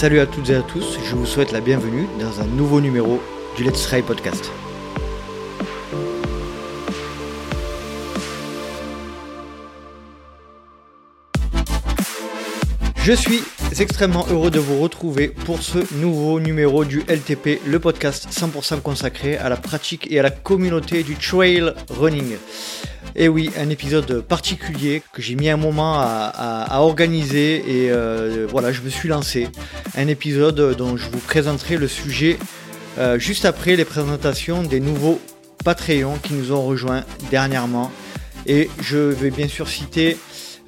Salut à toutes et à tous, je vous souhaite la bienvenue dans un nouveau numéro du Let's Try Podcast. Je suis extrêmement heureux de vous retrouver pour ce nouveau numéro du LTP, le podcast 100% consacré à la pratique et à la communauté du trail running. Et oui, un épisode particulier que j'ai mis un moment à, organiser et euh, voilà, je me suis lancé. Un épisode dont je vous présenterai le sujet euh, juste après les présentations des nouveaux Patreons qui nous ont rejoints dernièrement. Et je vais bien sûr citer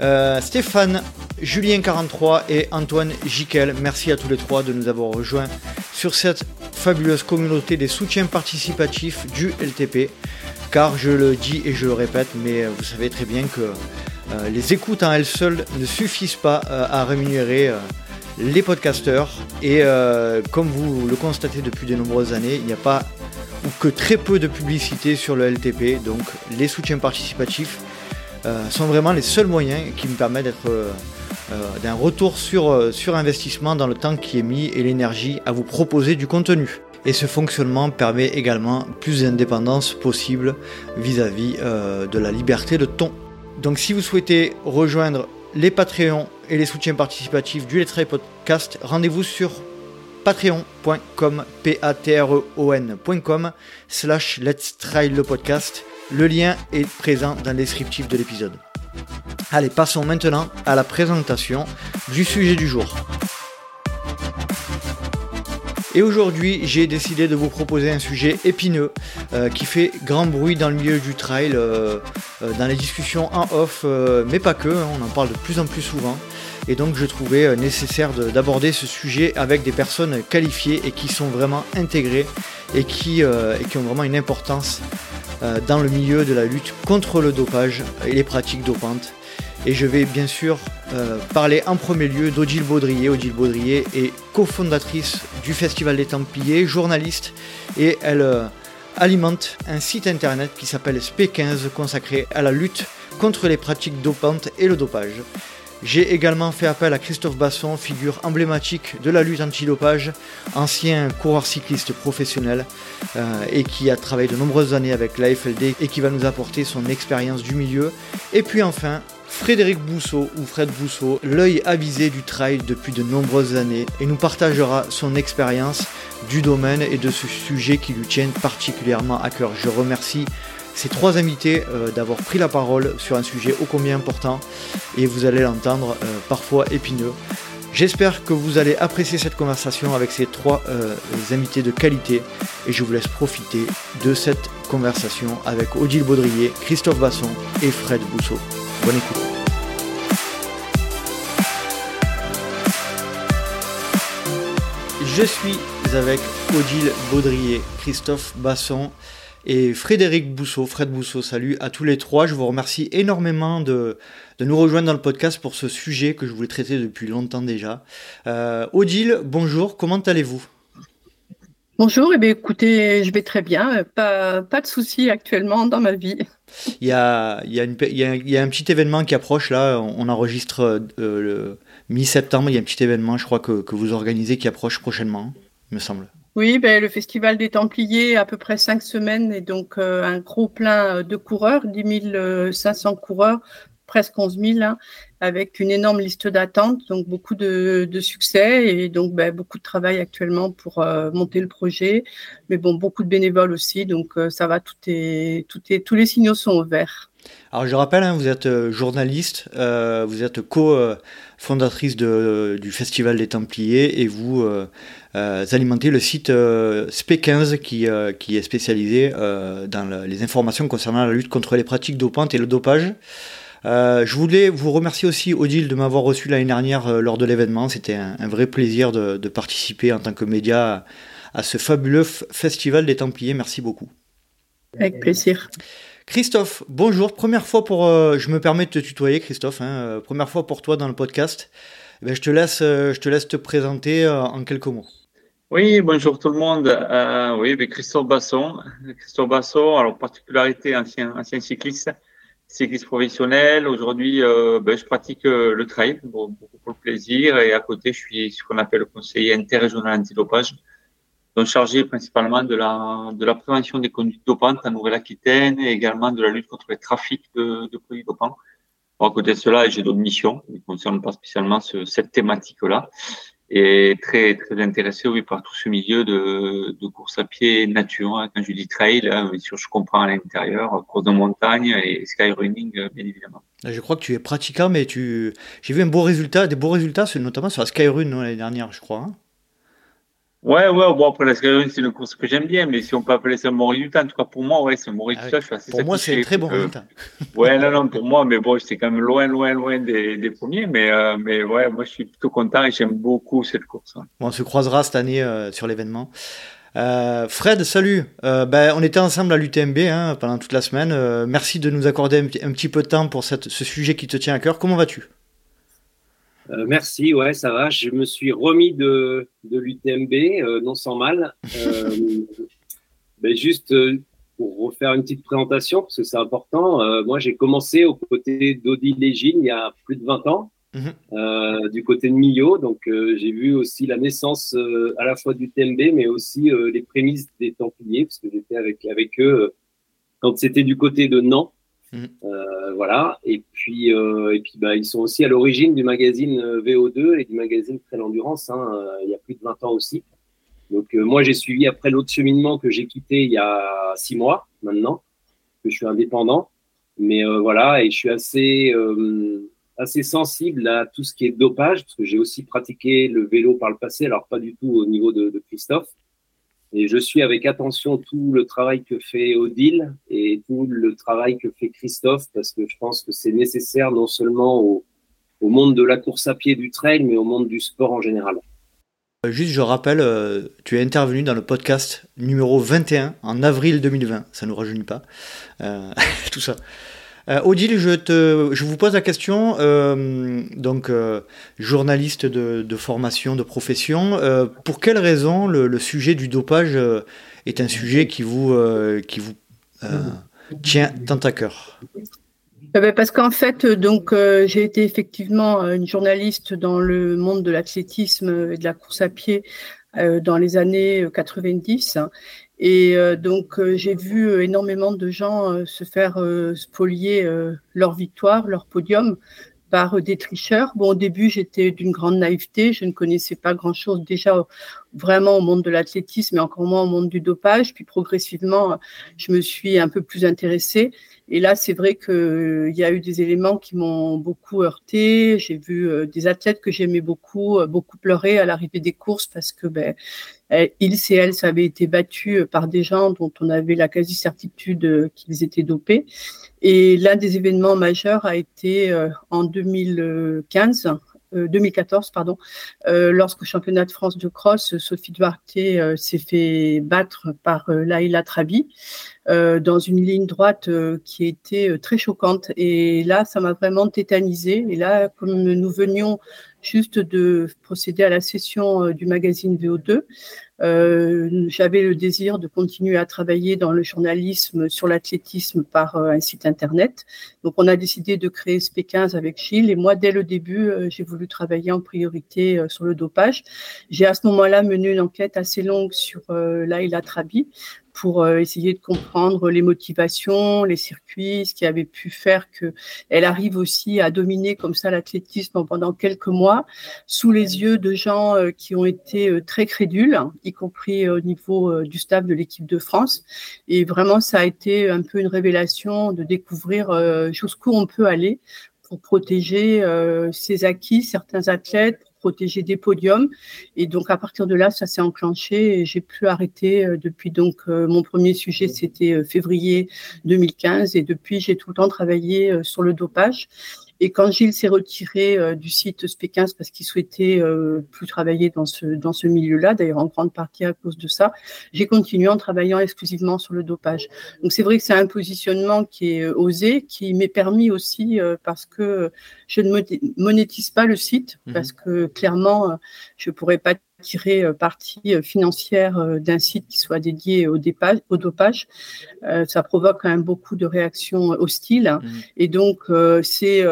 euh, Stéphane, Julien43 et Antoine Jiquel. Merci à tous les trois de nous avoir rejoints sur cette fabuleuse communauté des soutiens participatifs du LTP car je le dis et je le répète, mais euh, vous savez très bien que euh, les écoutes en elles seules ne suffisent pas à rémunérer les podcasteurs. Et comme vous le constatez depuis de nombreuses années, il n'y a pas ou que très peu de publicité sur le LTP. Donc les soutiens participatifs sont vraiment les seuls moyens qui me permettent d'être d'un retour sur, investissement dans le temps qui est mis et l'énergie à vous proposer du contenu et ce fonctionnement permet également plus d'indépendance possible vis-à-vis euh, de la liberté de ton. Donc si vous souhaitez rejoindre les Patreons et les soutiens participatifs du Let's Play Podcast, rendez-vous sur patreon.com p a t r e o n.com slash Let's Try le podcast. Le lien est présent dans le descriptif de l'épisode. Allez, passons maintenant à la présentation du sujet du jour. Et aujourd'hui, j'ai décidé de vous proposer un sujet épineux euh, qui fait grand bruit dans le milieu du trail, euh, euh, dans les discussions en off, mais pas que, hein, on en parle de plus en plus souvent. Et donc je trouvais nécessaire d'aborder ce sujet avec des personnes qualifiées et qui sont vraiment intégrées et qui, qui ont vraiment une importance dans le milieu de la lutte contre le dopage et les pratiques dopantes. Et je vais bien sûr euh, parler en premier lieu d'Odile Baudrier. Odile Baudrier est cofondatrice du Festival des Templiers, journaliste, et elle euh, alimente un site internet qui s'appelle SP15 consacré à la lutte contre les pratiques dopantes et le dopage. J'ai également fait appel à Christophe Basson, figure emblématique de la lutte anti-dopage, ancien coureur cycliste professionnel euh, et qui a travaillé de nombreuses années avec l'AFLD et qui va nous apporter son expérience du milieu. Et puis enfin, Frédéric Bousseau ou Fred Bousseau, l'œil avisé du trail depuis de nombreuses années et nous partagera son expérience du domaine et de ce sujet qui lui tient particulièrement à cœur. Je remercie ces trois invités euh, d'avoir pris la parole sur un sujet ô combien important et vous allez l'entendre euh, parfois épineux. J'espère que vous allez apprécier cette conversation avec ces trois euh, invités de qualité et je vous laisse profiter de cette conversation avec Odile Baudrier, Christophe Basson et Fred Bousseau. Bonne écoute. Je suis avec Odile Baudrier, Christophe Basson et Frédéric Bousseau. Fred Bousseau, salut à tous les trois. Je vous remercie énormément de, nous rejoindre dans le podcast pour ce sujet que je voulais traiter depuis longtemps déjà. Euh, Odile, bonjour, comment allez-vous? Bonjour, et eh bien, écoutez, je vais très bien, pas, pas de soucis actuellement dans ma vie. Il y a, il, y a une, il, y a, un petit événement qui approche là, on enregistre euh, le mi-septembre, il y a un petit événement je crois que, que vous organisez qui approche prochainement, me semble. Oui, ben, le Festival des Templiers, à peu près cinq semaines, et donc euh, un gros plein de coureurs, 10 500 coureurs, presque 11 000, hein, avec une énorme liste d'attente, donc beaucoup de, succès et donc ben, beaucoup de travail actuellement pour euh, monter le projet, mais bon, beaucoup de bénévoles aussi, donc euh, ça va, tout est, tout est, tous les signaux sont au vert. Alors je rappelle, hein, vous êtes journaliste, vous êtes co-fondatrice du Festival des Templiers et vous euh, alimenter le site euh, SP15 qui, euh, qui est spécialisé dans les informations concernant la lutte contre les pratiques dopantes et le dopage. je voulais vous remercier aussi, Odile, de m'avoir reçu l'année dernière lors de l'événement. C'était un, vrai plaisir de, participer en tant que média à, ce fabuleux festival des Templiers. Merci beaucoup. Avec plaisir. Christophe, bonjour. Première fois pour. je me permets de te tutoyer, Christophe. Hein, première fois pour toi dans le podcast. Eh ben, je, te laisse, je te laisse te présenter en quelques mots. Oui, bonjour tout le monde. Euh, oui, Christophe Basson. Christophe Basson, alors particularité ancien, ancien cycliste, cycliste professionnel. Aujourd'hui, ben, je pratique le trail beaucoup pour le plaisir et à côté, je suis ce qu'on appelle le conseiller interrégional antidopage donc chargé principalement de la, de la prévention des conduites dopantes en Nouvelle-Aquitaine et également de la lutte contre les trafics de, de produits dopants. Bon, à côté de cela, j'ai d'autres missions qui ne concernent pas spécialement ce, cette thématique-là et très très intéressé oui par tout ce milieu de, de course à pied nature. Hein. Quand je dis trail, hein, sûr, je comprends à l'intérieur, course de montagne et skyrunning, bien évidemment. Je crois que tu es pratiquant, mais tu, j'ai vu un beau résultat, des beaux résultats, notamment sur la skyrun l'année dernière, je crois. Hein. Ouais, ouais, bon, après la Skyrun, c'est une course que j'aime bien, mais si on peut appeler ça un bon résultat, en tout cas pour moi, ouais, c'est un bon ah résultat. je suis assez pour moi, c'est un très bon résultat. ouais, non, non, pour moi, mais bon, c'est quand même loin, loin, loin des, des premiers, mais, euh, mais ouais, moi, je suis plutôt content et j'aime beaucoup cette course. Hein. Bon, on se croisera cette année euh, sur l'événement. Euh, Fred, salut. Ben, on était ensemble à l'UTMB hein, pendant toute la semaine. Merci de nous accorder un, un, petit peu de temps pour cette, ce sujet qui te tient à cœur. Comment vas-tu? Euh, merci, ouais, ça va. Je me suis remis de, de l'UTMB, euh, non sans mal. Euh, mais juste pour refaire une petite présentation, parce que c'est important, moi j'ai commencé aux côtés d'Audi Légine il y a plus de 20 ans, mhm. du côté de Millau. Donc j'ai vu aussi la naissance à la fois du TMB, mais aussi les prémices des Templiers, parce que j'étais avec, avec eux quand c'était du côté de Nantes. Mhm. Euh, voilà. Et puis, euh, et puis bah, ils sont aussi à l'origine du magazine euh, VO2 et du magazine Trail Endurance, hein, il y a plus de 20 ans aussi. Donc, moi, j'ai suivi après l'autre cheminement que j'ai quitté il y a six mois maintenant, que je suis indépendant. Mais voilà, et je suis assez, assez sensible à tout ce qui est dopage, parce que j'ai aussi pratiqué le vélo par le passé, alors pas du tout au niveau de, de Christophe. Et je suis avec attention tout le travail que fait Odile et tout le travail que fait Christophe, parce que je pense que c'est nécessaire non seulement au, monde de la course à pied du trail, mais au monde du sport en général. Euh, juste, je rappelle, euh, tu es intervenu dans le podcast numéro 21 en avril 2020. Ça ne nous rajeunit pas. Euh, tout ça. Euh, Odile, je, te, je vous pose la question, euh, donc euh, journaliste de, formation, de profession, euh, pour quelle raison le, le, sujet du dopage est un sujet qui vous, qui vous tient tant à cœur? Eh ben, parce qu'en fait, donc j'ai été effectivement une journaliste dans le monde de l'athlétisme et de la course à pied dans les années 90 et euh, donc, euh, j'ai vu euh, énormément de gens se faire spolier leur victoire, leur podium par des tricheurs. Bon, au début, j'étais d'une grande naïveté. Je ne connaissais pas grand-chose déjà vraiment au monde de l'athlétisme et encore moins au monde du dopage. Puis progressivement, je me suis un peu plus intéressée. Et là, c'est vrai qu'il y a eu des éléments qui m'ont beaucoup heurté. J'ai vu des athlètes que j'aimais beaucoup, beaucoup pleurer à l'arrivée des courses parce que ben, ils et elles avaient été battus par des gens dont on avait la quasi-certitude qu'ils étaient dopés. Et l'un des événements majeurs a été euh, en 2015, 2014, euh, pardon, euh, lorsque au championnat de France de cross, Sophie Duarte s'est fait battre par Laila Trabi dans une ligne droite qui était très choquante. Et là, ça m'a vraiment tétanisé. Et là, comme nous venions juste de procéder à la session du magazine VO2, euh, j'avais le désir de continuer à travailler dans le journalisme sur l'athlétisme par euh, un site internet. Donc, on a décidé de créer SP15 avec Gilles. Et moi, dès le début, euh, j'ai voulu travailler en priorité sur le dopage. J'ai à ce moment-là mené une enquête assez longue sur Laila Trabi pour euh, essayer de comprendre les motivations, les circuits, ce qui avait pu faire que elle arrive aussi à dominer comme ça l'athlétisme pendant quelques mois sous les yeux de gens euh, qui ont été euh, très crédules, y compris au niveau du staff de l'équipe de France. Et vraiment, ça a été un peu une révélation de découvrir jusqu'où on peut aller pour protéger ses acquis, certains athlètes, protéger des podiums. Et donc, à partir de là, ça s'est enclenché et j'ai pu arrêter euh, depuis. Donc, euh, mon premier sujet, c'était euh, février 2015. Et depuis, j'ai tout le temps travaillé sur le dopage. Et quand Gilles s'est retiré euh, du site SP15 parce qu'il souhaitait euh, plus travailler dans ce, dans ce milieu-là, d'ailleurs en grande partie à cause de ça, j'ai continué en travaillant exclusivement sur le dopage. Donc c'est vrai que c'est un positionnement qui est euh, osé, qui m'est permis aussi parce que je ne monétise pas le site, mmh parce que clairement, je pourrais pas tirer partie financière d'un site qui soit dédié au, au dopage. ça provoque quand même beaucoup de réactions hostiles. Mmh. Et donc, c'est,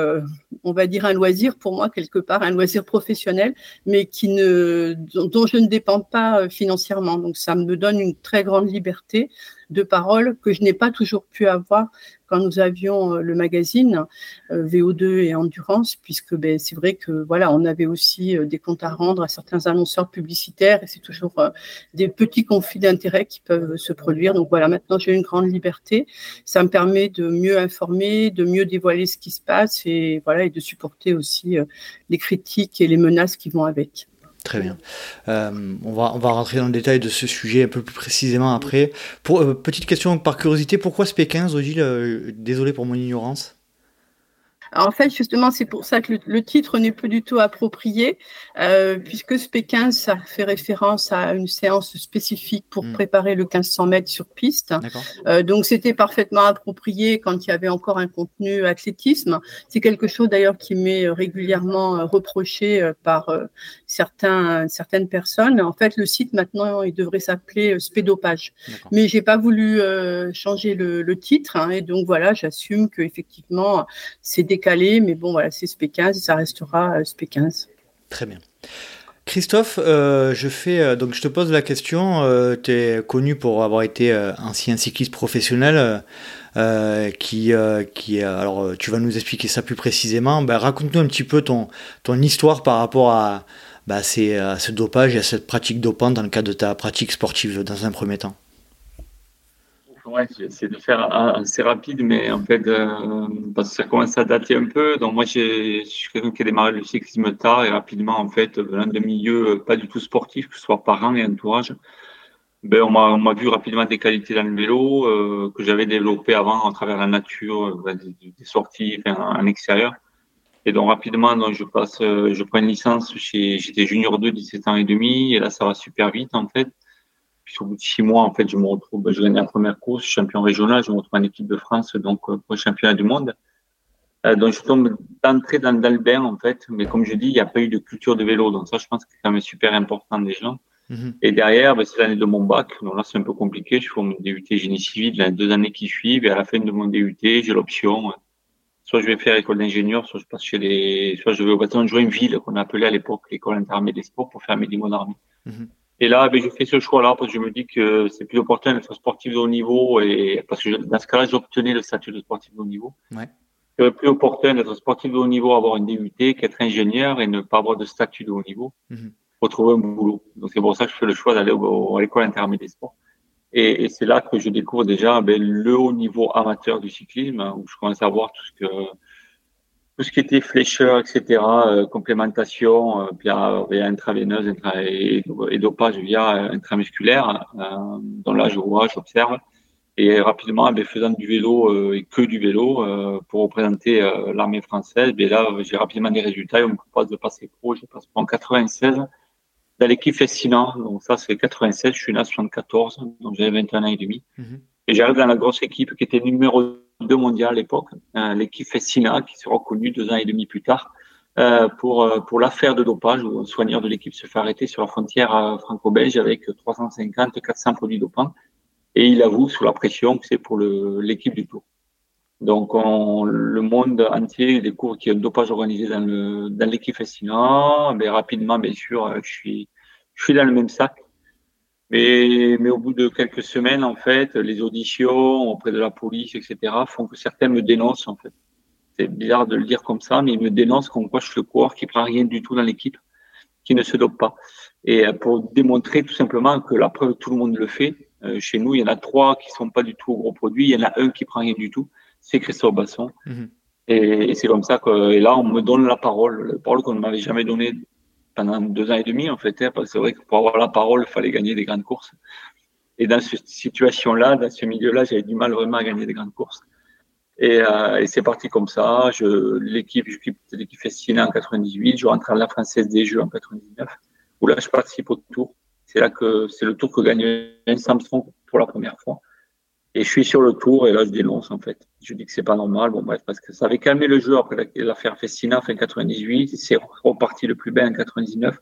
on va dire, un loisir pour moi, quelque part, un loisir professionnel, mais qui ne, dont je ne dépends pas financièrement. Donc, ça me donne une très grande liberté de parole que je n'ai pas toujours pu avoir quand nous avions euh, le magazine euh, VO2 et Endurance, puisque ben, c'est vrai que voilà, on avait aussi euh, des comptes à rendre à certains annonceurs publicitaires et c'est toujours des petits conflits d'intérêts qui peuvent se produire. Donc voilà, maintenant j'ai une grande liberté. Ça me permet de mieux informer, de mieux dévoiler ce qui se passe et voilà et de supporter aussi les critiques et les menaces qui vont avec. Très bien. Euh, on, va, on va rentrer dans le détail de ce sujet un peu plus précisément après. Euh, petite question par curiosité, pourquoi SP15, Odile? Euh, Désolé pour mon ignorance en fait, justement, c'est pour ça que le, titre n'est plus du tout approprié, euh, puisque ce P15, ça fait référence à une séance spécifique pour hmm. préparer le 1500 mètres sur piste. Euh, donc, c'était parfaitement approprié quand il y avait encore un contenu athlétisme. C'est quelque chose d'ailleurs qui m'est régulièrement reproché euh, par euh, certains, certaines personnes. En fait, le site maintenant, il devrait s'appeler Spédopage. Mais j'ai pas voulu changer le, le titre, hein, et donc voilà, j'assume que effectivement, c'est des calé, mais bon, voilà, c'est SP15 et ça restera euh, SP15. Très bien. Christophe, euh, je fais euh, donc je te pose la question. tu es connu pour avoir été ancien cycliste professionnel. qui, qui, alors, tu vas nous expliquer ça plus précisément. Ben, raconte-nous un petit peu ton, ton histoire par rapport à, bah, à ce dopage et à cette pratique dopante dans le cadre de ta pratique sportive dans un premier temps. Ouais, j'essaie de faire assez rapide, mais en fait, euh, parce que ça commence à dater un peu. Donc moi, je suis quelqu'un qui a démarré le cyclisme tard et rapidement, en fait, venant de milieu pas du tout sportif, que ce soit parents et entourage, ben, on m'a vu rapidement des qualités dans le vélo euh, que j'avais développées avant à travers la nature, euh, des, sorties en extérieur. Et donc rapidement, donc je passe, je prends une licence chez, j'étais junior 2, 17 ans et demi, et là ça va super vite en fait. Puis au bout de six mois, en fait, je me retrouve, je gagne la première course, champion régional, je me retrouve en équipe de France, donc euh, pour le championnat du monde. Euh, donc je tombe d'entrée dans, le bain, en fait, mais comme je dis, il n'y a pas eu de culture de vélo, donc ça, je pense que c'est quand même super important déjà. Mhm. Et derrière, ben, c'est l'année de mon bac, donc là c'est un peu compliqué. Je fais mon DUT génie civil les deux années qui suivent, et à la fin de mon DUT, j'ai l'option. Soit je vais faire école d'ingénieur, soit je passe chez les, soit je vais au bâtiment de Joinville, qu'on appelait à l'époque l'école intermédiaire des sports, pour faire mes limons d'armée. Mhm. Et là, ben, j'ai fait ce choix-là parce que je me dis que c'est plus opportun d'être sportif de haut niveau et parce que dans ce cas-là, j'obtenais le statut de sportif de haut niveau. Ouais. C'est plus opportun d'être sportif de haut niveau, avoir une DUT, qu'être ingénieur et ne pas avoir de statut de haut niveau mm-hmm. pour trouver un boulot. Donc c'est pour ça que je fais le choix d'aller à l'école intermédiaire des sports. Et, et c'est là que je découvre déjà ben, le haut niveau amateur du cyclisme, où je commence à voir tout ce que tout ce qui était flécheur, etc., euh, complémentation euh, via, via intraveineuse et, et, dopage via euh, intramusculaire. Euh, donc là, je vois, j'observe. Et rapidement, ben, faisant du vélo et que du vélo pour représenter l'armée française, ben là, j'ai rapidement des résultats et on me propose de passer pro. Je passe en 96 dans l'équipe fascinant. Donc ça, c'est 96. Je suis là 74, donc j'avais 21 ans et demi. Mhm. Et j'arrive dans la grosse équipe qui était numéro deux mondiales à l'époque, euh, l'équipe Fessina, qui sera connue deux ans et demi plus tard, euh, pour, euh, pour l'affaire de dopage où un soigneur de l'équipe se fait arrêter sur la frontière franco-belge avec 350, 400 produits dopants. Et il avoue sous la pression que c'est pour l'équipe du Tour. Donc, on, le monde entier découvre qu'il y a un dopage organisé dans, le, dans l'équipe Fessina. Mais rapidement, bien sûr, je suis, je suis dans le même sac. Mais, mais au bout de quelques semaines, en fait, les auditions auprès de la police, etc., font que certains me dénoncent, en fait. C'est bizarre de le dire comme ça, mais ils me dénoncent comme quoi je suis le coureur qui prend rien du tout dans l'équipe, qui ne se dope pas. Et euh, pour démontrer tout simplement que la preuve, tout le monde le fait. Euh, chez nous, il y en a trois qui sont pas du tout au gros produit. Il y en a un qui prend rien du tout. C'est Christophe Basson. Mhm. Et, et c'est comme ça que, et là, on me donne la parole, la parole qu'on ne m'avait jamais donnée pendant deux ans et demi, en fait, hein, c'est vrai que pour avoir la parole, il fallait gagner des grandes courses. Et dans cette situation-là, dans ce milieu-là, j'avais du mal vraiment à gagner des grandes courses. Et, euh, c'est parti comme ça. L'équipe, je l'équipe Festina en 98. Je rentre à la Française des Jeux en 99, où là, je participe au tour. C'est là que c'est le tour que gagne Vincent Samson pour la première fois. Et je suis sur le tour et là je dénonce en fait. Je dis que c'est pas normal. Bon bref, parce que ça avait calmé le jeu après l'affaire Festina fin 98. C'est reparti le plus bas en 99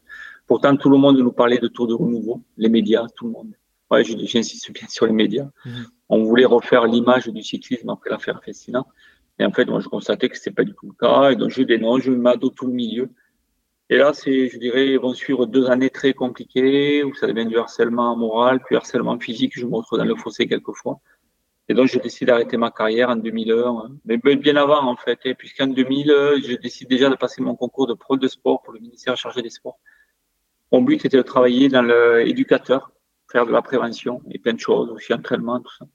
Pourtant, tout le monde nous parlait de tour de renouveau, les médias, tout le monde. Ouais, j'insiste bien sur les médias. Mhm. On voulait refaire l'image du cyclisme après l'affaire Festina. Et en fait, moi, je constatais que c'était pas du tout le cas. Et donc, je dénonce, je m'ado tout le milieu. Et là, c'est, je dirais, vont suivre deux années très compliquées où ça devient du harcèlement moral, puis harcèlement physique. Je me retrouve dans le fossé quelquefois. Et donc, je décide d'arrêter ma carrière en 2001, mais bien avant, en fait, hein, puisqu'en 2000, je décide déjà de passer mon concours de pro de sport pour le ministère chargé des sports. Mon but était de travailler dans l'éducateur, faire de la prévention et plein de choses, aussi entraînement, tout ça.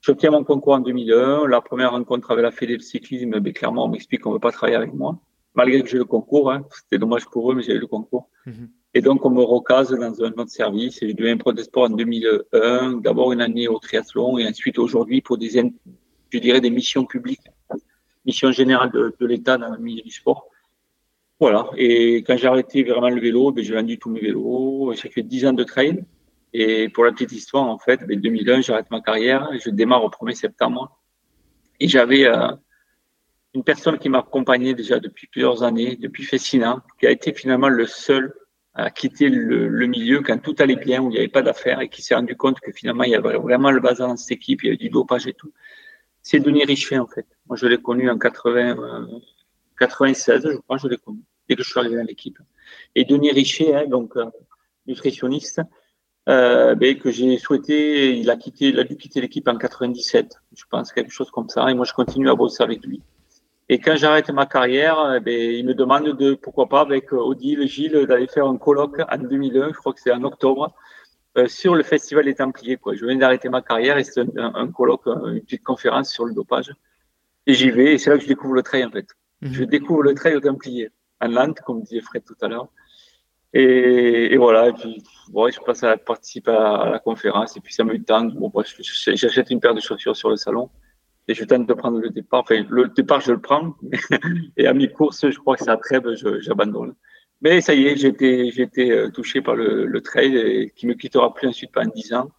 J'obtiens mon concours en 2001. La première rencontre avec la Fédé de cyclisme, mais clairement, on m'explique qu'on ne veut pas travailler avec moi. Malgré que j'ai le concours, hein. c'était dommage pour eux, mais j'ai eu le concours. Mhm. Et donc, on me recase dans un autre service. J'ai devenu pro de sport en 2001. D'abord une année au triathlon et ensuite aujourd'hui pour des, je dirais, des missions publiques, missions générales de, l'État dans le milieu du sport. Voilà. Et quand j'ai arrêté vraiment le vélo, ben, j'ai vendu tous mes vélos. J'ai fait 10 ans de trail. Et pour la petite histoire, en fait, ben, 2001, j'arrête ma carrière. Je démarre au 1er septembre. Et j'avais euh, une personne qui m'a accompagné déjà depuis plusieurs années, depuis Fessina, qui a été finalement le seul à quitter le, le, milieu quand tout allait bien, où il n'y avait pas d'affaires, et qui s'est rendu compte que finalement, il y avait vraiment le bazar dans cette équipe, il y avait du dopage et tout. C'est Denis Richet, en fait. Moi, je l'ai connu en 80, 96, euh, je crois, je l'ai connu, dès que je suis arrivé dans l'équipe. Et Denis Richet, hein, donc, euh, nutritionniste, euh, ben, que j'ai souhaité, il a quitté, il a dû quitter l'équipe en 97, je pense, quelque chose comme ça, et moi, je continue à bosser avec lui. Et quand j'arrête ma carrière, eh ben, il me demande de, pourquoi pas, avec Odile, Gilles, d'aller faire un colloque en 2001, je crois que c'est en octobre, euh, sur le Festival des Templiers. Quoi. Je viens d'arrêter ma carrière et c'est un, colloque, une petite conférence sur le dopage. Et j'y vais et c'est là que je découvre le trail en fait. Mhm. Je découvre le trail aux Templiers, en Nantes, comme disait Fred tout à l'heure. Et, et, voilà, et puis bon, je passe à participer à, la conférence et puis ça me tente. Bon, j'achète une paire de chaussures sur le salon et je tente de prendre le départ. Enfin, le départ, je le prends. et à mi-course, je crois que c'est à Trèbes, j'abandonne. Mais ça y est, j'étais, j'étais euh, touché par le, le trail et qui me quittera plus ensuite pendant 10 ans.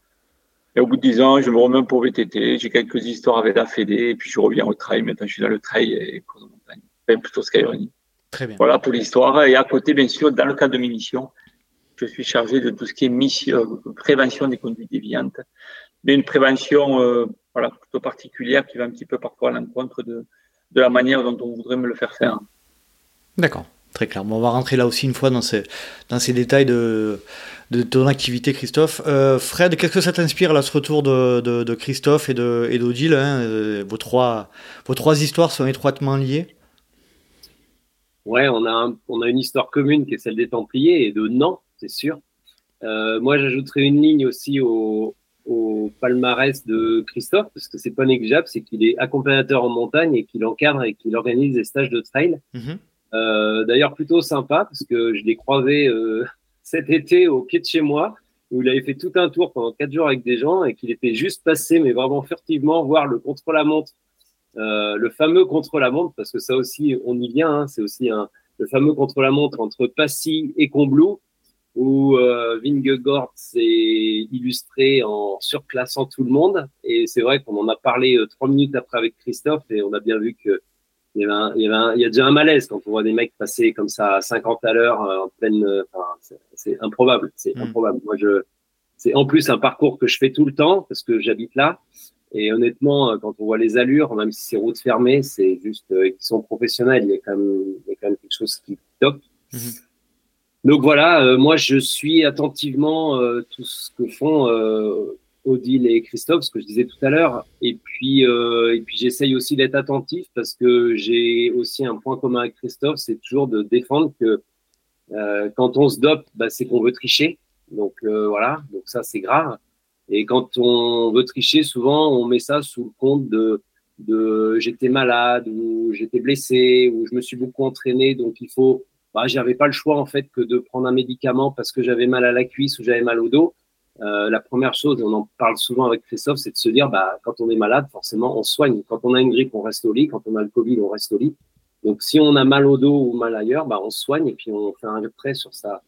Et au bout de 10 ans, je me remets pour VTT. J'ai quelques histoires avec la Fédé et puis je reviens au trail. Maintenant, je suis dans le trail et course de montagne. Enfin, plutôt skyrunning. Très bien. Voilà pour l'histoire. Et à côté, bien sûr, dans le cadre de mes missions, je suis chargé de tout ce qui est mission, prévention des conduites déviantes. Mais une prévention euh, voilà, plutôt particulière qui va un petit peu parfois à l'encontre de, de la manière dont on voudrait me le faire faire. D'accord, très clair. on va rentrer là aussi une fois dans ces, dans ces détails de, de ton activité, Christophe. Euh, Fred, qu'est-ce que ça t'inspire là, ce retour de, de, Christophe et d'Odile hein, euh, vos, trois, vos trois histoires sont étroitement liées? Ouais, on a, on a une histoire commune qui est celle des Templiers et de Nantes, c'est sûr. Euh, moi, j'ajouterais une ligne aussi au, au palmarès de Christophe, parce que c'est pas négligeable, c'est qu'il est accompagnateur en montagne et qu'il encadre et qu'il organise des stages de trail. Mhm. Euh, D'ailleurs, plutôt sympa, parce que je l'ai croisé euh, cet été au pied de chez moi, où il avait fait tout un tour pendant quatre jours avec des gens et qu'il était juste passé, mais vraiment furtivement, voir le contre-la-montre, euh, le fameux contre-la-montre, parce que ça aussi, on y vient, hein, c'est aussi un, le fameux contre-la-montre entre Passy et Combloux, où euh, Vingegaard s'est illustré en surclassant tout le monde. Et c'est vrai qu'on en a parlé euh, trois minutes après avec Christophe et on a bien vu que il y, avait un, il, y avait un, il y a déjà un malaise quand on voit des mecs passer comme ça à 50 à l'heure euh, en pleine. Euh, enfin, c'est improbable. C'est mm. improbable. Moi, je, c'est en plus un parcours que je fais tout le temps parce que j'habite là. Et honnêtement, quand on voit les allures, même si c'est route fermée, c'est juste qu'ils sont professionnels. Il y a quand même, il y a quand même quelque chose qui top. Donc voilà, euh, moi je suis attentivement euh, tout ce que font euh, Odile et Christophe, ce que je disais tout à l'heure. Et puis, euh, et puis j'essaye aussi d'être attentif parce que j'ai aussi un point commun avec Christophe, c'est toujours de défendre que quand on se dope, bah, c'est qu'on veut tricher. Donc voilà, donc ça c'est grave. Et quand on veut tricher, souvent on met ça sous le compte de, de j'étais malade ou j'étais blessé ou je me suis beaucoup entraîné, donc il faut bah, j'avais pas le choix en fait que de prendre un médicament parce que j'avais mal à la cuisse ou j'avais mal au dos. Euh, la première chose, on en parle souvent avec Christophe, c'est de se dire, bah, quand on est malade, forcément, on soigne. Quand on a une grippe, on reste au lit. Quand on a le Covid, on reste au lit. Donc, si on a mal au dos ou mal ailleurs, bah, on soigne et puis on fait un retrait sur sa,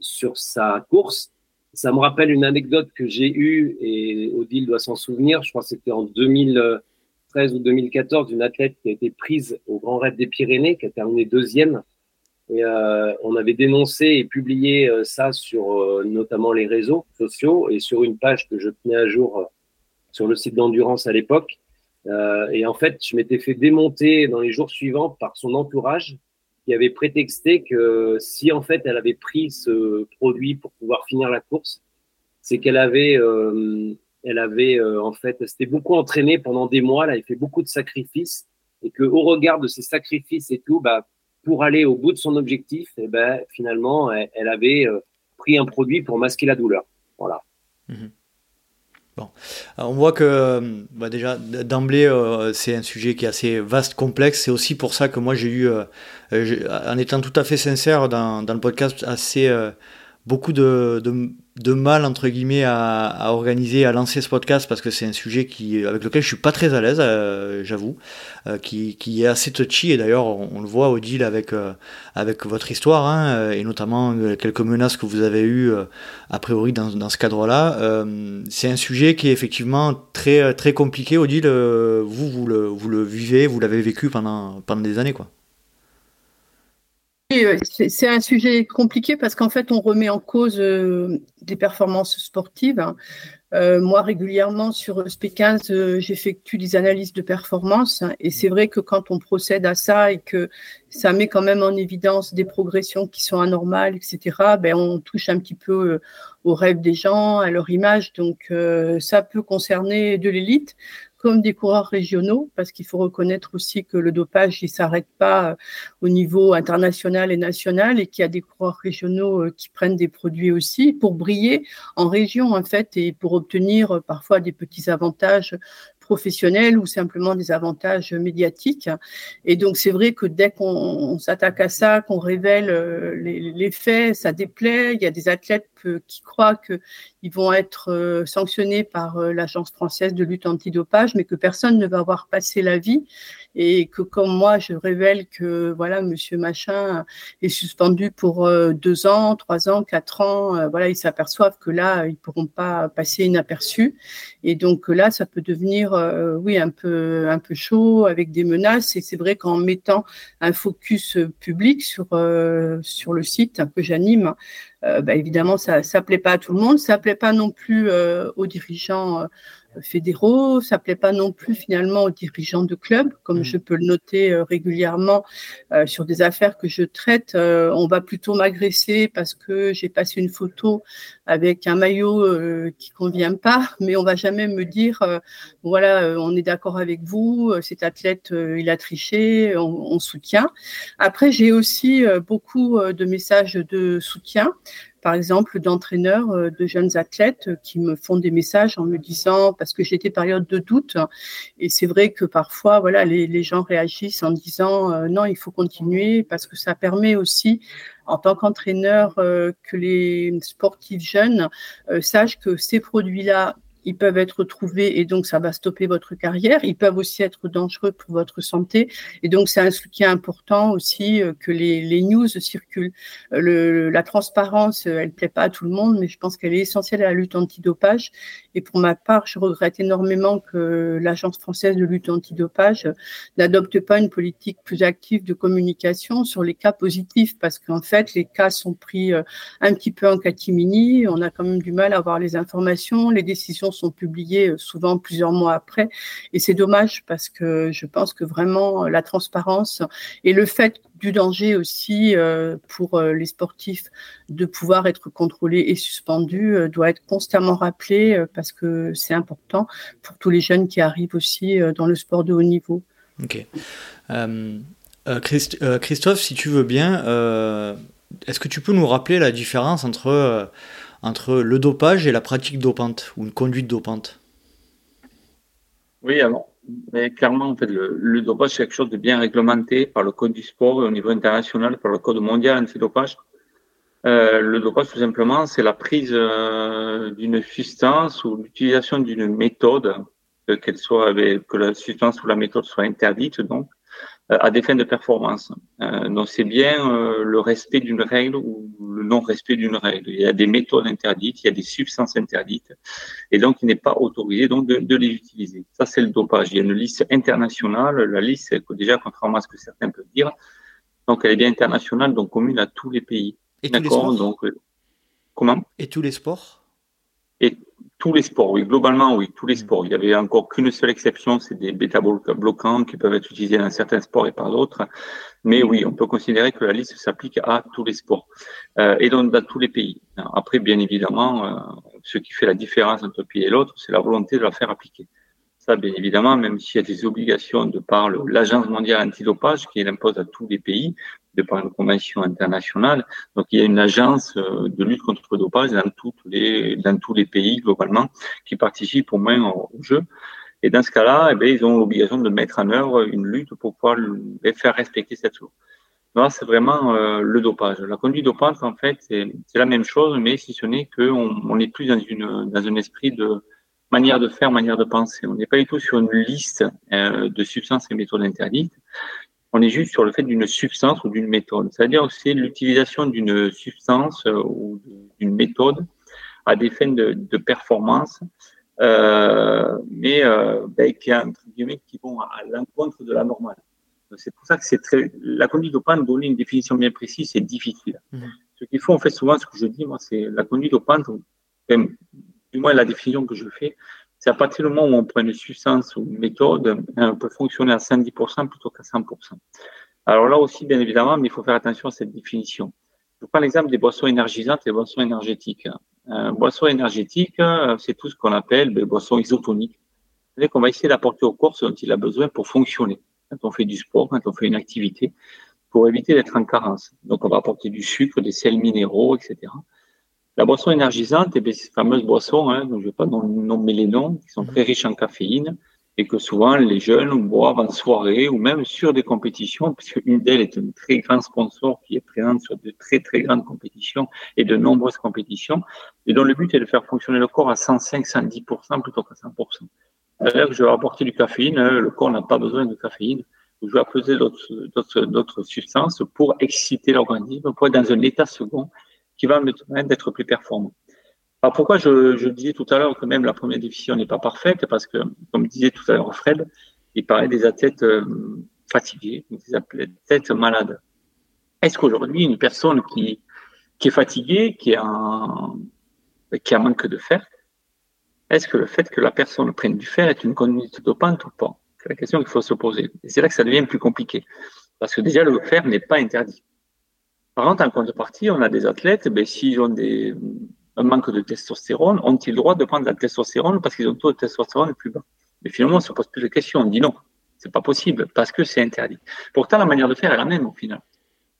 sur sa course. Ça me rappelle une anecdote que j'ai eue et Odile doit s'en souvenir. Je crois que c'était en 2013 ou 2014 d'une athlète qui a été prise au Grand Raid des Pyrénées, qui a terminé deuxième Et on avait dénoncé et publié ça sur notamment les réseaux sociaux et sur une page que je tenais à jour sur le site d'endurance à l'époque. et en fait, je m'étais fait démonter dans les jours suivants par son entourage qui avait prétexté que si en fait elle avait pris ce produit pour pouvoir finir la course, c'est qu'elle avait, euh, elle avait euh, en fait, c'était beaucoup entraînée pendant des mois, elle avait fait beaucoup de sacrifices et que au regard de ces sacrifices et tout, bah, pour aller au bout de son objectif, eh ben finalement, elle, avait euh, pris un produit pour masquer la douleur. Voilà. Mhm. Bon, on voit que bah déjà d'emblée c'est un sujet qui est assez vaste, complexe. C'est aussi pour ça que moi j'ai eu, en étant tout à fait sincère dans, le podcast, assez beaucoup de, mal entre guillemets à, à, organiser, à lancer ce podcast parce que c'est un sujet qui avec lequel je suis pas très à l'aise, euh, j'avoue, euh, qui, qui est assez touchy et d'ailleurs on, le voit au deal avec euh, avec votre histoire hein, et notamment quelques menaces que vous avez eues a priori dans, dans ce cadre-là. c'est un sujet qui est effectivement très très compliqué au deal. vous vous le vous le vivez, vous l'avez vécu pendant pendant des années quoi. C'est un sujet compliqué parce qu'en fait, on remet en cause euh, des performances sportives. Hein. Euh, moi, régulièrement sur SP15, euh, j'effectue des analyses de performance hein, et c'est vrai que quand on procède à ça et que ça met quand même en évidence des progressions qui sont anormales, etc., ben, on touche un petit peu aux rêves des gens, à leur image. Donc, ça peut concerner de l'élite comme des coureurs régionaux, parce qu'il faut reconnaître aussi que le dopage, il s'arrête pas euh, au niveau international et national, et qu'il y a des coureurs régionaux euh, qui prennent des produits aussi pour briller en région, en fait, et pour obtenir euh, parfois des petits avantages professionnels ou simplement des avantages médiatiques. Et donc, c'est vrai que dès qu'on s'attaque à ça, qu'on révèle euh, les, faits, ça déplaît. Il y a des athlètes qui croient qu'ils vont être euh, sanctionnés par euh, l'Agence française de lutte antidopage, mais que personne ne va avoir passé la vie et que comme moi, je révèle que voilà, Monsieur Machin est suspendu pour deux ans, trois ans, quatre ans, voilà, ils s'aperçoivent que là, ils pourront pas passer inaperçus. Et donc là, ça peut devenir euh, oui, un peu, un peu chaud, avec des menaces. Et c'est vrai qu'en mettant un focus public sur, euh, sur le site que j'anime, euh, bah, évidemment, ça ne plaît pas à tout le monde. Ça plaît pas non plus aux dirigeants fédéraux, ça plaît pas non plus finalement aux dirigeants de clubs, comme mmh. je peux le noter euh, régulièrement euh, sur des affaires que je traite. Euh, on va plutôt m'agresser parce que j'ai passé une photo avec un maillot qui convient pas, mais on va jamais me dire voilà, on est d'accord avec vous, cet athlète il a triché, on, on soutient. Après, j'ai aussi beaucoup de messages de soutien par exemple, d'entraîneurs, euh, de jeunes athlètes qui me font des messages en me disant, parce que j'étais période de doute, et c'est vrai que parfois, voilà, les, gens réagissent en disant, euh, non, il faut continuer, parce que ça permet aussi en tant qu'entraîneur euh, que les sportifs jeunes sachent que ces produits-là ils peuvent être trouvés et donc ça va stopper votre carrière. Ils peuvent aussi être dangereux pour votre santé et donc c'est un soutien important aussi euh, que les, les news circulent. Euh, le, la transparence, euh, elle plaît pas à tout le monde, mais je pense qu'elle est essentielle à la lutte antidopage. Et pour ma part, je regrette énormément que l'Agence française de lutte antidopage n'adopte pas une politique plus active de communication sur les cas positifs parce qu'en fait, les cas sont pris un petit peu en catimini. On a quand même du mal à avoir les informations. Les décisions sont publiés euh, souvent plusieurs mois après. Et c'est dommage parce que je pense que vraiment euh, la transparence et le fait du danger aussi euh, pour les sportifs de pouvoir être contrôlés et suspendus doit être constamment rappelé parce que c'est important pour tous les jeunes qui arrivent aussi dans le sport de haut niveau. Ok. Christophe, si tu veux bien, est-ce que tu peux nous rappeler la différence entre entre le dopage et la pratique dopante ou une conduite dopante Oui, alors, mais clairement, en fait, le, dopage, c'est quelque chose de bien réglementé par le Code du sport et au niveau international, par le Code mondial antidopage. Euh, le dopage, tout simplement, c'est la prise euh, d'une substance ou l'utilisation d'une méthode, qu'elle soit, que la substance ou la méthode soit interdite, donc, euh, à des fins de performance. Euh, donc c'est bien euh, le respect d'une règle ou le non-respect d'une règle. Il y a des méthodes interdites, il y a des substances interdites, et donc il n'est pas autorisé donc de, de, les utiliser. Ça c'est le dopage. Il y a une liste internationale. La liste, déjà contrairement à ce que certains peuvent dire, Donc, elle est bien internationale, donc commune à tous les pays. Et tous les sports? donc, euh, Comment? Et tous les sports? Et tous les sports, oui. Globalement, oui, tous les mm. sports. Il y avait encore qu'une seule exception, c'est des bêta-bloquants qui peuvent être utilisés dans certains sports et par d'autres. Mais oui, on peut considérer que la liste s'applique à tous les sports euh, et donc dans tous les pays. Après, bien évidemment, euh, ce qui fait la différence entre un pays et l'autre, c'est la volonté de la faire appliquer. Ça, bien évidemment, même s'il y a des obligations de par l'Agence mondiale antidopage qui l'impose à tous les pays, de par une convention internationale. Donc, il y a une agence euh, de lutte contre le dopage dans, toutes les, dans tous les pays globalement qui participent au moins au, jeu. Et dans ce cas-là, eh bien, ils ont l'obligation de mettre en œuvre une lutte pour pouvoir les faire respecter cette loi. Là, c'est vraiment euh, le dopage. La conduite dopage, en fait, c'est la même chose, mais si ce n'est qu'on on est plus dans, une, dans un esprit de manière de faire, manière de penser. On n'est pas du tout sur une liste euh, de substances et méthodes interdites. On est juste sur le fait d'une substance ou d'une méthode. C'est-à-dire que c'est l'utilisation d'une substance euh, ou d'une méthode à des fins de, de performance, euh, mais ben, qui, entre guillemets, qui vont à l'encontre de la normale. C'est pour ça que c'est très. La conduite dopante, donner une définition bien précise, c'est difficile. Mmh. Ce qu'il faut, en fait, souvent, ce que je dis, moi, c'est la conduite dopante, du moins la définition que je fais, c'est à partir du moment où on prend une substance ou une méthode, on peut fonctionner à 110% plutôt qu'à 100%. Alors là aussi, bien évidemment, mais il faut faire attention à cette définition. Je prends l'exemple des boissons énergisantes et des boissons énergétiques. Euh, boissons énergétiques, euh, c'est tout ce qu'on appelle des boissons isotoniques. C'est-à-dire qu'on va essayer d'apporter au corps ce dont il a besoin pour fonctionner. Quand on fait du sport, quand on fait une activité, pour éviter d'être en carence. Donc, on va apporter du sucre, des sels minéraux, etc. La boisson énergisante, et eh ces fameuses boissons, hein, je ne vais pas nommer les noms, qui sont très riches en caféine et que souvent les jeunes boivent en soirée ou même sur des compétitions, puisque une d'elles est un très grand sponsor qui est présente sur de très très grandes compétitions et de nombreuses compétitions, et dont le but est de faire fonctionner le corps à 105-110% plutôt qu'à 100%. C'est-à-dire que je vais apporter du caféine, hein, le corps n'a pas besoin de caféine, je vais apposer d'autres substances pour exciter l'organisme, pour être dans un état second qui va me permettre d'être plus performant. Alors pourquoi je, je, disais tout à l'heure que même la première définition n'est pas parfaite? Parce que, comme disait tout à l'heure Fred, il parlait des athlètes euh, fatigués, des athlètes malades. Est-ce qu'aujourd'hui, une personne qui, qui est fatiguée, qui a, un, qui a manque de fer, est-ce que le fait que la personne prenne du fer est une conduite dopante ou pas? C'est la question qu'il faut se poser. Et c'est là que ça devient plus compliqué. Parce que déjà, le fer n'est pas interdit. Par contre, en contrepartie, on a des athlètes, ben, s'ils ont des, un manque de testostérone, ont-ils le droit de prendre la testostérone parce qu'ils ont taux de testostérone plus bas? Mais finalement, on se pose plus de questions. On dit non, c'est pas possible parce que c'est interdit. Pourtant, la manière de faire est la même au final.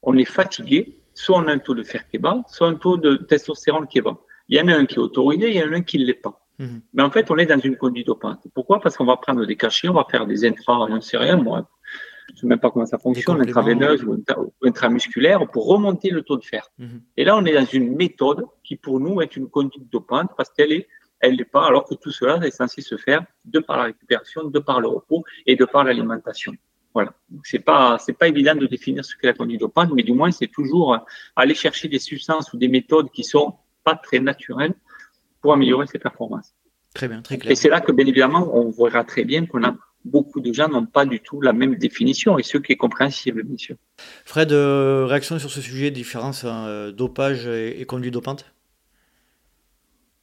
On est fatigué, soit on a un taux de fer qui est bas, soit un taux de testostérone qui est bas. Il y en a un qui est autorisé, il y en a un qui ne l'est pas. Mhm. Mais en fait, on est dans une conduite dopante. Pourquoi? Parce qu'on va prendre des cachets, on va faire des intra, j'en sais rien, moi, je ne sais même pas comment ça fonctionne, intraveineuse ou intramusculaire, pour remonter le taux de fer. Mhm. Et là, on est dans une méthode qui, pour nous, est une conduite dopante parce qu'elle est, elle n'est pas, alors que tout cela est censé se faire de par la récupération, de par le repos et de par l'alimentation. Voilà. C'est pas, c'est pas évident de définir ce qu'est la conduite dopante, mais du moins, c'est toujours aller chercher des substances ou des méthodes qui sont pas très naturelles pour améliorer ses performances. Très bien, très clair. Et c'est là que, bien évidemment, on verra très bien qu'on a beaucoup de gens n'ont pas du tout la même définition et ce qui est compréhensible, bien sûr. Fred, euh, réaction sur ce sujet, différence euh, dopage et, conduite dopante?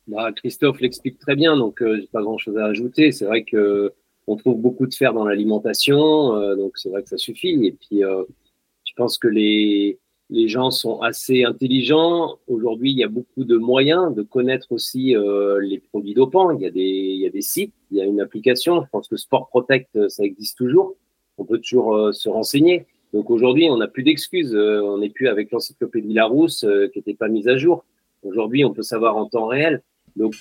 Bah, Christophe l'explique très bien, donc euh, j'ai pas grand-chose à ajouter. C'est vrai que on trouve beaucoup de fer dans l'alimentation, donc c'est vrai que ça suffit. Et puis, je pense que les, les gens sont assez intelligents. Aujourd'hui, il y a beaucoup de moyens de connaître aussi euh, les produits dopants. Il y, a des, il y a des sites, il y a une application. Je pense que Sport Protect, euh, ça existe toujours. On peut toujours euh, se renseigner. Donc aujourd'hui, on n'a plus d'excuses. on n'est plus avec l'encyclopédie Larousse qui n'était pas mise à jour. Aujourd'hui, on peut savoir en temps réel. Donc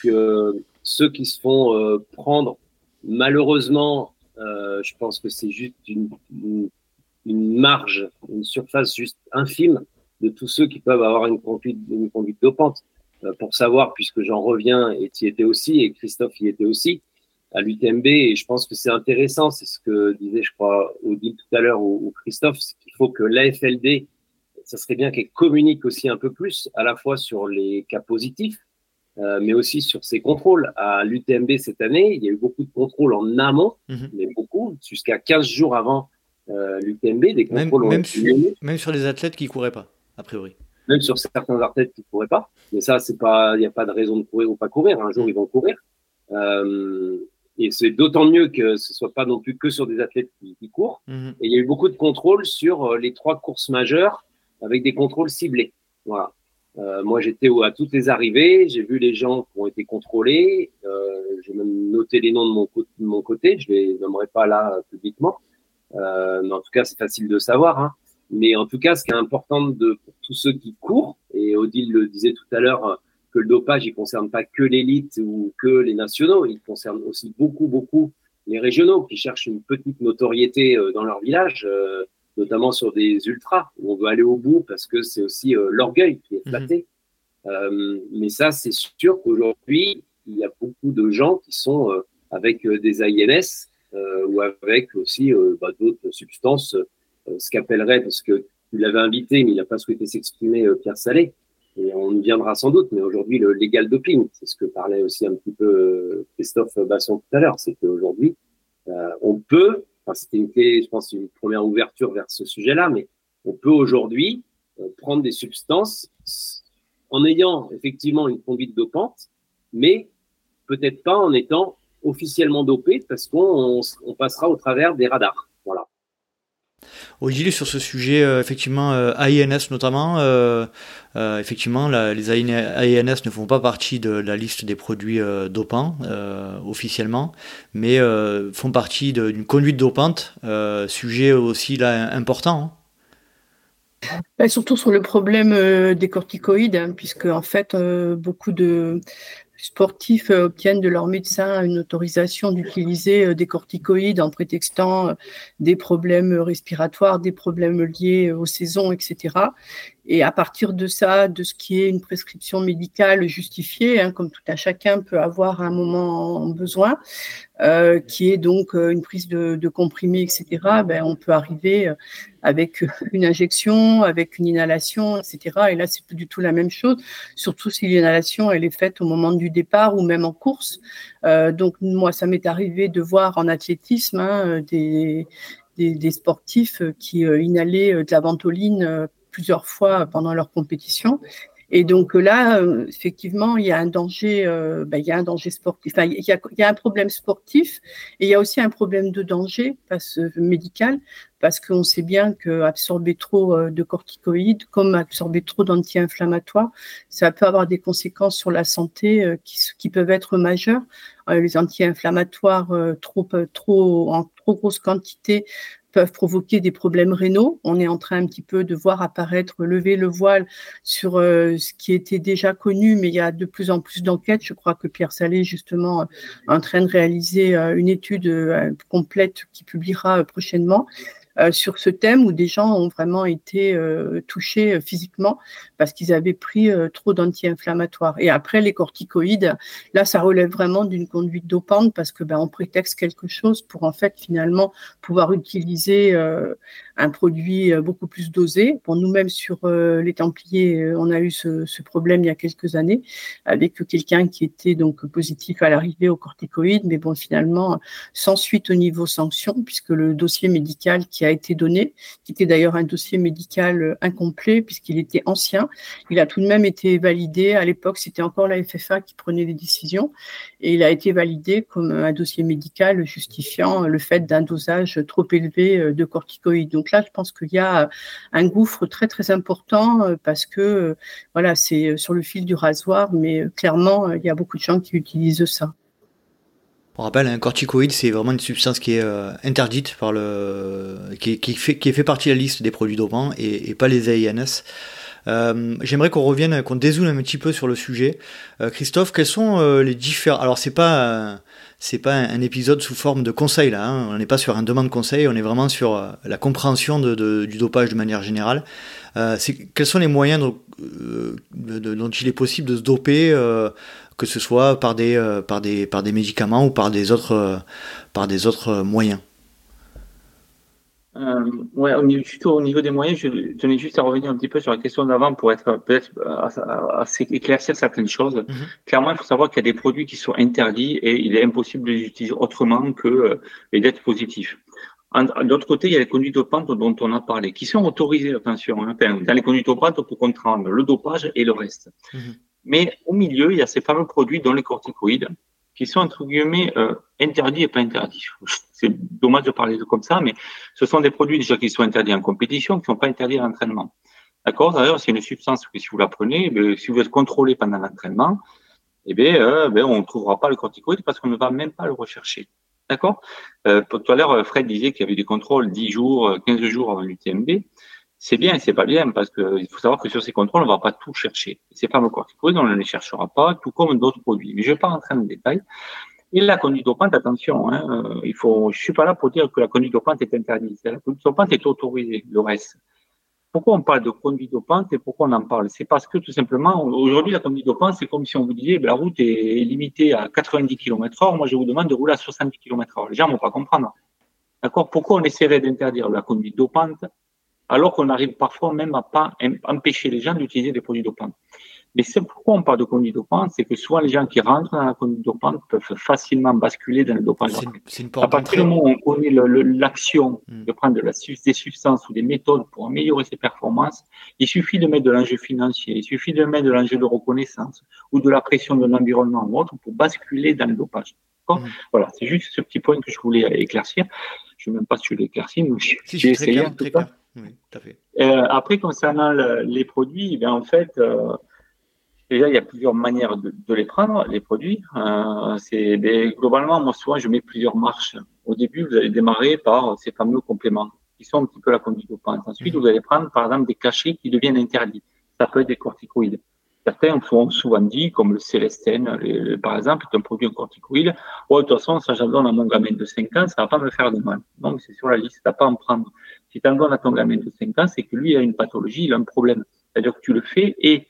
ceux qui se font prendre, malheureusement, je pense que c'est juste une, une une marge, une surface juste infime de tous ceux qui peuvent avoir une conduite, une conduite dopante. Euh, pour savoir, puisque j'en reviens, et tu y étais aussi, et Christophe y était aussi, à l'UTMB, et je pense que c'est intéressant, c'est ce que disait, je crois, Odile tout à l'heure, ou, Christophe, c'est qu'il faut que l'AFLD, ça serait bien qu'elle communique aussi un peu plus, à la fois sur les cas positifs, euh, mais aussi sur ses contrôles. À l'UTMB cette année, il y a eu beaucoup de contrôles en amont, mhm. mais beaucoup, jusqu'à 15 jours avant l'UTMB, des contrôles même, sur, même sur les athlètes qui couraient pas, a priori. Même sur certains athlètes qui couraient pas. Mais ça, c'est pas, il n'y a pas de raison de courir ou pas courir. Un jour, ils vont courir. et c'est d'autant mieux que ce soit pas non plus que sur des athlètes qui, courent. Mhm. Et il y a eu beaucoup de contrôles sur les trois courses majeures avec des contrôles ciblés. Voilà. Euh, moi, j'étais à toutes les arrivées, j'ai vu les gens qui ont été contrôlés, euh, j'ai même noté les noms de mon, de mon côté, je les nommerai pas là euh, publiquement, euh, mais en tout cas, c'est facile de savoir. Hein. Mais en tout cas, ce qui est important de, pour tous ceux qui courent, et Odile le disait tout à l'heure, que le dopage, il concerne pas que l'élite ou que les nationaux, il concerne aussi beaucoup, beaucoup les régionaux qui cherchent une petite notoriété dans leur village notamment sur des ultras où on veut aller au bout parce que c'est aussi euh, l'orgueil qui est flatté. Mhm. Euh, mais ça, c'est sûr qu'aujourd'hui, il y a beaucoup de gens qui sont euh, avec des INS ou avec aussi bah, d'autres substances, ce qu'appellerait, parce que tu l'avais invité, mais il n'a pas souhaité s'exprimer, Pierre Salé, et on y viendra sans doute, mais aujourd'hui, le légal doping, c'est ce que parlait aussi un petit peu Christophe Basson tout à l'heure, c'est qu'aujourd'hui, on peut c'était une je pense, une première ouverture vers ce sujet-là, mais on peut aujourd'hui euh, prendre des substances en ayant effectivement une conduite dopante, mais peut-être pas en étant officiellement dopé parce qu'on passera au travers des radars. Voilà. Odile, sur ce sujet, euh, effectivement, euh, AINS notamment, euh, effectivement, les AINS ne font pas partie de la liste des produits dopants officiellement, mais font partie d'une conduite dopante, sujet aussi là important. Hein. Bah, surtout sur le problème des corticoïdes, hein, puisque en fait, beaucoup de, sportifs euh, obtiennent de leur médecin une autorisation d'utiliser euh, des corticoïdes en prétextant euh, des problèmes respiratoires, des problèmes liés aux saisons, etc. Et à partir de ça, de ce qui est une prescription médicale justifiée, hein, comme tout un chacun peut avoir à un moment besoin, qui est donc une prise de, de comprimés, etc., ben, on peut arriver avec une injection, avec une inhalation, etc. Et là, c'est plus du tout la même chose, surtout si l'inhalation, elle est faite au moment du départ ou même en course. Euh, donc, moi, ça m'est arrivé de voir en athlétisme hein, des, des, des, sportifs qui inhalaient de la ventoline plusieurs fois pendant leur compétition. Et donc là, euh, effectivement, il y a un danger, euh, ben, il y a un danger sportif. Enfin, il, y a, un problème sportif et il y a aussi un problème de danger parce, médical parce qu'on sait bien que absorber trop euh, de corticoïdes, comme absorber trop d'anti-inflammatoires, ça peut avoir des conséquences sur la santé qui, qui peuvent être majeures. les anti-inflammatoires trop, trop en trop grosse quantité peuvent provoquer des problèmes rénaux. On est en train un petit peu de voir apparaître, lever le voile sur euh, ce qui était déjà connu, mais il y a de plus en plus d'enquêtes. Je crois que Pierre Salé, justement, est en train de réaliser euh, une étude euh, complète qui publiera prochainement euh, sur ce thème où des gens ont vraiment été euh, touchés euh, physiquement parce qu'ils avaient pris trop d'anti-inflammatoires. Et après, les corticoïdes, là, ça relève vraiment d'une conduite dopante parce que ben, on prétexte quelque chose pour en fait finalement pouvoir utiliser un produit beaucoup plus dosé. Pour nous-mêmes sur les Templiers, on a eu ce, ce, problème il y a quelques années avec quelqu'un qui était donc positif à l'arrivée aux corticoïdes, mais bon, finalement, sans suite au niveau sanction, puisque le dossier médical qui a été donné, qui était d'ailleurs un dossier médical euh, incomplet puisqu'il était ancien. Il a tout de même été validé. À l'époque, c'était encore la FFA qui prenait les décisions et il a été validé comme un dossier médical justifiant le fait d'un dosage trop élevé euh, de corticoïdes. Donc là, je pense qu'il y a un gouffre très très important euh, parce que voilà, c'est sur le fil du rasoir, mais clairement, il y a beaucoup de gens qui utilisent ça. On rappelle, un corticoïde, c'est vraiment une substance qui est euh, interdite par le, qui, fait, qui fait partie de la liste des produits dopants et, pas les AINS. Euh, J'aimerais qu'on revienne, qu'on dézoome un petit peu sur le sujet. Euh, Christophe, quels sont euh, les différents Alors c'est pas c'est pas un, épisode sous forme de conseil là. Hein. On n'est pas sur un demande de conseil. On est vraiment sur la compréhension du dopage de manière générale. quels sont les moyens dont il est possible de se doper que ce soit par des, par des, par des médicaments ou par des autres, par des autres moyens? Ouais, au niveau, au niveau des moyens, je tenais juste à revenir un petit peu sur la question d'avant pour être peut-être assez éclaircir certaines choses. Mhm. Clairement, il faut savoir qu'il y a des produits qui sont interdits et il est impossible de les utiliser autrement que les dettes positifs. D'autre côté, il y a les conduites dopantes dont on a parlé, qui sont autorisées, attention. Hein. dans les conduites dopantes, peut comprendre le dopage et le reste. Mhm. Mais au milieu, il y a ces fameux produits, dont les corticoïdes, qui sont entre guillemets euh, interdits et pas interdits. C'est dommage de parler de comme ça, mais ce sont des produits déjà qui sont interdits en compétition, qui ne sont pas interdits à l'entraînement. D'accord? D'ailleurs, c'est une substance que si vous la prenez, eh si vous êtes contrôlé pendant l'entraînement, eh bien, euh, ben, on ne trouvera pas le corticoïde parce qu'on ne va même pas le rechercher. D'accord? Euh, Tout à l'heure, Fred disait qu'il y avait des contrôles 10 jours, 15 jours avant l'UTMB. C'est bien c'est pas bien parce qu'il faut savoir que sur ces contrôles, on va pas tout chercher. Ces corticoïdes, on ne les cherchera pas, tout comme d'autres produits. Mais je vais pas rentrer dans le détail. Et la conduite dopante, attention, hein, euh, il faut, je suis pas là pour dire que la conduite dopante est interdite. La conduite dopante est autorisée, le reste. Pourquoi on parle de conduite dopante et pourquoi on en parle? C'est parce que tout simplement, aujourd'hui, la conduite dopante, c'est comme si on vous disait, ben, la route est limitée à 90 km heure, moi je vous demande de rouler à 70 km heure. Les gens vont pas comprendre. D'accord? Pourquoi on essaierait d'interdire la conduite dopante alors qu'on arrive parfois même à pas empêcher les gens d'utiliser des produits dopants mais c'est pourquoi on parle de conduite dopante, c'est que souvent les gens qui rentrent dans la conduite dopante peuvent facilement basculer dans le dopage. C'est une à partir du moment où on connaît l'action hmm. de prendre de la, des substances ou des méthodes pour améliorer ses performances, il suffit de mettre de l'enjeu financier, il suffit de mettre de l'enjeu de reconnaissance ou de la pression de l'environnement ou autre pour basculer dans le dopage. Hmm. Voilà, c'est juste ce petit point que je voulais éclaircir. Je ne sais même pas si je l'ai éclairci, mais j'ai essayé. Clair. Oui, tout à fait. Euh, après, concernant les produits, eh en fait, euh, Déjà, il y a plusieurs manières de, de les prendre, les produits. Euh, c'est globalement, moi souvent, je mets plusieurs marches. Au début, vous allez démarrer par ces fameux compléments qui sont un petit peu la conduite dopante. Ensuite, vous allez prendre, par exemple, des cachets qui deviennent interdits. Ça peut être des corticoïdes. Certains ont souvent dit, comme le Célestène, par exemple, est un produit en corticoïde. Oh, de toute façon, ça, j'en donne à mon gamin de 5 ans, ça va pas me faire de mal. Donc, c'est sur la liste, t'as pas à en prendre. Si tu en donnes à ton gamin de 5 ans, c'est que lui, a une pathologie, il a un problème. C'est-à-dire que tu le fais et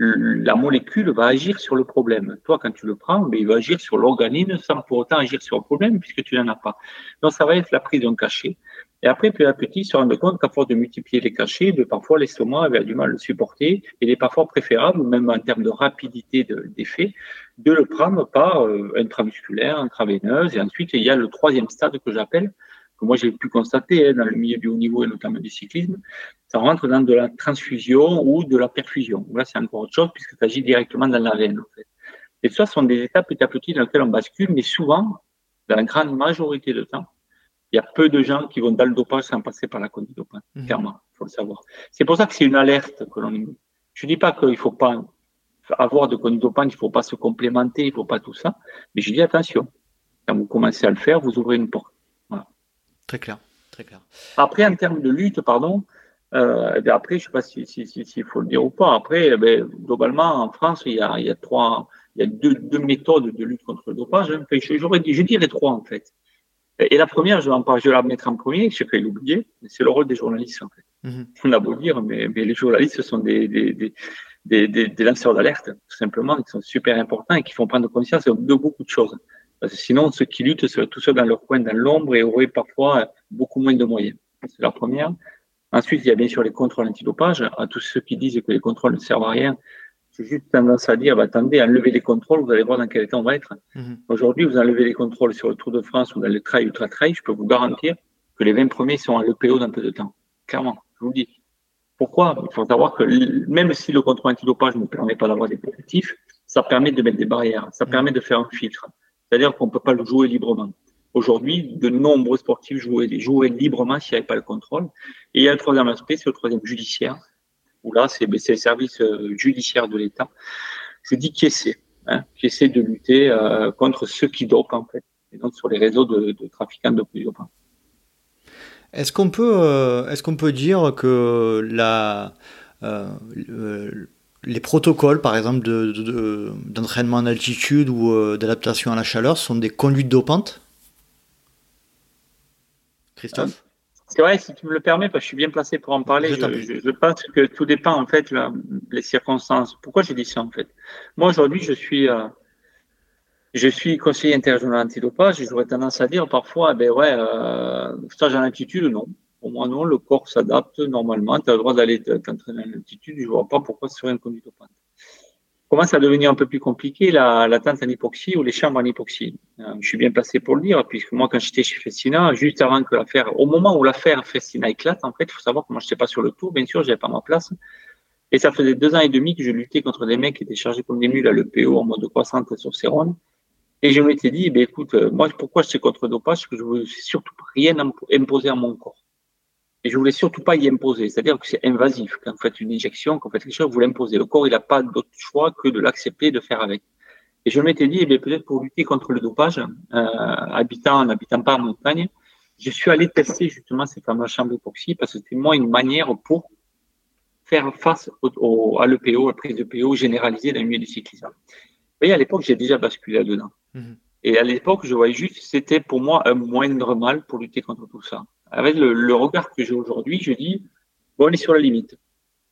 la molécule va agir sur le problème. Toi, quand tu le prends, mais il va agir sur l'organisme sans pour autant agir sur le problème puisque tu n'en as pas. Donc, ça va être la prise d'un cachet. Et après, petit à petit, se rendre compte qu'à force de multiplier les cachets, de parfois l'estomac avait du mal à le supporter. Il est parfois préférable, même en termes de rapidité d'effet, de, le prendre par euh, intramusculaire, intraveineuse. Et ensuite, il y a le troisième stade que j'appelle, que moi j'ai pu constater hein, dans le milieu du haut niveau et notamment du cyclisme, ça rentre dans de la transfusion ou de la perfusion. Là, c'est encore autre chose puisque ça agit directement dans la veine. En fait. Et ça sont des étapes petit à petit dans lesquelles on bascule, mais souvent, dans la grande majorité de temps, il y a peu de gens qui vont dans le dopage sans passer par la conduite dopage, mmh. clairement, il faut le savoir. C'est pour ça que c'est une alerte que l'on émet. Je dis pas qu'il ne faut pas avoir de dopage, il ne faut pas se complémenter, il ne faut pas tout ça, mais je dis attention. Quand vous commencez à le faire, vous ouvrez une porte. Très clair, très clair. Après, en termes de lutte, pardon, euh, eh après, je ne sais pas s'il si, si, si, faut le dire ou pas. Après, eh globalement, en France, il y a, il y a trois, il y a deux, deux méthodes de lutte contre le dopage. Enfin, je dirais trois en fait. Et la première, je vais, en, je vais la mettre en premier, je vais l'oublier, c'est le rôle des journalistes en fait. Mm-hmm. On a beau dire, mais, mais, les journalistes sont des, des, des, des, des lanceurs d'alerte, tout simplement, qui sont super importants et qui font prendre conscience de beaucoup de choses. Parce que sinon, ceux qui luttent seraient tout seuls dans leur coin, dans l'ombre, et auraient parfois beaucoup moins de moyens. C'est la première. Ensuite, il y a bien sûr les contrôles antidopage. À tous ceux qui disent que les contrôles ne servent à rien, j'ai juste tendance à dire, bah, attendez, enlevez les contrôles, vous allez voir dans quel état on va être. Mhm. Aujourd'hui, vous enlevez les contrôles sur le Tour de France ou dans le trail ultra trail, je peux vous garantir que les 20 premiers sont à l'EPO dans peu de temps. Clairement, je vous le dis. Pourquoi? Il faut savoir que même si le contrôle antidopage ne permet pas d'avoir des objectifs, ça permet de mettre des barrières, ça mhm. permet de faire un filtre. C'est-à-dire qu'on ne peut pas le jouer librement. Aujourd'hui, de nombreux sportifs jouaient, librement s'il n'y avait pas le contrôle. Et il y a le troisième aspect, c'est le troisième judiciaire, où là, c'est ben, le service euh, judiciaire de l'État. Je dis qui essaie, hein, qui essaie de lutter euh, contre ceux qui dopent, en fait, et donc sur les réseaux de, trafiquants de dopants. Est-ce qu'on peut, euh, est-ce qu'on peut dire que la, les protocoles, par exemple, d'entraînement en altitude ou euh, d'adaptation à la chaleur sont des conduites dopantes Christophe C'est vrai, si tu me le permets, parce que je suis bien placé pour en parler. Je, pense que tout dépend, en fait, les circonstances. Pourquoi j'ai dit ça, en fait? Moi, aujourd'hui, je suis, euh, je suis conseiller interrégional antidopage et j'aurais tendance à dire parfois, ben ouais, euh, stage en altitude, non. Pour moi, non, le corps s'adapte normalement. Tu as le droit d'aller t'entraîner en altitude. Je ne vois pas pourquoi ce serait une conduite dopante. commence à devenir un peu plus compliqué la, la tente en hypoxie ou les chambres en hypoxie. Euh, je suis bien placé pour le dire, puisque moi, quand j'étais chez Festina, juste avant que l'affaire, au moment où l'affaire Festina éclate, en fait, il faut savoir que moi, je n'étais pas sur le tour, bien sûr, j'avais pas ma place. Et ça faisait deux ans et demi que je luttais contre des mecs qui étaient chargés comme des mules à l'EPO en mode croissante sur Cérone. Et je m'étais dit, ben, écoute, euh, moi, pourquoi je suis contre dopage? Parce que je veux surtout rien imposer à mon corps. Et je voulais surtout pas y imposer. C'est-à-dire que c'est invasif. Quand vous faites une injection, quand vous faites quelque chose, vous l'imposez. Le corps, il n'a pas d'autre choix que de l'accepter, de faire avec. Et je m'étais dit, eh peut-être pour lutter contre le dopage, euh, habitant, n'habitant pas en montagne, je suis allé tester justement ces fameuses chambres d'époxy parce que c'était moi une manière pour faire face au, à l'EPO, à la prise d'EPO généralisée dans le milieu du cyclisme. Vous voyez, à l'époque, j'ai déjà basculé là-dedans. Mmh. Et à l'époque, je voyais juste, c'était pour moi un moindre mal pour lutter contre tout ça avec le, regard que j'ai aujourd'hui, je dis, bon, on est sur la limite.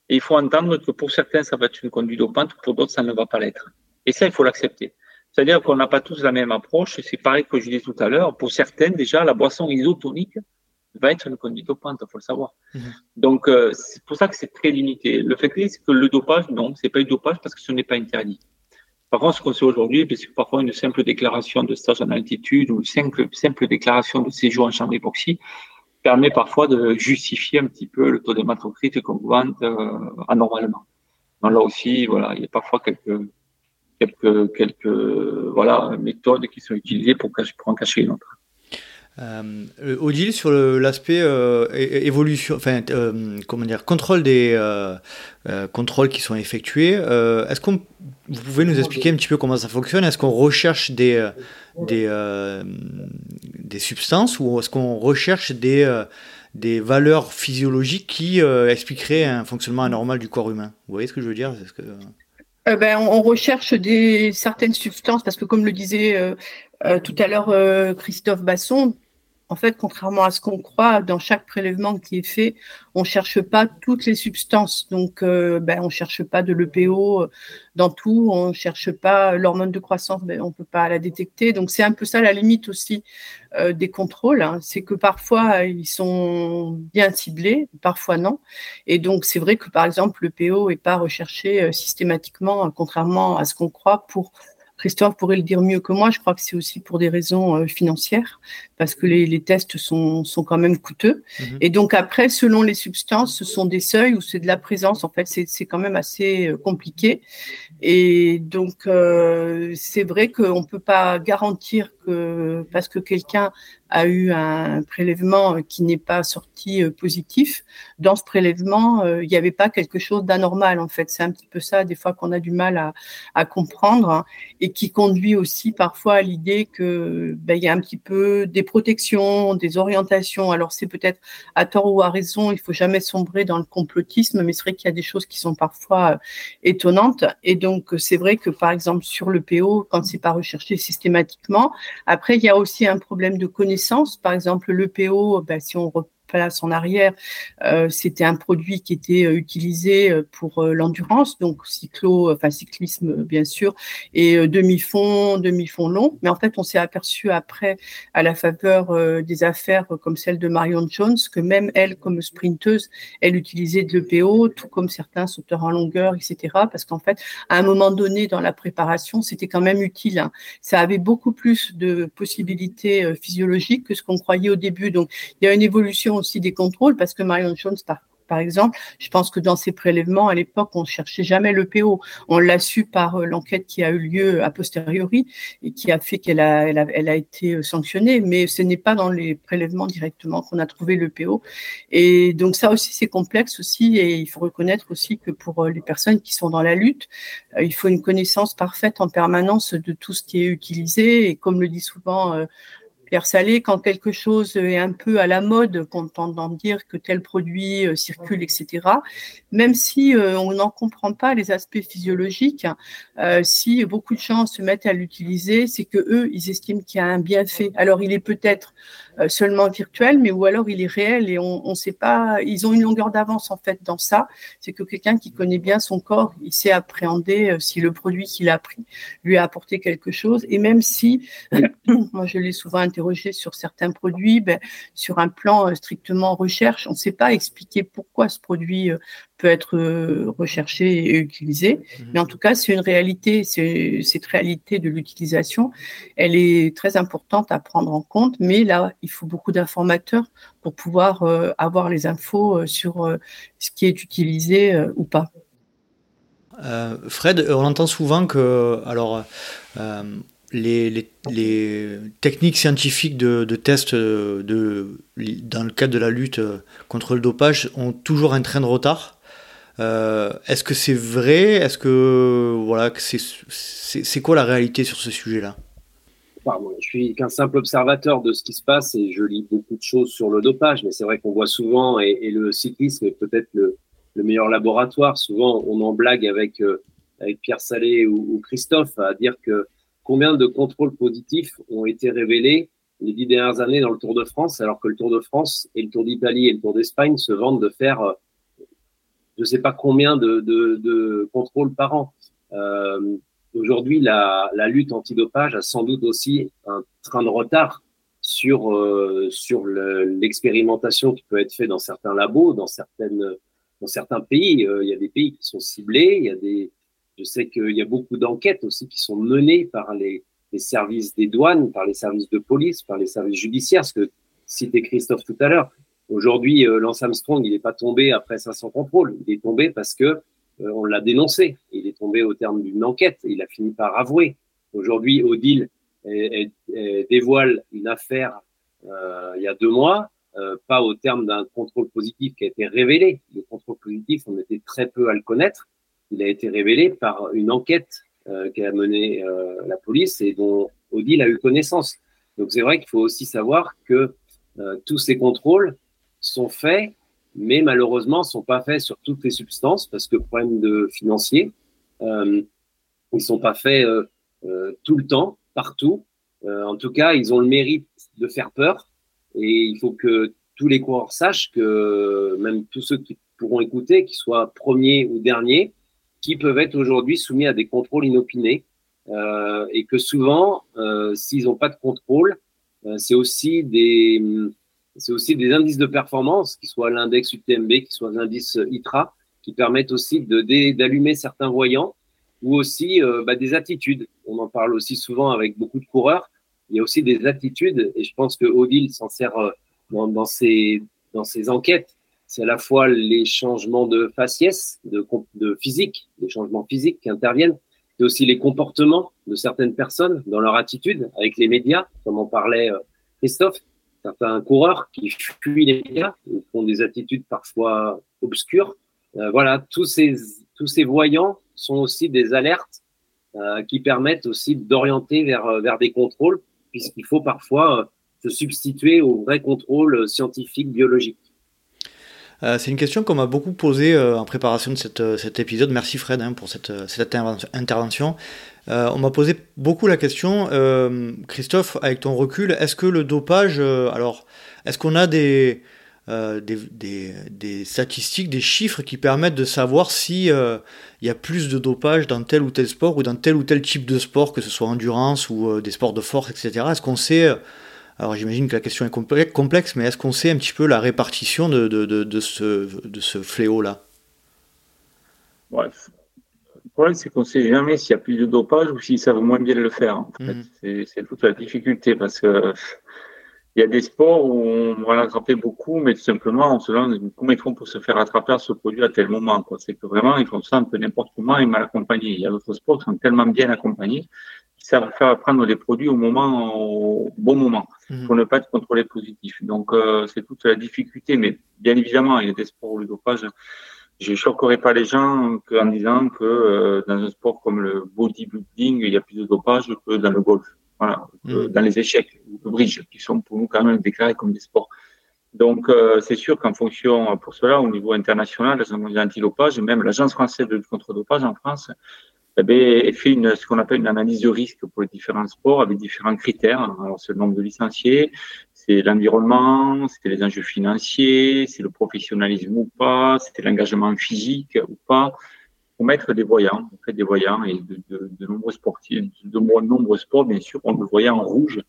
Et il faut entendre que pour certains, ça va être une conduite dopante, pour d'autres, ça ne va pas l'être. Et ça, il faut l'accepter. C'est-à-dire qu'on n'a pas tous la même approche. C'est pareil que je disais tout à l'heure. Pour certaines, déjà, la boisson isotonique va être une conduite dopante, il faut le savoir. Mhm. Donc, euh, c'est pour ça que c'est très limité. Le fait est, c'est que le dopage, non, c'est pas du dopage parce que ce n'est pas interdit. Par contre, ce qu'on sait aujourd'hui, c'est que parfois une simple déclaration de stage en altitude ou une simple, simple déclaration de séjour en chambre d'époxy permet parfois de justifier un petit peu le taux d'hématocrite qu'on vante euh, anormalement. Donc là aussi, voilà, il y a parfois quelques quelques quelques voilà méthodes qui sont utilisées pour, pour en cacher une autre. Euh, Odile, sur l'aspect euh, évolution, euh, comment dire, contrôle des euh, euh, contrôles qui sont effectués, est-ce qu'on, vous pouvez nous expliquer un petit peu comment ça fonctionne? Est-ce qu'on recherche des des, substances ou est-ce qu'on recherche des des valeurs physiologiques qui expliqueraient un fonctionnement anormal du corps humain? Vous voyez ce que je veux dire? Ben, on recherche des certaines substances parce que comme le disait tout à l'heure Christophe Basson, en fait, contrairement à ce qu'on croit, dans chaque prélèvement qui est fait, on cherche pas toutes les substances. Donc, euh, ben, on cherche pas de l'EPO euh, dans tout, on cherche pas l'hormone de croissance, ben, on peut pas la détecter. Donc, c'est un peu ça la limite aussi euh, des contrôles. Hein. C'est que parfois, ils sont bien ciblés, parfois non. Et donc, c'est vrai que, par exemple, l'EPO est pas recherché systématiquement, contrairement à ce qu'on croit, pour Christophe pourrait le dire mieux que moi. Je crois que c'est aussi pour des raisons euh, financières, parce que les, tests sont, sont, quand même coûteux. Mhm. Et donc après, selon les substances, ce sont des seuils ou c'est de la présence. En fait, c'est quand même assez euh, compliqué. Et donc, euh, c'est vrai qu'on ne peut pas garantir que parce que quelqu'un a eu un prélèvement qui n'est pas sorti euh, positif, dans ce prélèvement, euh, il n'y avait pas quelque chose d'anormal en fait. C'est un petit peu ça des fois qu'on a du mal à, comprendre hein, et qui conduit aussi parfois à l'idée que ben, il y a un petit peu des protections, des orientations. Alors c'est peut-être à tort ou à raison, il faut jamais sombrer dans le complotisme, mais c'est vrai qu'il y a des choses qui sont parfois euh, étonnantes. Et donc c'est vrai que par exemple sur le PO, quand c'est pas recherché systématiquement, après il y a aussi un problème de connaissance par exemple, l'EPO, ben, si on place en arrière, euh, c'était un produit qui était euh, utilisé euh, pour l'endurance, donc cyclo, enfin cyclisme bien sûr, et demi-fond, demi-fond long. Mais en fait, on s'est aperçu après, à la faveur des affaires comme celle de Marion Jones, que même elle, comme sprinteuse, elle utilisait de l'EPO, tout comme certains sauteurs en longueur, etc. Parce qu'en fait, à un moment donné dans la préparation, c'était quand même utile. Hein. Ça avait beaucoup plus de possibilités physiologiques que ce qu'on croyait au début. Donc, il y a une évolution aussi des contrôles parce que Marion Jones, par, par exemple, je pense que dans ses prélèvements, à l'époque, on ne cherchait jamais le PO. On l'a su par euh, l'enquête qui a eu lieu a posteriori et qui a fait qu'elle a, a, elle a, été euh, sanctionnée, mais ce n'est pas dans les prélèvements directement qu'on a trouvé le PO. Et donc ça aussi, c'est complexe aussi et il faut reconnaître aussi que pour euh, les personnes qui sont dans la lutte, il faut une connaissance parfaite en permanence de tout ce qui est utilisé et comme le dit souvent Pierre Salé, quand quelque chose est un peu à la mode, qu'on entend dire que tel produit euh, circule, etc., même si euh, on n'en comprend pas les aspects physiologiques, euh, si beaucoup de gens se mettent à l'utiliser, c'est que eux, ils estiment qu'il y a un bienfait. Alors, il est peut-être seulement virtuel, mais ou alors il est réel et on ne sait pas. Ils ont une longueur d'avance en fait dans ça. C'est que quelqu'un qui connaît bien son corps, il sait appréhender si le produit qu'il a pris lui a apporté quelque chose. Et même si, moi je l'ai souvent sur certains produits, ben, sur un plan euh, strictement recherche, on ne sait pas expliquer pourquoi ce produit euh, peut être euh, recherché et utilisé. Mhm. Mais en tout cas, c'est une réalité. Cette réalité de l'utilisation, elle est très importante à prendre en compte. Mais là, il faut beaucoup d'informateurs pour pouvoir euh, avoir les infos sur ce qui est utilisé ou pas. Fred, on entend souvent que, alors, les, techniques scientifiques de, de tests de, dans le cadre de la lutte contre le dopage ont toujours un train de retard. Euh, est-ce que c'est vrai? Est-ce que voilà, c'est quoi la réalité sur ce sujet-là? Je suis qu'un simple observateur de ce qui se passe et je lis beaucoup de choses sur le dopage, mais c'est vrai qu'on voit souvent et, le cyclisme est peut-être le, meilleur laboratoire. Souvent, on en blague avec euh, avec Pierre Salé ou, Christophe à dire que combien de contrôles positifs ont été révélés les dix dernières années dans le Tour de France, alors que le Tour de France et le Tour d'Italie et le Tour d'Espagne se vendent de faire euh, je ne sais pas combien de, de, de contrôles par an. Euh, Aujourd'hui, la, la, lutte antidopage a sans doute aussi un train de retard sur, euh, sur l'expérimentation qui peut être faite dans certains labos, dans, certaines, dans certains pays. Euh, il y a des pays qui sont ciblés. Il y a des, je sais qu'il y a beaucoup d'enquêtes aussi qui sont menées par les, les services des douanes, par les services de police, par les services judiciaires, ce que citait Christophe tout à l'heure. Aujourd'hui, euh, Lance Armstrong, il n'est pas tombé après 500 contrôles. Il est tombé parce que euh, on l'a dénoncé. Il est tombé au terme d'une enquête. Il a fini par avouer. Aujourd'hui, Odile dévoile une affaire euh, il y a deux mois, euh, pas au terme d'un contrôle positif qui a été révélé. Le contrôle positif, on était très peu à le connaître. Il a été révélé par une enquête euh, qu'a menée la police et dont Odile a eu connaissance. Donc c'est vrai qu'il faut aussi savoir que tous ces contrôles sont faits, mais malheureusement sont pas faits sur toutes les substances parce que problème de financier, euh, ils sont pas faits euh, euh, tout le temps, partout. Euh, en tout cas, ils ont le mérite de faire peur et il faut que tous les coureurs sachent que même tous ceux qui pourront écouter, qu'ils soient premiers ou derniers, qui peuvent être aujourd'hui soumis à des contrôles inopinés euh, et que souvent, euh, s'ils n'ont pas de contrôle, c'est aussi des c'est aussi des indices de performance, qui soient l'index UTMB, qui soient l'indice ITRA, qui permettent aussi d'allumer certains voyants ou aussi euh, bah, des attitudes. On en parle aussi souvent avec beaucoup de coureurs. Il y a aussi des attitudes et je pense que Odile s'en sert euh, dans, ses, dans ses enquêtes. C'est à la fois les changements de faciès, de, physique, les changements physiques qui interviennent, c'est aussi les comportements de certaines personnes dans leur attitude avec les médias, comme en parlait euh, Christophe certains coureurs qui fuient les médias, qui font des attitudes parfois obscures. Euh, voilà, tous ces, voyants sont aussi des alertes euh, qui permettent aussi d'orienter euh, vers des contrôles, puisqu'il faut parfois se substituer aux vrais contrôles scientifiques, biologiques. C'est une question qu'on m'a beaucoup posée en préparation de cette, cet épisode. Merci Fred hein, pour cette, intervention. Euh, on m'a posé beaucoup la question, euh, Christophe, avec ton recul, est-ce que le dopage, euh, alors, est-ce qu'on a des, des, statistiques, des chiffres qui permettent de savoir si il y a plus de dopage dans tel ou tel sport ou dans tel ou tel type de sport, que ce soit endurance ou des sports de force, etc. Est-ce qu'on sait, alors j'imagine que la question est complexe, mais est-ce qu'on sait un petit peu la répartition de, de, ce, de ce fléau-là? Problème, c'est qu'on ne sait jamais s'il y a plus de dopage ou s'ils savent moins bien le faire. Mhm. C'est toute la difficulté parce que il y a des sports où on va l'attraper beaucoup, mais tout simplement, on se demande comment ils font pour se faire attraper à ce produit à tel moment. C'est que vraiment, ils font ça un peu n'importe comment et mal accompagnés. Il y a d'autres sports qui sont tellement bien accompagnés savent faire prendre des produits au moment, au bon moment, mhm. pour ne pas être contrôlé positif. Donc, euh, c'est toute la difficulté. Mais bien évidemment, il y a des sports où le dopage je choquerai pas les gens en disant que euh, dans un sport comme le bodybuilding, il y a plus de dopage que dans le golf, voilà, mm. dans les échecs ou le bridge, qui sont pour nous quand même déclarés comme des sports. Donc, euh, c'est sûr qu'en fonction, pour cela, au niveau international, l'Agence anti-dopage, même l'Agence française de lutte contre le dopage en France, eh bien, fait une, ce qu'on appelle une analyse de risque pour les différents sports avec différents critères. Alors, c'est le nombre de licenciés, c'est l'environnement, c'était les enjeux financiers, c'est le professionnalisme ou pas, c'était l'engagement physique ou pas. Pour mettre des voyants, on fait des voyants et de nombreux sportifs, de nombreux sports, bien sûr, on le voyait en rouge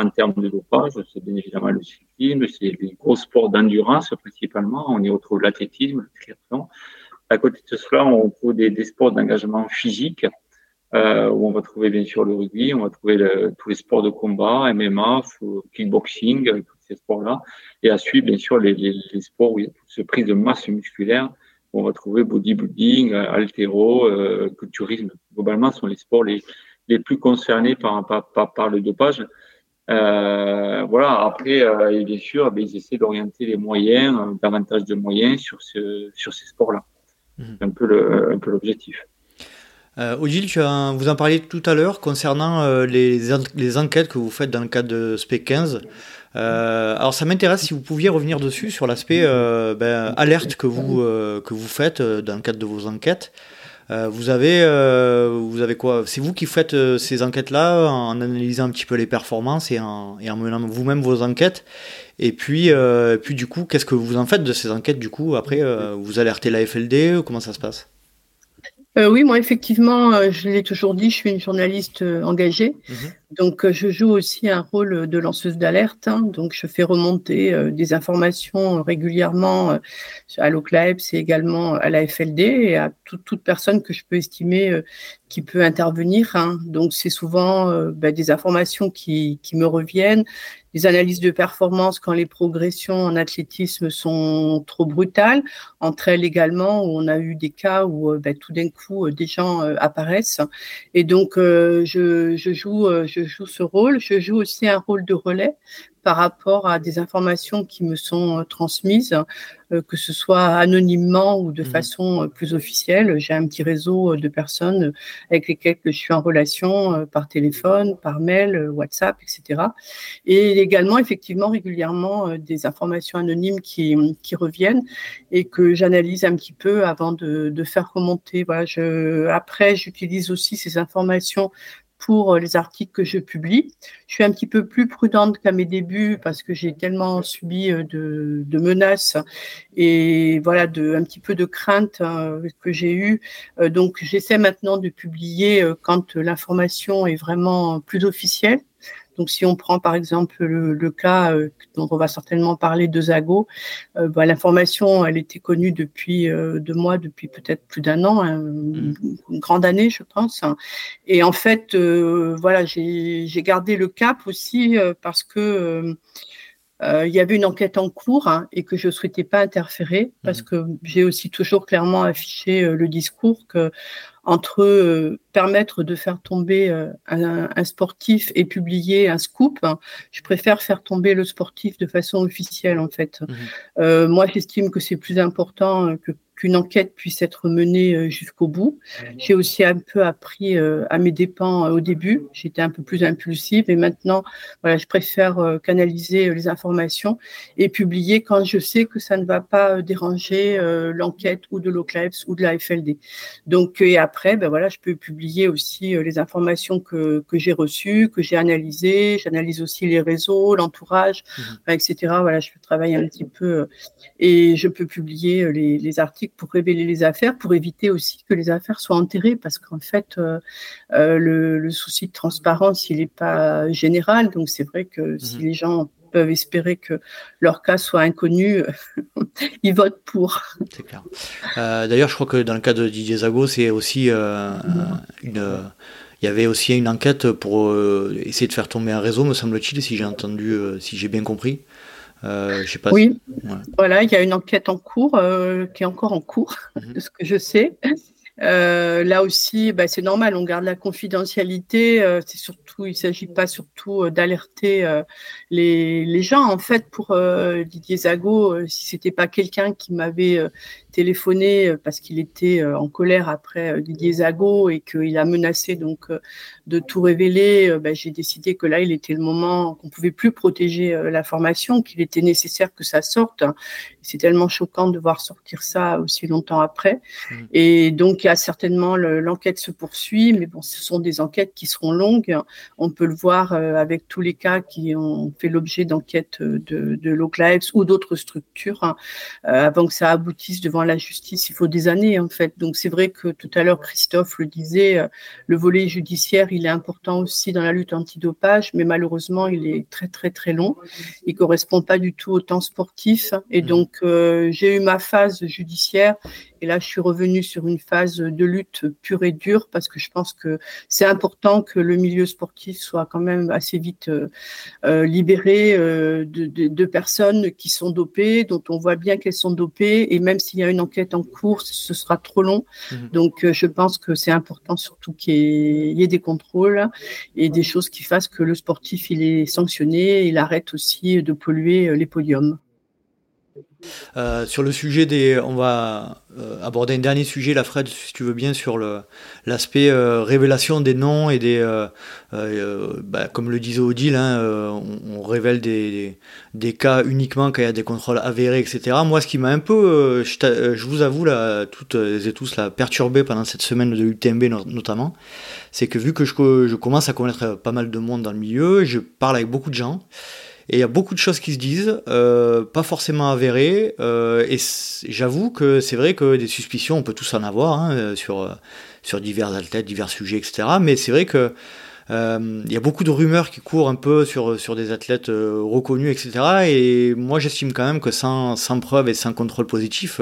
en termes de dopage. C'est bien évidemment le cyclisme, c'est les gros sports d'endurance principalement. On y retrouve l'athlétisme, le triathlon. À côté de cela, on trouve des, des sports d'engagement physique, euh, où on va trouver bien sûr le rugby, on va trouver le, tous les sports de combat, MMA, kickboxing, tous ces sports-là. Et à suivre, bien sûr, les, les, les, sports où il y a toute ce prise de masse musculaire. Où on va trouver bodybuilding, altéro, euh, culturisme. Globalement, ce sont les sports les, les plus concernés par, par, par, le dopage. Euh, voilà. Après, euh, et bien sûr, ben, ils essaient d'orienter les moyens, euh, davantage de moyens sur ce, sur ces sports-là. C'est un peu l'objectif. Euh, Odile, tu vous en parliez tout à l'heure concernant euh, les, les, enquêtes que vous faites dans le cadre de SP 15. Euh, alors ça m'intéresse si vous pouviez revenir dessus sur l'aspect ben, alerte que vous, que vous faites dans le cadre de vos enquêtes. Vous avez, vous avez quoi? C'est vous qui faites ces enquêtes-là en analysant un petit peu les performances et en, et en menant vous-même vos enquêtes. Et puis, puis du coup, qu'est-ce que vous en faites de ces enquêtes Du coup, après, vous alertez la FLD Comment ça se passe? Euh, oui, moi, effectivement, euh, je l'ai toujours dit, je suis une journaliste euh, engagée. Mmh. Donc, euh, je joue aussi un rôle de lanceuse d'alerte. Hein, donc, je fais remonter euh, des informations régulièrement à l'OCLAEPS et également à la FLD et à tout, toute personne que je peux estimer qui peut intervenir. Hein. Donc, c'est souvent bah, des informations qui, me reviennent, des analyses de performance quand les progressions en athlétisme sont trop brutales, entre elles également où on a eu des cas où bah, tout d'un coup des gens apparaissent. Et donc je, joue, joue ce rôle. Je joue aussi un rôle de relais par rapport à des informations qui me sont euh, transmises, euh, que ce soit anonymement ou de mmh. façon euh, plus officielle. J'ai un petit réseau de personnes avec lesquelles je suis en relation par téléphone, par mail, WhatsApp, etc. Et également, effectivement, régulièrement des informations anonymes qui, qui reviennent et que j'analyse un petit peu avant de, de faire remonter. Voilà, je, après, j'utilise aussi ces informations pour euh, les articles que je publie. Je suis un petit peu plus prudente qu'à mes débuts parce que j'ai tellement subi euh, de, de, menaces et voilà de un petit peu de crainte euh, que j'ai eu. donc j'essaie maintenant de publier quand l'information est vraiment plus officielle. Donc, si on prend par exemple le, le cas euh, dont on va certainement parler de Zago, euh, bah, l'information, elle était connue depuis euh, deux mois, depuis peut-être plus d'un an, hein, mmh. une grande année, je pense. Et en fait, euh, voilà, j'ai gardé le cap aussi parce que euh, il y avait une enquête en cours hein, et que je souhaitais pas interférer parce mmh. que j'ai aussi toujours clairement affiché euh, le discours que entre euh, permettre de faire tomber euh, un, un, sportif et publier un scoop, hein, je préfère faire tomber le sportif de façon officielle en fait. Mmh. Euh, moi, j'estime que c'est plus important que qu'une enquête puisse être menée euh, jusqu'au bout. J'ai aussi un peu appris euh, à mes dépens euh, au début. J'étais un peu plus impulsive et maintenant, voilà, je préfère canaliser les informations et publier quand je sais que ça ne va pas déranger l'enquête ou de l'OCLAEPS ou de la FLD. Donc, et après, ben voilà, je peux publier aussi les informations que, que j'ai reçues, que j'ai analysées. J'analyse aussi les réseaux, l'entourage, mmh. etc. Voilà, je travaille un petit peu et je peux publier les, les articles pour révéler les affaires, pour éviter aussi que les affaires soient enterrées, parce qu'en fait, euh, euh, le, le, souci de transparence, il n'est pas général. Donc c'est vrai que si mhm. les gens peuvent espérer que leur cas soit inconnu, ils votent pour. C'est clair. Euh, D'ailleurs, je crois que dans le cas de Didier Zago, c'est aussi euh, une. Il y avait aussi une enquête pour essayer de faire tomber un réseau, me semble-t-il, si j'ai entendu, si j'ai bien compris. Euh, je sais pas oui, si... ouais. voilà, il y a une enquête en cours euh, qui est encore en cours, mm -hmm. de ce que je sais. Euh, là aussi, bah, c'est normal, on garde la confidentialité. Euh, c'est surtout, il s'agit pas surtout euh, d'alerter les, les, gens. En fait, pour Didier Zago, si c'était pas quelqu'un qui m'avait téléphoné parce qu'il était en colère après Didier Zago et qu'il a menacé donc de tout révéler, bah, j'ai décidé que là, il était le moment qu'on pouvait plus protéger l'information, qu'il était nécessaire que ça sorte. C'est tellement choquant de voir sortir ça aussi longtemps après. Mmh. Et donc, cas, certainement, l'enquête se poursuit, mais bon, ce sont des enquêtes qui seront longues. On peut le voir avec tous les cas qui ont fait l'objet d'enquêtes de, de l'OCLAEX ou d'autres structures. Hein. avant que ça aboutisse devant la justice, il faut des années, en fait. Donc, c'est vrai que tout à l'heure, Christophe le disait, le volet judiciaire, il est important aussi dans la lutte antidopage, mais malheureusement, il est très, très, très long. Il correspond pas du tout au temps sportif. Et mmh. donc, j'ai eu ma phase judiciaire et là, je suis revenue sur une phase de lutte pure et dure parce que je pense que c'est important que le milieu sportif soit quand même assez vite euh, euh, libéré euh, de, personnes qui sont dopées, dont on voit bien qu'elles sont dopées. Et même s'il y a une enquête en cours, ce sera trop long. Mmh. Donc, je pense que c'est important surtout qu'il y, ait des contrôles et des choses qui fassent que le sportif, il est sanctionné. Il arrête aussi de polluer les podiums. Euh, sur le sujet des, on va euh, aborder un dernier sujet, la Fred, si tu veux bien, sur l'aspect euh, révélation des noms et des, bah, comme le disait Odile, hein, on, révèle des, des, cas uniquement quand il y a des contrôles avérés, etc. Moi, ce qui m'a un peu, je, vous avoue là, toutes et tous là, perturbé pendant cette semaine de l'UTMB notamment, c'est que vu que je commence à connaître pas mal de monde dans le milieu, je parle avec beaucoup de gens. Et il y a beaucoup de choses qui se disent, euh, pas forcément avérées. Euh, et j'avoue que c'est vrai que des suspicions, on peut tous en avoir hein, euh, sur, sur divers athlètes, divers sujets, etc. Mais c'est vrai que il y a beaucoup de rumeurs qui courent un peu sur, sur des athlètes reconnus, etc. Et moi, j'estime quand même que sans, sans preuve et sans contrôle positif,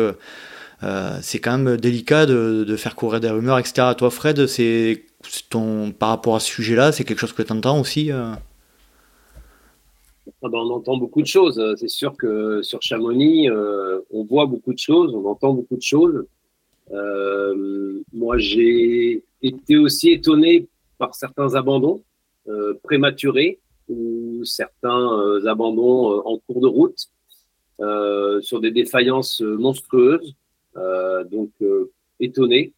c'est quand même délicat de, de, faire courir des rumeurs, etc. Toi, Fred, c'est ton par rapport à ce sujet-là, c'est quelque chose que tu entends aussi ah ben, on entend beaucoup de choses. C'est sûr que sur Chamonix, euh, on voit beaucoup de choses, on entend beaucoup de choses. Euh, moi, j'ai été aussi étonné par certains abandons euh, prématurés ou certains abandons en cours de route sur des défaillances monstrueuses. donc, étonné,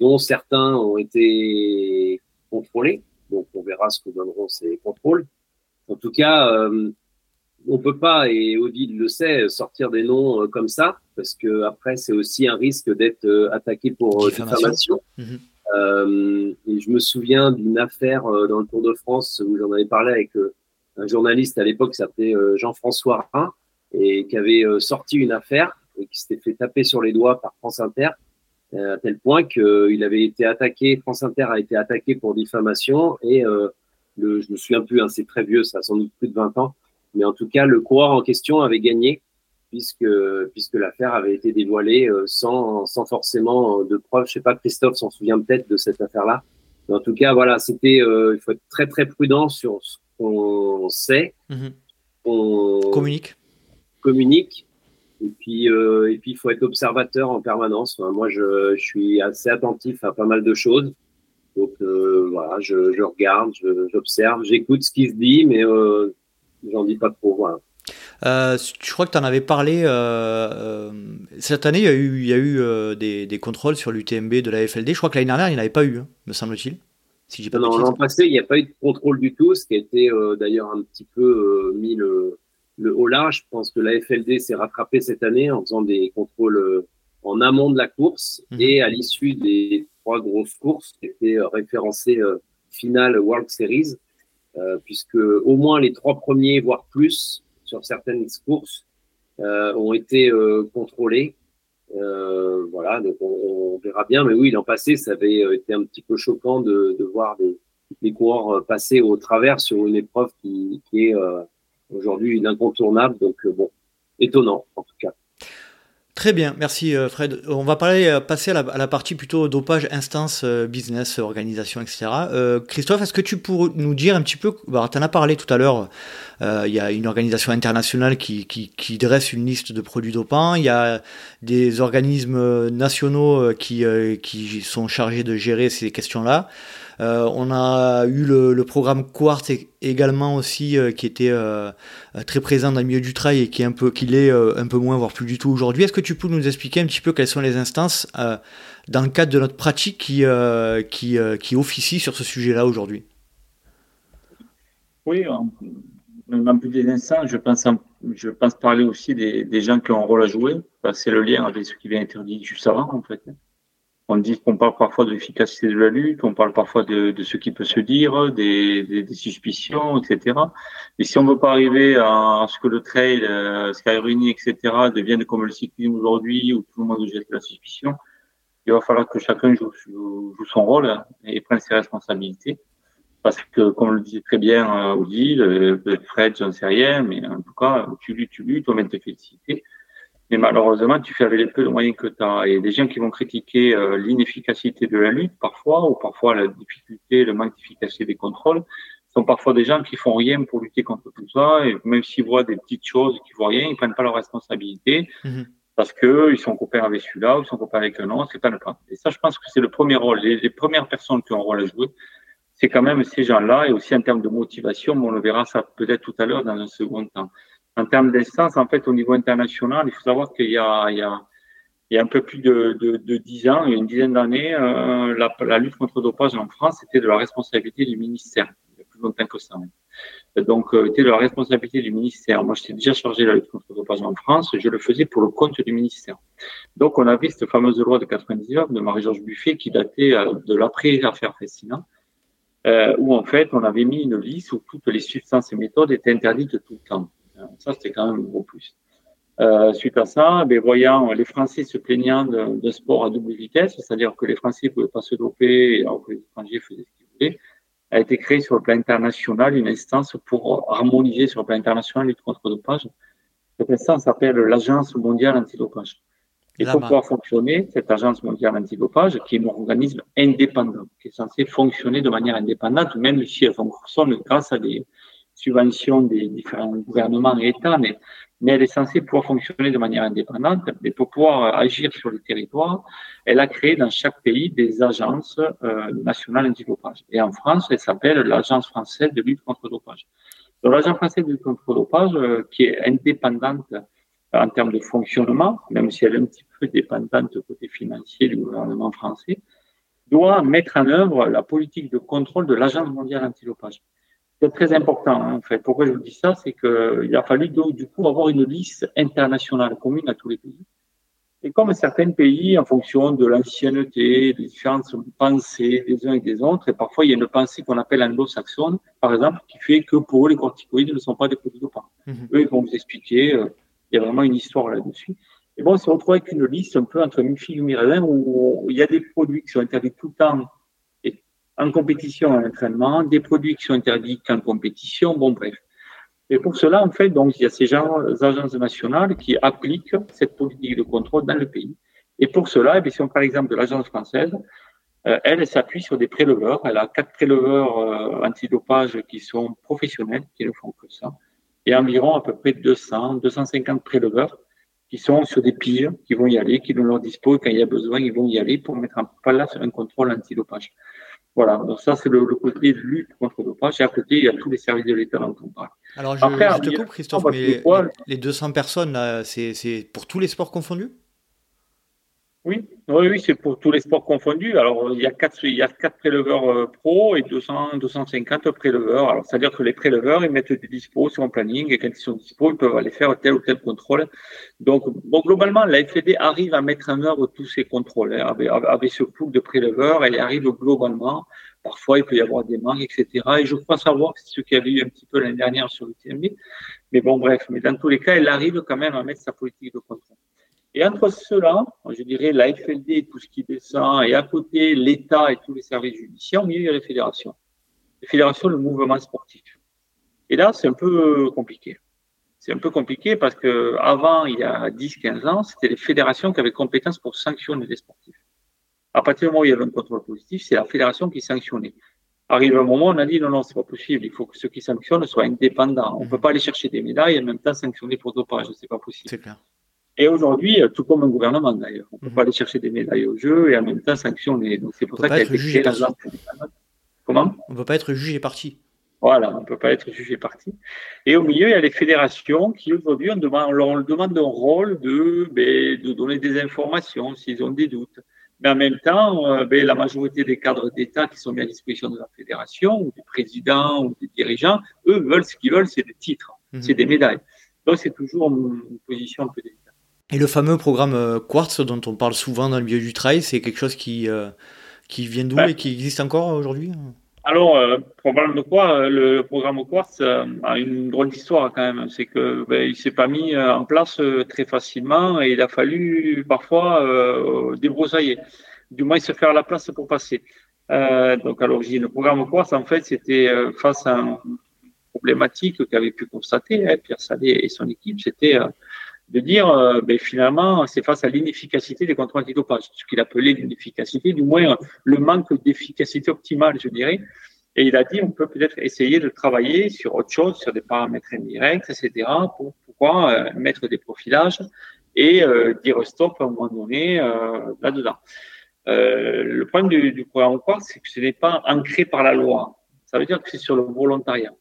dont certains ont été contrôlés. Donc, on verra ce que donneront ces contrôles. En tout cas, euh, on peut pas, et Odile le sait, sortir des noms euh, comme ça, parce que après, c'est aussi un risque d'être euh, attaqué pour diffamation. Mhm. et je me souviens d'une affaire dans le Tour de France où j'en avais parlé avec un journaliste à l'époque qui s'appelait Jean-François Rhin et qui avait sorti une affaire et qui s'était fait taper sur les doigts par France Inter à tel point qu'il avait été attaqué, France Inter a été attaqué pour diffamation et le, je me souviens plus, hein, c'est très vieux, ça a sans doute plus de 20 ans. Mais en tout cas, le coureur en question avait gagné puisque, puisque l'affaire avait été dévoilée euh, sans, sans forcément euh, de preuves. Je sais pas, Christophe s'en souvient peut-être de cette affaire-là. Mais en tout cas, voilà, c'était, euh, il faut être très très prudent sur ce qu'on sait. Mhm. On communique. Communique. Et puis, et puis, il faut être observateur en permanence. moi, je, je suis assez attentif à pas mal de choses. Donc euh, voilà, je, je regarde, j'observe, j'écoute ce qui se dit, mais euh, j'en dis pas trop. Voilà. Euh, je crois que tu en avais parlé. Euh, cette année, il y a eu, il y a eu des, des, contrôles sur l'UTMB de la FLD. Je crois que l'année dernière, il n'y en avait pas eu, hein, me semble-t-il. Si pas non, l'an passé, il n'y a pas eu de contrôle du tout, ce qui a été d'ailleurs un petit peu mis le, le haut là. Je pense que la FLD s'est rattrapée cette année en faisant des contrôles en amont de la course mhm. et à l'issue des trois grosses courses qui étaient euh, référencées euh, finale World Series, euh, puisque au moins les trois premiers, voire plus, sur certaines courses, ont été contrôlés. voilà, donc on, verra bien. Mais oui, l'an passé, ça avait été un petit peu choquant de, voir des, des, coureurs passer au travers sur une épreuve qui, qui est aujourd'hui incontournable. Donc bon, étonnant en tout cas. Très bien, merci euh, Fred. On va euh, passer à la, partie plutôt dopage, instance, euh, business, organisation, etc. Christophe, est-ce que tu pourrais nous dire un petit peu, bah, tu en as parlé tout à l'heure, il y a une organisation internationale qui, qui, dresse une liste de produits dopants, il y a des organismes nationaux qui, qui sont chargés de gérer ces questions-là. Euh, on a eu le, programme Quartz également aussi euh, qui était euh, très présent dans le milieu du trail et qui est un peu moins voire plus du tout aujourd'hui. Est-ce que tu peux nous expliquer un petit peu quelles sont les instances dans le cadre de notre pratique qui qui, officie sur ce sujet-là aujourd'hui? Oui, en plus des instants, je pense, parler aussi des, gens qui ont un rôle à jouer. C'est le lien avec ce qui vient être dit juste avant, en fait. On dit qu'on parle parfois de l'efficacité de la lutte, on parle parfois de, ce qui peut se dire, des, suspicions, etc. Et si on ne veut pas arriver à, ce que le trail, euh, Skyrunning, etc., devienne comme le cyclisme aujourd'hui, où tout le monde jette la suspicion, il va falloir que chacun joue, son rôle et prenne ses responsabilités. Parce que, comme le disait très bien Odile, euh, Fred, j'en sais rien, mais en tout cas, tu luttes, tu luttes, on vient te féliciter. Mais malheureusement, tu fais avec les peu de moyens que tu as. Et des gens qui vont critiquer euh, l'inefficacité de la lutte parfois, ou parfois la difficulté, le manque d'efficacité des contrôles, sont parfois des gens qui font rien pour lutter contre tout ça. Et même s'ils voient des petites choses qui voient rien, ils prennent pas leur responsabilité. Mhm. Parce que ils sont copains avec celui-là, ou ils sont copains avec un autre, c'est pas le cas. Et ça, je pense que c'est le premier rôle. Les, les, premières personnes qui ont un rôle à jouer, c'est quand même ces gens-là, et aussi en termes de motivation, on le verra ça peut-être tout à l'heure dans un second temps en termes d'instance, en fait, au niveau international, il faut savoir qu'il y a, il y a, il y a un peu plus de, de, de 10 ans, une dizaine d'années, euh, la, la, lutte contre le dopage en France c'était de la responsabilité du ministère. Il y a plus longtemps que ça. Donc, euh, c'était de la responsabilité du ministère. Moi, j'étais déjà chargé de la lutte contre le dopage en France. Je le faisais pour le compte du ministère. Donc, on avait cette fameuse loi de 99 de Marie-Georges Buffet qui datait euh, de l'après-affaire Fessina, euh, où en fait, on avait mis une liste où toutes les substances et méthodes étaient interdites tout le temps. Ça, c'était quand même un gros plus. Euh, suite à ça, ben, voyant les Français se plaignant de, sport à double vitesse, c'est-à-dire que les Français ne pouvaient pas se doper alors que les étrangers faisaient ce qu'ils voulaient, a été créé sur le plan international une instance pour harmoniser sur le plan international la lutte contre le dopage. Cette instance s'appelle l'Agence mondiale antidopage. Et pour pouvoir fonctionner, cette agence mondiale antidopage, qui est un organisme indépendant, qui est censé fonctionner de manière indépendante, même si elle fonctionne grâce à des, subvention des différents gouvernements et États, mais, elle est censée pouvoir fonctionner de manière indépendante. Mais pour pouvoir agir sur le territoire, elle a créé dans chaque pays des agences euh, nationales antidopage. Et en France, elle s'appelle l'Agence française de lutte contre le dopage. L'Agence française de lutte contre le dopage, euh, qui est indépendante en termes de fonctionnement, même si elle est un petit peu dépendante côté financier du gouvernement français, doit mettre en œuvre la politique de contrôle de l'Agence mondiale antidopage. C'est très important, hein, en fait. Pourquoi je vous dis ça? C'est qu'il a fallu, du coup, avoir une liste internationale commune à tous les pays. Et comme certains pays, en fonction de l'ancienneté, des différentes pensées des uns et des autres, et parfois il y a une pensée qu'on appelle anglo-saxonne, par exemple, qui fait que pour eux, les corticoïdes ne sont pas des produits dopants. Mhm. Eux, ils vont vous expliquer, euh, il y a vraiment une histoire là-dessus. Et bon, on se retrouve avec une liste un peu entre mi et mi où il y a des produits qui sont interdits tout le temps en compétition, en entraînement, des produits qui sont interdits qu'en compétition, bon bref. Et pour cela, en fait, donc, il y a ces agences nationales qui appliquent cette politique de contrôle dans le pays. Et pour cela, eh si on prend l'exemple de l'agence française, euh, elle, s'appuie sur des préleveurs. Elle a quatre préleveurs euh, antidopage qui sont professionnels, qui ne font que ça, et environ à peu près 200, 250 préleveurs qui sont sur des piles, qui vont y aller, qui donnent leur dispo, quand il y a besoin, ils vont y aller pour mettre en place un contrôle antidopage. Voilà, donc ça c'est le, côté de lutte contre le dopage. Et à côté, il y a tous les services de l'État dont on parle. Alors je, Après, je te coupe, Christophe, mais les, 200 personnes, c'est pour tous les sports confondus? Oui, oui, oui c'est pour tous les sports confondus. Alors, il y a quatre, il y a quatre préleveurs euh, pro et 200, 250 préleveurs. Alors, c'est-à-dire que les préleveurs, ils mettent des dispos sur un planning et quand ils sont dispo, ils peuvent aller faire tel ou tel contrôle. Donc, bon, globalement, la FED arrive à mettre en œuvre tous ces contrôles. Hein, avec, avec, ce pool de préleveurs, elle arrive globalement. Parfois, il peut y avoir des manques, etc. Et je crois savoir ce qu'il y avait eu un petit peu l'année dernière sur le TMB. Mais bon, bref. Mais dans tous les cas, elle arrive quand même à mettre sa politique de contrôle. Et entre cela, je dirais la FLD, tout ce qui descend, et à côté l'État et tous les services judiciaires, au milieu il y a les fédérations. Les fédérations, le mouvement sportif. Et là, c'est un peu compliqué. C'est un peu compliqué parce que avant, il y a 10-15 ans, c'était les fédérations qui avaient compétence pour sanctionner les sportifs. À partir du moment où il y avait un contrôle positif, c'est la fédération qui sanctionnait. Arrive un moment, on a dit non, non, c'est pas possible. Il faut que ceux qui sanctionnent soient indépendants. On ne peut pas aller chercher des médailles et en même temps sanctionner pour dopage. C'est pas possible. C'est clair. Et aujourd'hui, euh, tout comme un gouvernement d'ailleurs, on ne peut mhm. pas aller chercher des médailles au jeu et en même temps sanctionner. Donc c'est pour ça qu'il a été créé Comment? On ne peut pas être jugé parti. Voilà, on ne peut pas être jugé parti. Et au milieu, il y a les fédérations qui aujourd'hui, on, demande, on leur demande un rôle de, ben, de donner des informations s'ils ont des doutes. Mais en même temps, euh, ben, la majorité des cadres d'État qui sont mis à disposition de la fédération, ou des présidents, ou des dirigeants, eux veulent ce qu'ils veulent, c'est des titres, mhm. c'est des médailles. Donc c'est toujours une position un peu délicate. Et le fameux programme Quartz dont on parle souvent dans le milieu du trail, c'est quelque chose qui, qui vient d'où et qui existe encore aujourd'hui alors, euh, problème de quoi euh, Le programme Quartz euh, a une drôle d'histoire quand même. C'est que ben, il s'est pas mis euh, en place très facilement et il a fallu parfois débroussailler. Du moins, se faire la place pour passer. donc, à l'origine, le programme Quartz, en fait, c'était face à une problématique qu'avait pu constater hein, Pierre Salé et son équipe, c'était de dire, ben, finalement, c'est face à l'inefficacité des contrôles antidopage, ce qu'il appelait l'inefficacité, du moins le manque d'efficacité optimale, je dirais. Et il a dit, on peut peut-être essayer de travailler sur autre chose, sur des paramètres indirects, etc., pour pouvoir euh, mettre des profilages et euh, dire stop à un moment donné euh, là-dedans. le problème du, du programme Quartz, c'est que ce n'est pas ancré par la loi. Ça veut dire que c'est sur le volontariat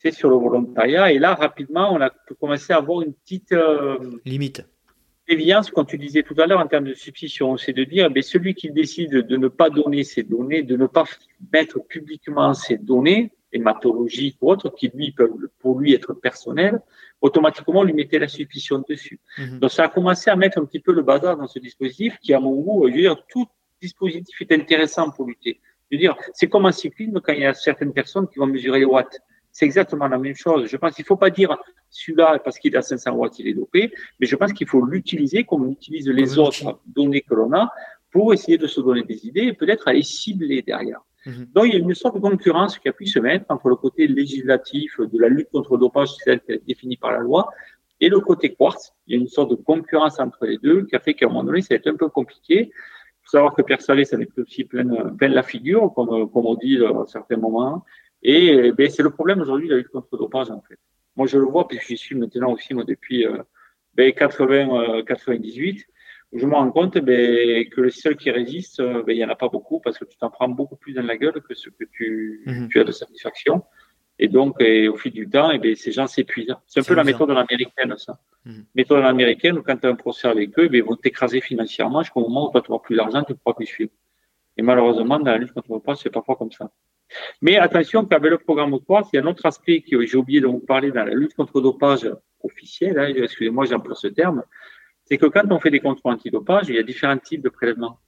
c'est sur le volontariat. Et là, rapidement, on a commencé à avoir une petite euh, limite. Évidence, comme tu disais tout à l'heure, en termes de substitution, c'est de dire, mais celui qui décide de ne pas donner ses données, de ne pas mettre publiquement ses données, hématologiques ou autres, qui lui peuvent pour lui être personnels, automatiquement lui mettait la suspicion dessus. Mhm. Donc ça a commencé à mettre un petit peu le bazar dans ce dispositif, qui à mon goût, je veux dire, tout dispositif est intéressant pour lutter. Je veux dire, c'est comme en cyclisme quand il y a certaines personnes qui vont mesurer les watts. C'est exactement la même chose. Je pense qu'il ne faut pas dire celui-là parce qu'il a 500 watts, il est dopé, mais je pense qu'il faut l'utiliser comme on utilise les autres données que l'on a pour essayer de se donner des idées et peut-être aller cibler derrière. Mhm. Donc, il y a une sorte de concurrence qui a pu se mettre entre le côté législatif de la lutte contre le dopage, celle qui est définie par la loi, et le côté quartz. Il y a une sorte de concurrence entre les deux qui a fait qu'à un moment donné, ça a été un peu compliqué. Il faut savoir que Pierre Salé, ça n'est plus aussi plein, plein la figure, comme, comme on dit à certains moments. Et ben, c'est le problème aujourd'hui de la lutte contre le dopage, en fait. Moi, je le vois, puisque j'y suis maintenant aussi, moi, depuis euh, ben, 80, 98. Euh, je me rends compte ben, que le seul qui résiste, euh, ben, il n'y en a pas beaucoup, parce que tu t'en prends beaucoup plus dans la gueule que ce que tu, mhm. tu as de satisfaction. Et donc, et au fil du temps, et ben, ces gens s'épuisent. C'est un peu la méthode américaine, ça. Mhm. Méthode américaine, où quand tu as un procès avec eux, ben, ils vont t'écraser financièrement jusqu'au moment où tu vas plus d'argent, tu ne pourras plus suivre. Et malheureusement, dans la lutte contre le dopage, c'est parfois comme ça. Mais attention qu'avec le programme Quartz, il y a un autre aspect que j'ai oublié de vous parler dans la lutte contre le dopage officielle, hein, excusez-moi, j'emploie ce terme, c'est que quand on fait des contrôles antidopage, il y a différents types de prélèvements.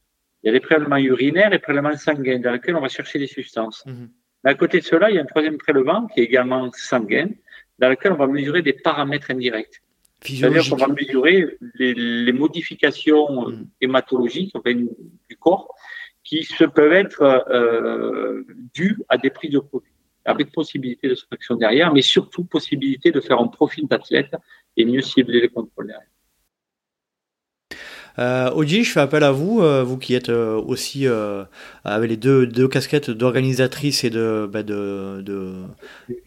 Il y a des prélèvements urinaires et prélèvements sanguins dans lesquels on va chercher des substances. Mhm. À côté de cela, il y a un troisième prélèvement qui est également sanguin, dans lequel on va mesurer des paramètres indirects. C'est-à-dire qu'on va mesurer les, modifications mhm. hématologiques du corps qui se peuvent être euh, dus à des prix de produits, avec possibilité de soustraction derrière, mais surtout possibilité de faire un profil d'athlète et mieux cibler les contrôles derrière. Euh, Oji, je fais appel à vous, euh, vous qui êtes euh, aussi euh, avec les deux, deux casquettes d'organisatrice et de, bah, de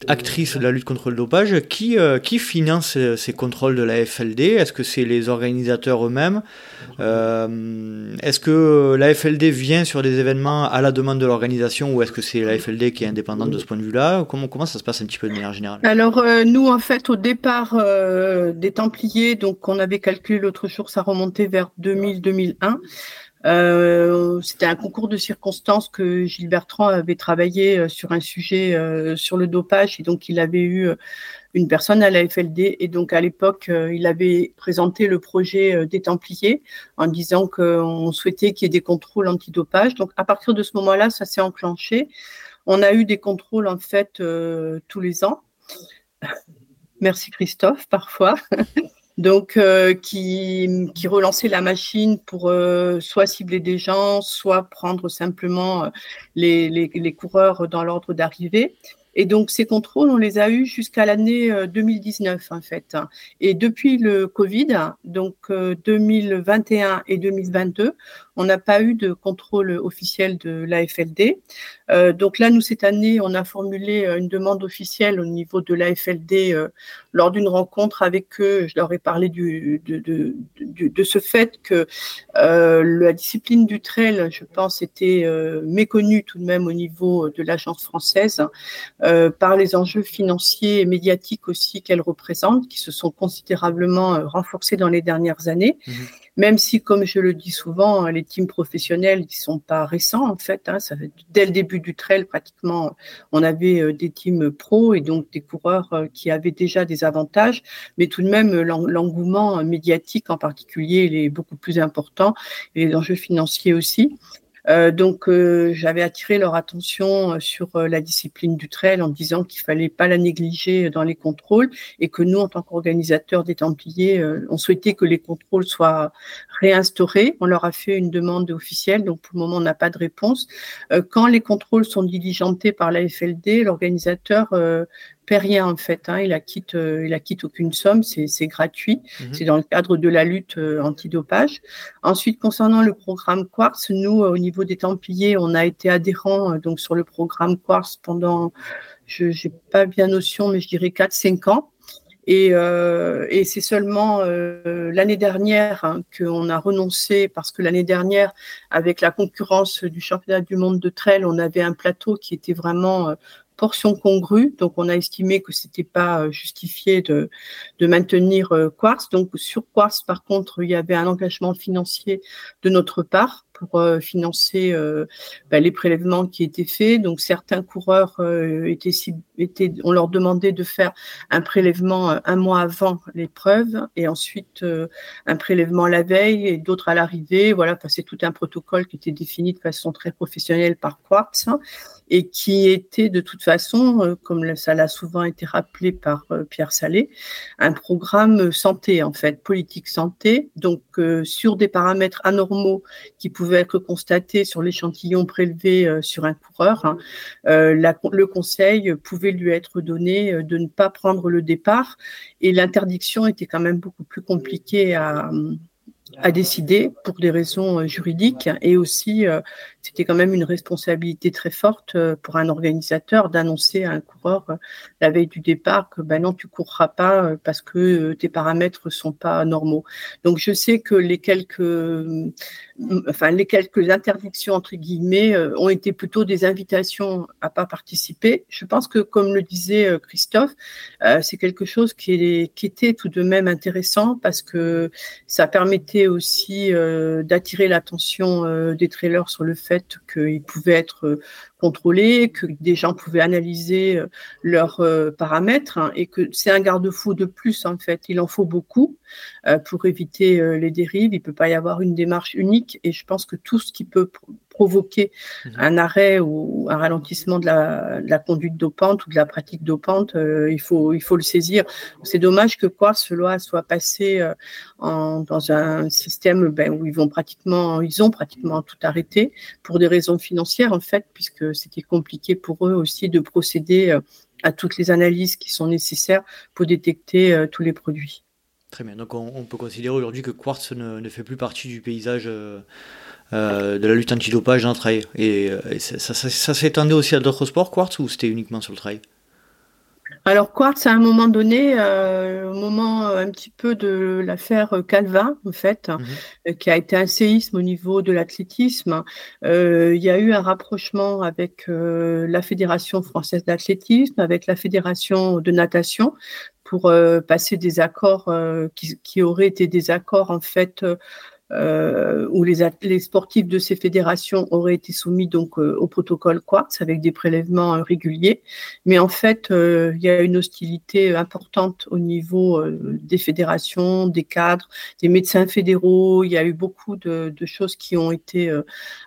la lutte contre le dopage. Qui, qui finance ces, contrôles de la FLD Est-ce que c'est les organisateurs eux-mêmes? Est-ce que la FLD vient sur des événements à la demande de l'organisation ou est-ce que c'est la FLD qui est indépendante de ce point de vue-là? Comment, comment ça se passe un petit peu de manière générale? Alors, nous, en fait, au départ des Templiers, donc on avait calculé l'autre jour, ça remontait vers 2000-2001. Euh, c'était un concours de circonstances que Gilles Bertrand avait travaillé euh, sur un sujet euh, sur le dopage et donc il avait eu une personne à la FLD et donc à l'époque il avait présenté le projet des Templiers en disant qu'on souhaitait qu'il y ait des contrôles antidopage. Donc à partir de ce moment-là, ça s'est enclenché. On a eu des contrôles en fait tous les ans. Merci Christophe parfois. donc euh, qui, qui relançait la machine pour euh, soit cibler des gens, soit prendre simplement euh, les, les, les coureurs dans l'ordre d'arrivée. Et donc, ces contrôles, on les a eus jusqu'à l'année 2019, en fait. Et depuis le Covid, donc 2021 et 2022, on n'a pas eu de contrôle officiel de l'AFLD. Euh, donc là, nous, cette année, on a formulé euh, une demande officielle au niveau de l'AFLD euh, lors d'une rencontre avec eux. Je leur ai parlé du, de, de, ce fait que euh, la discipline du trail, je pense, était euh, méconnue tout de même au niveau de l'agence française euh, par les enjeux financiers et médiatiques aussi qu'elle représente, qui se sont considérablement renforcés dans les dernières années. Mmh même si, comme je le dis souvent, les teams professionnels, ils sont pas récents en fait. Hein, fait, dès le début du trail, pratiquement, on avait des teams pro et donc des coureurs qui avaient déjà des avantages, mais tout de même, l'engouement médiatique en particulier, est beaucoup plus important et les enjeux financiers aussi. Euh, donc, euh, j'avais attiré leur attention euh, sur la discipline du trail en disant qu'il fallait pas la négliger dans les contrôles et que nous, en tant qu'organisateurs des Templiers, on souhaitait que les contrôles soient réinstaurés. On leur a fait une demande officielle, donc pour le moment, on n'a pas de réponse. quand les contrôles sont diligentés par la FLD, l'organisateur paie rien en fait. Hein. Il acquitte, euh, il acquitte aucune somme, c'est gratuit. Mhm. C'est dans le cadre de la lutte euh, antidopage. Ensuite, concernant le programme Quartz, nous, au niveau des Templiers, on a été adhérents euh, donc sur le programme Quartz pendant, je n'ai pas bien notion, mais je dirais 4-5 ans. Et, et c'est seulement l'année dernière hein, qu'on a renoncé parce que l'année dernière, avec la concurrence du championnat du monde de trail, on avait un plateau qui était vraiment portion congrue. Donc, on a estimé que c'était pas euh, justifié de, de maintenir euh, Quartz. Donc, sur Quartz, par contre, il y avait un engagement financier de notre part pour euh, financer bah, les prélèvements qui étaient faits. Donc certains coureurs étaient, on leur demandait de faire un prélèvement un mois avant l'épreuve et ensuite un prélèvement la veille et d'autres à l'arrivée. Voilà, c'est tout un protocole qui était défini de façon très professionnelle par Quartz et qui était de toute façon, comme ça l'a souvent été rappelé par Pierre Salé, un programme santé en fait, politique santé. Donc sur des paramètres anormaux qui pouvaient être constaté sur l'échantillon prélevé euh, sur un coureur, hein. euh, le conseil pouvait lui être donné euh, de ne pas prendre le départ. Et l'interdiction était quand même beaucoup plus compliquée à, décider pour des raisons juridiques. Et aussi c'était quand même une responsabilité très forte euh, pour un organisateur d'annoncer à un coureur euh, la veille du départ que ben non, tu courras pas euh, parce que tes paramètres sont pas normaux. Donc je sais que les quelques, enfin les quelques interdictions entre guillemets ont été plutôt des invitations à pas participer. Je pense que comme le disait Christophe, c'est quelque chose qui, qui était tout de même intéressant parce que ça permettait aussi d'attirer l'attention des trailers sur le fait qu'ils pouvaient être euh, contrôlés, que des gens pouvaient analyser euh, leurs euh, paramètres hein, et que c'est un garde-fou de plus en fait. Il en faut beaucoup pour éviter les dérives. Il peut pas y avoir une démarche unique et je pense que tout ce qui peut provoquer mhm. un arrêt ou un ralentissement de la, conduite dopante ou de la pratique dopante, euh, il, faut, il faut le saisir. C'est dommage que quoi cela soit passé euh, en, dans un système ben, où ils vont pratiquement, ils ont pratiquement tout arrêté pour des raisons financières en fait, puisque c'était compliqué pour eux aussi de procéder euh, à toutes les analyses qui sont nécessaires pour détecter tous les produits. Très bien. Donc on, peut considérer aujourd'hui que Quartz ne, ne, fait plus partie du paysage euh, de la lutte antidopage en trail. Et, euh, ça, ça, s'étendait aussi à d'autres sports, Quartz, ou c'était uniquement sur le trail? Alors Quartz, à un moment donné, euh, au moment un petit peu de l'affaire Calvin, en fait, mhm. qui a été un séisme au niveau de l'athlétisme, il y a eu un rapprochement avec la Fédération française d'athlétisme, avec la Fédération de natation, pour passer des accords qui, qui, auraient été des accords en fait euh, où les, les, sportifs de ces fédérations auraient été soumis donc euh, au protocole Quartz avec des prélèvements euh, réguliers. Mais en fait, euh, il y a une hostilité importante au niveau des fédérations, des cadres, des médecins fédéraux. Il y a eu beaucoup de, de choses qui ont été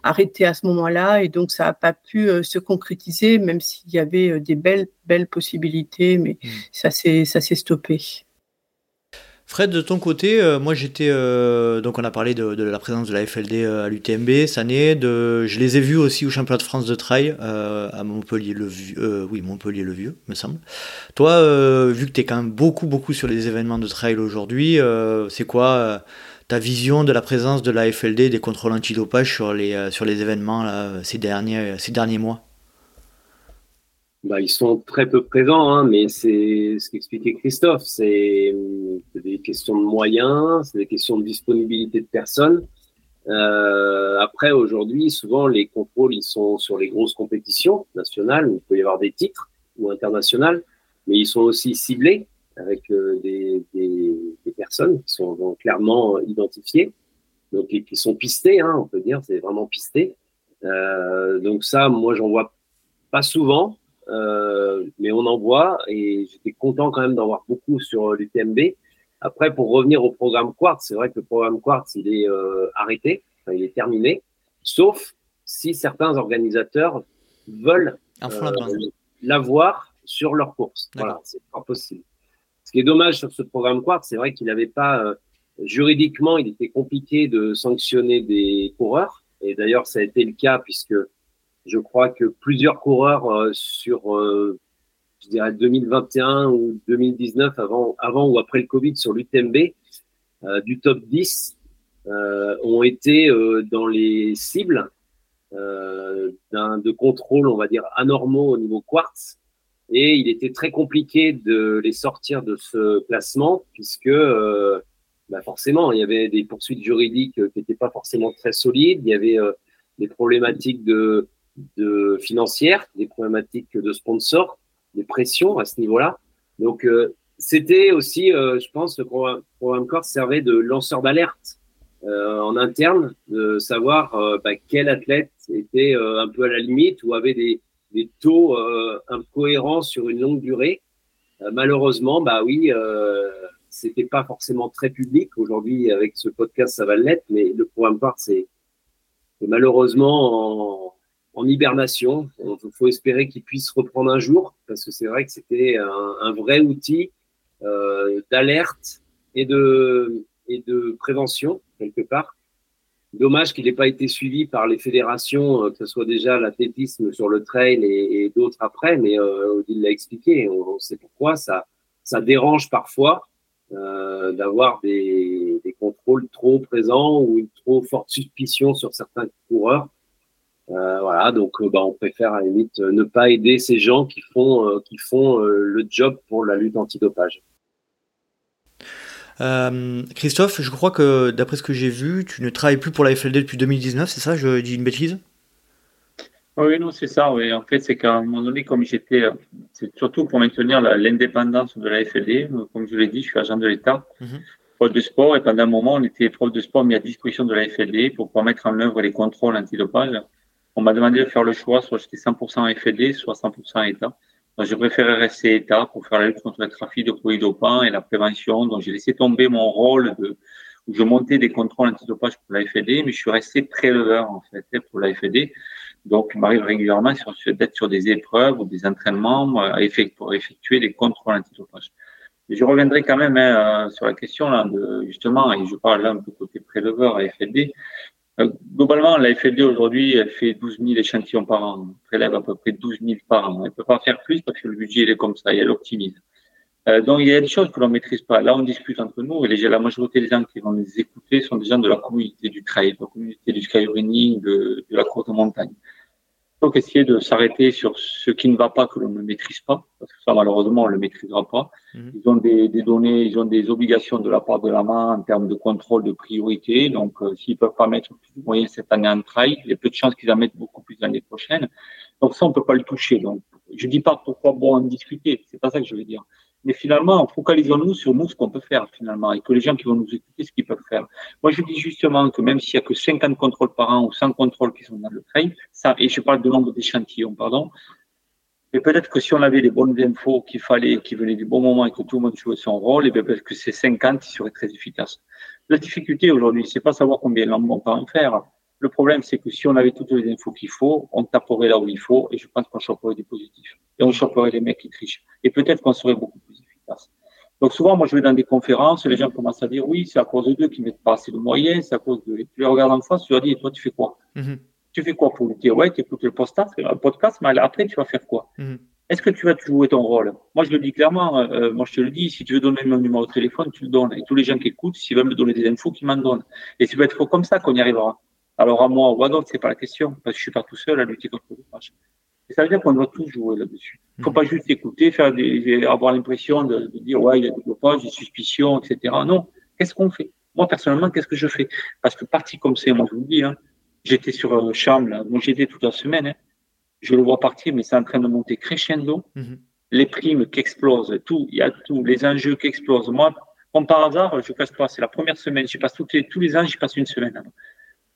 arrêtées à ce moment-là et donc ça n'a pas pu se concrétiser, même s'il y avait des belles belles possibilités, mais mmh. ça s'est stoppé. Fred, de ton côté, euh, moi j'étais. Euh, donc on a parlé de, la présence de la FLD euh, à l'UTMB cette année. Je les ai vus aussi au championnat de France de trail à Montpellier le Vieux. oui, Montpellier le Vieux, me semble. Toi, vu que tu es quand même beaucoup, beaucoup sur les événements de trail aujourd'hui, c'est quoi ta vision de la présence de la FLD des contrôles antidopage sur les, sur les événements ces, derniers, ces derniers mois? Bah, ils sont très peu présents, hein, mais c'est ce qu'expliquait Christophe. C'est des questions de moyens, c'est des questions de disponibilité de personnes. Euh, après, aujourd'hui, souvent, les contrôles, ils sont sur les grosses compétitions nationales, il peut y avoir des titres, ou internationales, mais ils sont aussi ciblés avec euh, des, des, des, personnes qui sont clairement identifiées. donc qui sont pistés, hein, on peut dire, c'est vraiment pisté. Euh, donc ça, moi, j'en vois pas souvent, euh, mais on en voit et j'étais content quand même d'en voir beaucoup sur l'UTMB. Après, pour revenir au programme Quartz, c'est vrai que le programme Quartz, il est euh, arrêté, enfin, il est terminé, sauf si certains organisateurs veulent euh, l'avoir sur leur course. Voilà, c'est pas possible. Ce qui est dommage sur ce programme Quartz, c'est vrai qu'il n'avait pas, euh, juridiquement, il était compliqué de sanctionner des coureurs. Et d'ailleurs, ça a été le cas puisque je crois que plusieurs coureurs euh, sur, euh, je dirais, 2021 ou 2019, avant, avant ou après le Covid, sur l'UTMB, euh, du top 10, ont été dans les cibles de contrôle, on va dire, anormaux au niveau quartz. Et il était très compliqué de les sortir de ce classement puisque bah forcément, il y avait des poursuites juridiques qui n'étaient pas forcément très solides. Il y avait des problématiques de, de financières, des problématiques de sponsors, des pressions à ce niveau-là. Donc, euh, c'était aussi, euh, je pense, le programme Corps servait de lanceur d'alerte euh, en interne, de savoir bah, quel athlète était un peu à la limite ou avait des, des taux incohérents sur une longue durée. malheureusement, bah oui, c'était pas forcément très public. Aujourd'hui, avec ce podcast, ça va l'être, mais le programme Corps, c'est malheureusement en, en hibernation. Il faut espérer qu'il puisse reprendre un jour parce que c'est vrai que c'était un, vrai outil euh, d'alerte et de, prévention quelque part. Dommage qu'il n'ait pas été suivi par les fédérations, euh, que ce soit déjà l'athlétisme sur le trail et, d'autres après, mais euh, Odile l'a expliqué, on, sait pourquoi, ça, dérange parfois euh, d'avoir des, contrôles trop présents ou une trop forte suspicion sur certains coureurs. Euh, voilà, donc euh, bah, on préfère à la limite euh, ne pas aider ces gens qui font, qui font le job pour la lutte antidopage. Christophe, je crois que d'après ce que j'ai vu, tu ne travailles plus pour la FLD depuis 2019, c'est ça Je dis une bêtise? Oui, non, c'est ça. Oui. En fait, c'est qu'à un moment donné, comme j'étais, c'est surtout pour maintenir l'indépendance de la FLD. Comme je l'ai dit, je suis agent de l'État. Mhm. prof de sport et pendant un moment, on était prof de sport mis à disposition de la FLD pour pouvoir mettre en œuvre les contrôles antidopage on m'a demandé de faire le choix, soit j'étais 100% FLD, soit 100% État. Donc, je préférais rester État pour faire la lutte contre le trafic de produits et la prévention. Donc, j'ai laissé tomber mon rôle de, où je montais des contrôles antidopage pour la FED, mais je suis resté préleveur, en fait, pour la FED. Donc, il m'arrive régulièrement d'être sur des épreuves ou des entraînements pour effectuer des contrôles antidopage. je reviendrai quand même hein, sur la question là, de, justement, et je parle là un peu côté préleveur à FED, euh, globalement, la FLD aujourd'hui, elle fait 12 000 échantillons par an. Elle prélève à peu près 12 000 par an. Elle peut pas faire plus parce que le budget est comme ça et elle optimise. Euh, donc il y a des choses que l'on maîtrise pas. Là, on discute entre nous et les, la majorité des gens qui vont les écouter sont des gens de la communauté du trail, de la communauté du skyrunning, de, de la courte montagne. Donc essayer de s'arrêter sur ce qui ne va pas que l'on ne maîtrise pas, parce que ça malheureusement on le maîtrisera pas. Mhm. Ils ont des, des, données, ils ont des obligations de la part de la main en termes de contrôle de priorité. Donc euh, s'ils peuvent pas mettre plus de moyens cette année en trail, il y a peu de chances qu'ils en mettent beaucoup plus l'année prochaine. Donc ça on peut pas le toucher. Donc je dis pas pourquoi bon en discuter, c'est pas ça que je veux dire. Mais finalement, focalisons-nous sur nous, ce qu'on peut faire finalement, et que les gens qui vont nous écouter, ce qu'ils peuvent faire. Moi, je dis justement que même s'il y a que 50 contrôles par an ou 100 contrôles qui sont dans le trail, ça, et je parle de nombre d'échantillons, pardon, mais peut-être que si on avait les bonnes infos qu'il fallait, qui venaient du bon moment et que tout le monde jouait son rôle, et bien peut-être que ces 50 ils seraient très efficaces. La difficulté aujourd'hui, c'est pas savoir combien on peut en faire. Le problème, c'est que si on avait toutes les infos qu'il faut, on taperait là où il faut, et je pense qu'on choperait des positifs. Et on choperait les mecs qui trichent. Et peut-être qu'on serait beaucoup plus efficace. Donc souvent, moi, je vais dans des conférences, les gens commencent à dire, oui, c'est à cause d'eux qui mettent pas assez de moyens, c'est à cause de... Tu les regardes en face, tu leur dis, et toi, tu fais quoi? Mm-hmm. Tu fais quoi pour lutter Ouais, tu écoutes le podcast, le podcast, mais après, tu vas faire quoi? Mm-hmm. Est-ce que tu vas jouer ton rôle? Moi, je le dis clairement. Euh, euh, moi, je te le dis. Si tu veux donner mon numéro de téléphone, tu le donnes. Et tous les gens qui écoutent, s'ils veulent me donner des infos, qu'ils m'en donnent. Et c'est peut-être comme ça qu'on y arrivera. Alors à moi ou à d'autres, c'est pas la question, parce que je suis pas tout seul à lutter contre le dopage. Et ça veut dire qu'on doit tous jouer là-dessus. Il faut mhm. pas juste écouter, faire des, avoir l'impression de, dire ouais, il y a du dopage, des suspicions, etc. Non. Qu'est-ce qu'on fait? Moi personnellement, qu'est-ce que je fais? Parce que parti comme c'est, moi je vous le dis, hein, j'étais sur un chambre, là, moi j'étais toute la semaine. Hein, je le vois partir, mais c'est en train de monter crescendo. Mhm. Les primes qui explosent, tout, il y a tout, les enjeux qui explosent. Moi, Comme par hasard, je passe pas, c'est la première semaine, je passe tous les, tous les ans, j'y passe une semaine.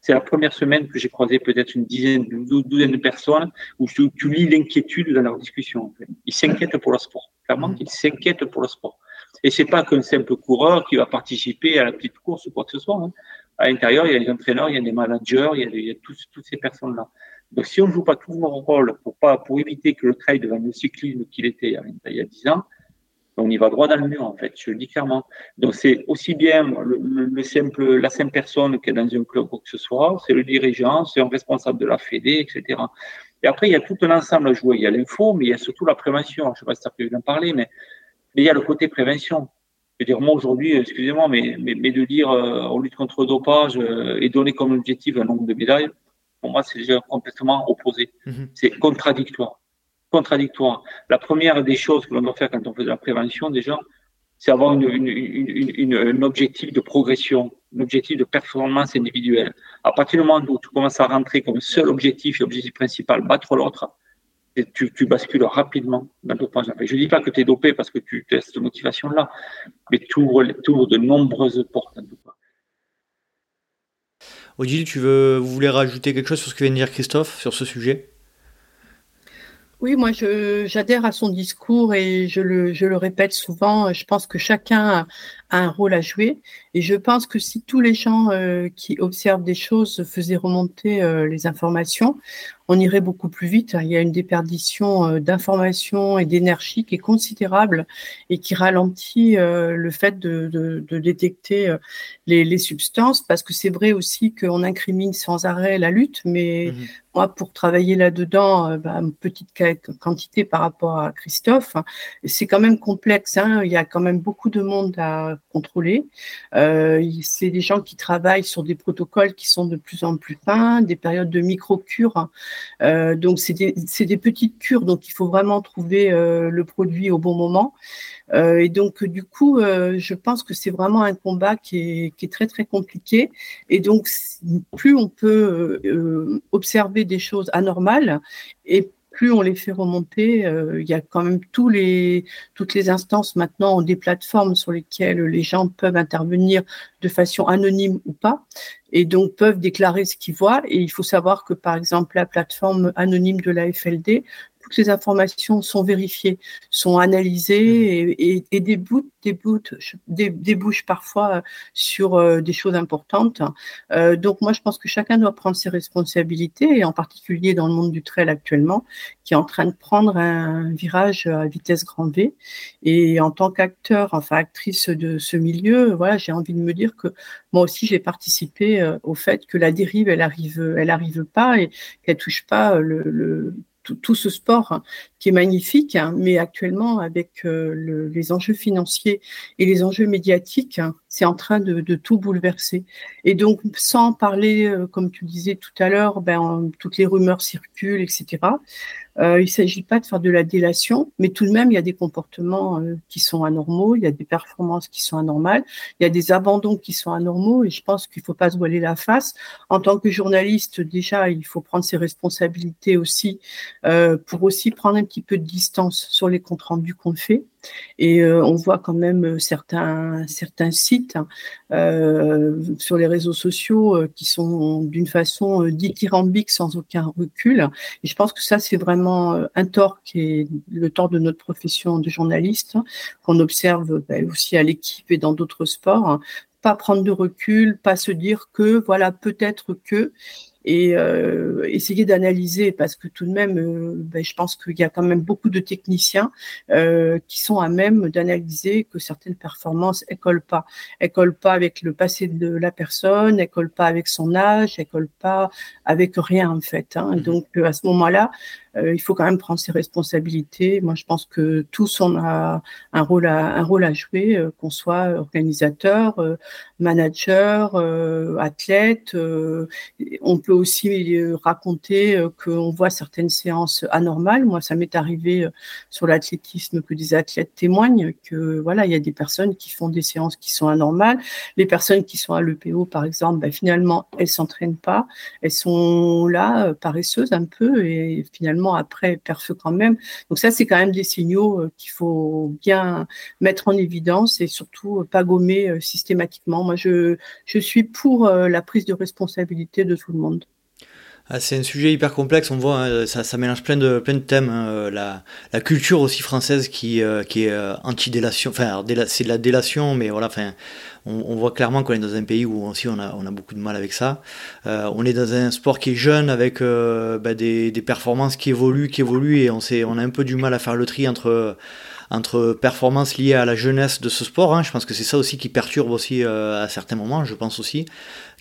C'est la première semaine que j'ai croisé peut-être une dizaine, une douzaine de personnes où tu, lis l'inquiétude dans leur discussion. Ils s'inquiètent pour le sport. Clairement, mmh. ils s'inquiètent pour le sport. Et c'est pas qu'un simple coureur qui va participer à la petite course ou quoi que ce soit. Hein. À l'intérieur, il y a des entraîneurs, il y a des managers, il y a, il y a tous, toutes ces personnes-là. Donc, si on ne joue pas tout notre rôle pour pas, pour éviter que le trail devienne le cyclisme qu'il était il y, a, il y a 10 ans, on y va droit dans le mur, en fait, je le dis clairement. Donc, c'est aussi bien le, le, simple, la simple personne qui est dans un club ou que ce soit, c'est le dirigeant, c'est un responsable de la Fédé, etc. Et après, il y a tout un ensemble à jouer. Il y a l'info, mais il y a surtout la prévention. Je ne sais pas si tu as en parler, mais, mais il y a le côté prévention. Je veux dire, moi, aujourd'hui, excusez-moi, mais, mais, mais, de dire euh, on lutte contre le dopage euh, et donner comme objectif un nombre de médailles, pour moi, c'est déjà complètement opposé. Mhm. C'est contradictoire. Contradictoire. La première des choses que l'on doit faire quand on fait de la prévention, déjà, c'est avoir une, un objectif de progression, un objectif de performance individuelle. À partir du moment où tu commences à rentrer comme seul objectif et objectif principal, battre l'autre, tu, bascules rapidement dans le dopage. Je ne dis pas que tu es dopé parce que tu as cette motivation-là, mais tu ouvres, de nombreuses portes. Odile, tu veux, vous voulez rajouter quelque chose sur ce que vient de dire Christophe sur ce sujet? Oui, moi, j'adhère à son discours et je le, je le, répète souvent. Je pense que chacun a un rôle à jouer. Et je pense que si tous les gens euh, qui observent des choses faisaient remonter euh, les informations, on irait beaucoup plus vite. Il y a une déperdition euh, d'informations et d'énergie qui est considérable et qui ralentit le fait de, de, de détecter les, les, substances, parce que c'est vrai aussi qu'on incrimine sans arrêt la lutte, mais mmh moi, pour travailler là-dedans, bah, une petite quantité par rapport à Christophe, c'est quand même complexe. Hein. Il y a quand même beaucoup de monde à contrôler. Euh, c'est des gens qui travaillent sur des protocoles qui sont de plus en plus fins, des périodes de micro-cures. Euh, donc, c'est des, petites cures, donc il faut vraiment trouver euh, le produit au bon moment. Euh, et donc, du coup, je pense que c'est vraiment un combat qui est, qui est, très, très compliqué. Et donc, plus on peut observer des choses anormales et plus on les fait remonter, euh, il y a quand même tous les, toutes les instances maintenant ont des plateformes sur lesquelles les gens peuvent intervenir de façon anonyme ou pas, et donc peuvent déclarer ce qu'ils voient. Et il faut savoir que, par exemple, la plateforme anonyme de la FLD toutes les informations sont vérifiées, sont analysées mmh. et, et, débouchent, parfois sur euh, des choses importantes. Euh, donc moi, je pense que chacun doit prendre ses responsabilités, et en particulier dans le monde du trail actuellement, qui est en train de prendre un virage à vitesse grand V. Et en tant qu'acteur, enfin actrice de ce milieu, voilà, j'ai envie de me dire que moi aussi, j'ai participé euh, au fait que la dérive, elle arrive, elle arrive pas et qu'elle touche pas le tout, ce sport hein, qui est magnifique, hein, mais actuellement avec euh, les enjeux financiers et les enjeux médiatiques, hein, c'est en train de, tout bouleverser. Et donc, sans parler, euh, comme tu disais tout à l'heure, ben, toutes les rumeurs circulent, etc. Euh, il ne s'agit pas de faire de la délation, mais tout de même, il y a des comportements euh, qui sont anormaux, il y a des performances qui sont anormales, il y a des abandons qui sont anormaux, et je pense qu'il ne faut pas se voiler la face. En tant que journaliste, déjà, il faut prendre ses responsabilités aussi, euh, pour aussi prendre un petit peu de distance sur les comptes rendus qu'on fait. Et euh, on voit quand même euh, certains, certains sites euh, sur les réseaux sociaux qui sont d'une façon dithyrambique, sans aucun recul. Et je pense que ça, c'est vraiment un tort qui est le tort de notre profession de journaliste, hein, qu'on observe ben, aussi à l'équipe et dans d'autres sports. Hein. Pas prendre de recul, pas se dire que, voilà, peut-être que et euh, essayer d'analyser parce que tout de même, euh, ben, je pense qu'il y a quand même beaucoup de techniciens euh, qui sont à même d'analyser que certaines performances elles collent pas, elles collent pas avec le passé de la personne, elles collent pas avec son âge, elles collent pas avec rien en fait. Hein. Mmh Donc à ce moment-là, euh, il faut quand même prendre ses responsabilités. Moi, je pense que tous on a un rôle à un rôle à jouer, euh, qu'on soit organisateur, euh, manager, athlète. on peut aussi raconter qu'on voit certaines séances anormales. Moi, ça m'est arrivé sur l'athlétisme que des athlètes témoignent que voilà, il y a des personnes qui font des séances qui sont anormales. Les personnes qui sont à l'EPO, par exemple, ben, finalement, elles s'entraînent pas, elles sont là paresseuses un peu et finalement après perce quand même. Donc ça, c'est quand même des signaux qu'il faut bien mettre en évidence et surtout pas gommer systématiquement. Moi, je suis pour la prise de responsabilité de tout le monde. Ah, c'est un sujet hyper complexe, on voit, hein, ça, mélange plein de, plein de thèmes. Hein, la, la, culture aussi française qui, euh, qui est euh, anti-délation, enfin c'est de la délation, mais voilà, enfin, on, voit clairement qu'on est dans un pays où aussi on a, beaucoup de mal avec ça. Euh, on est dans un sport qui est jeune, avec euh, bah, des, performances qui évoluent, qui évoluent, et on, on a un peu du mal à faire le tri entre entre performances liées à la jeunesse de ce sport. Hein. Je pense que c'est ça aussi qui perturbe aussi à certains moments, je pense aussi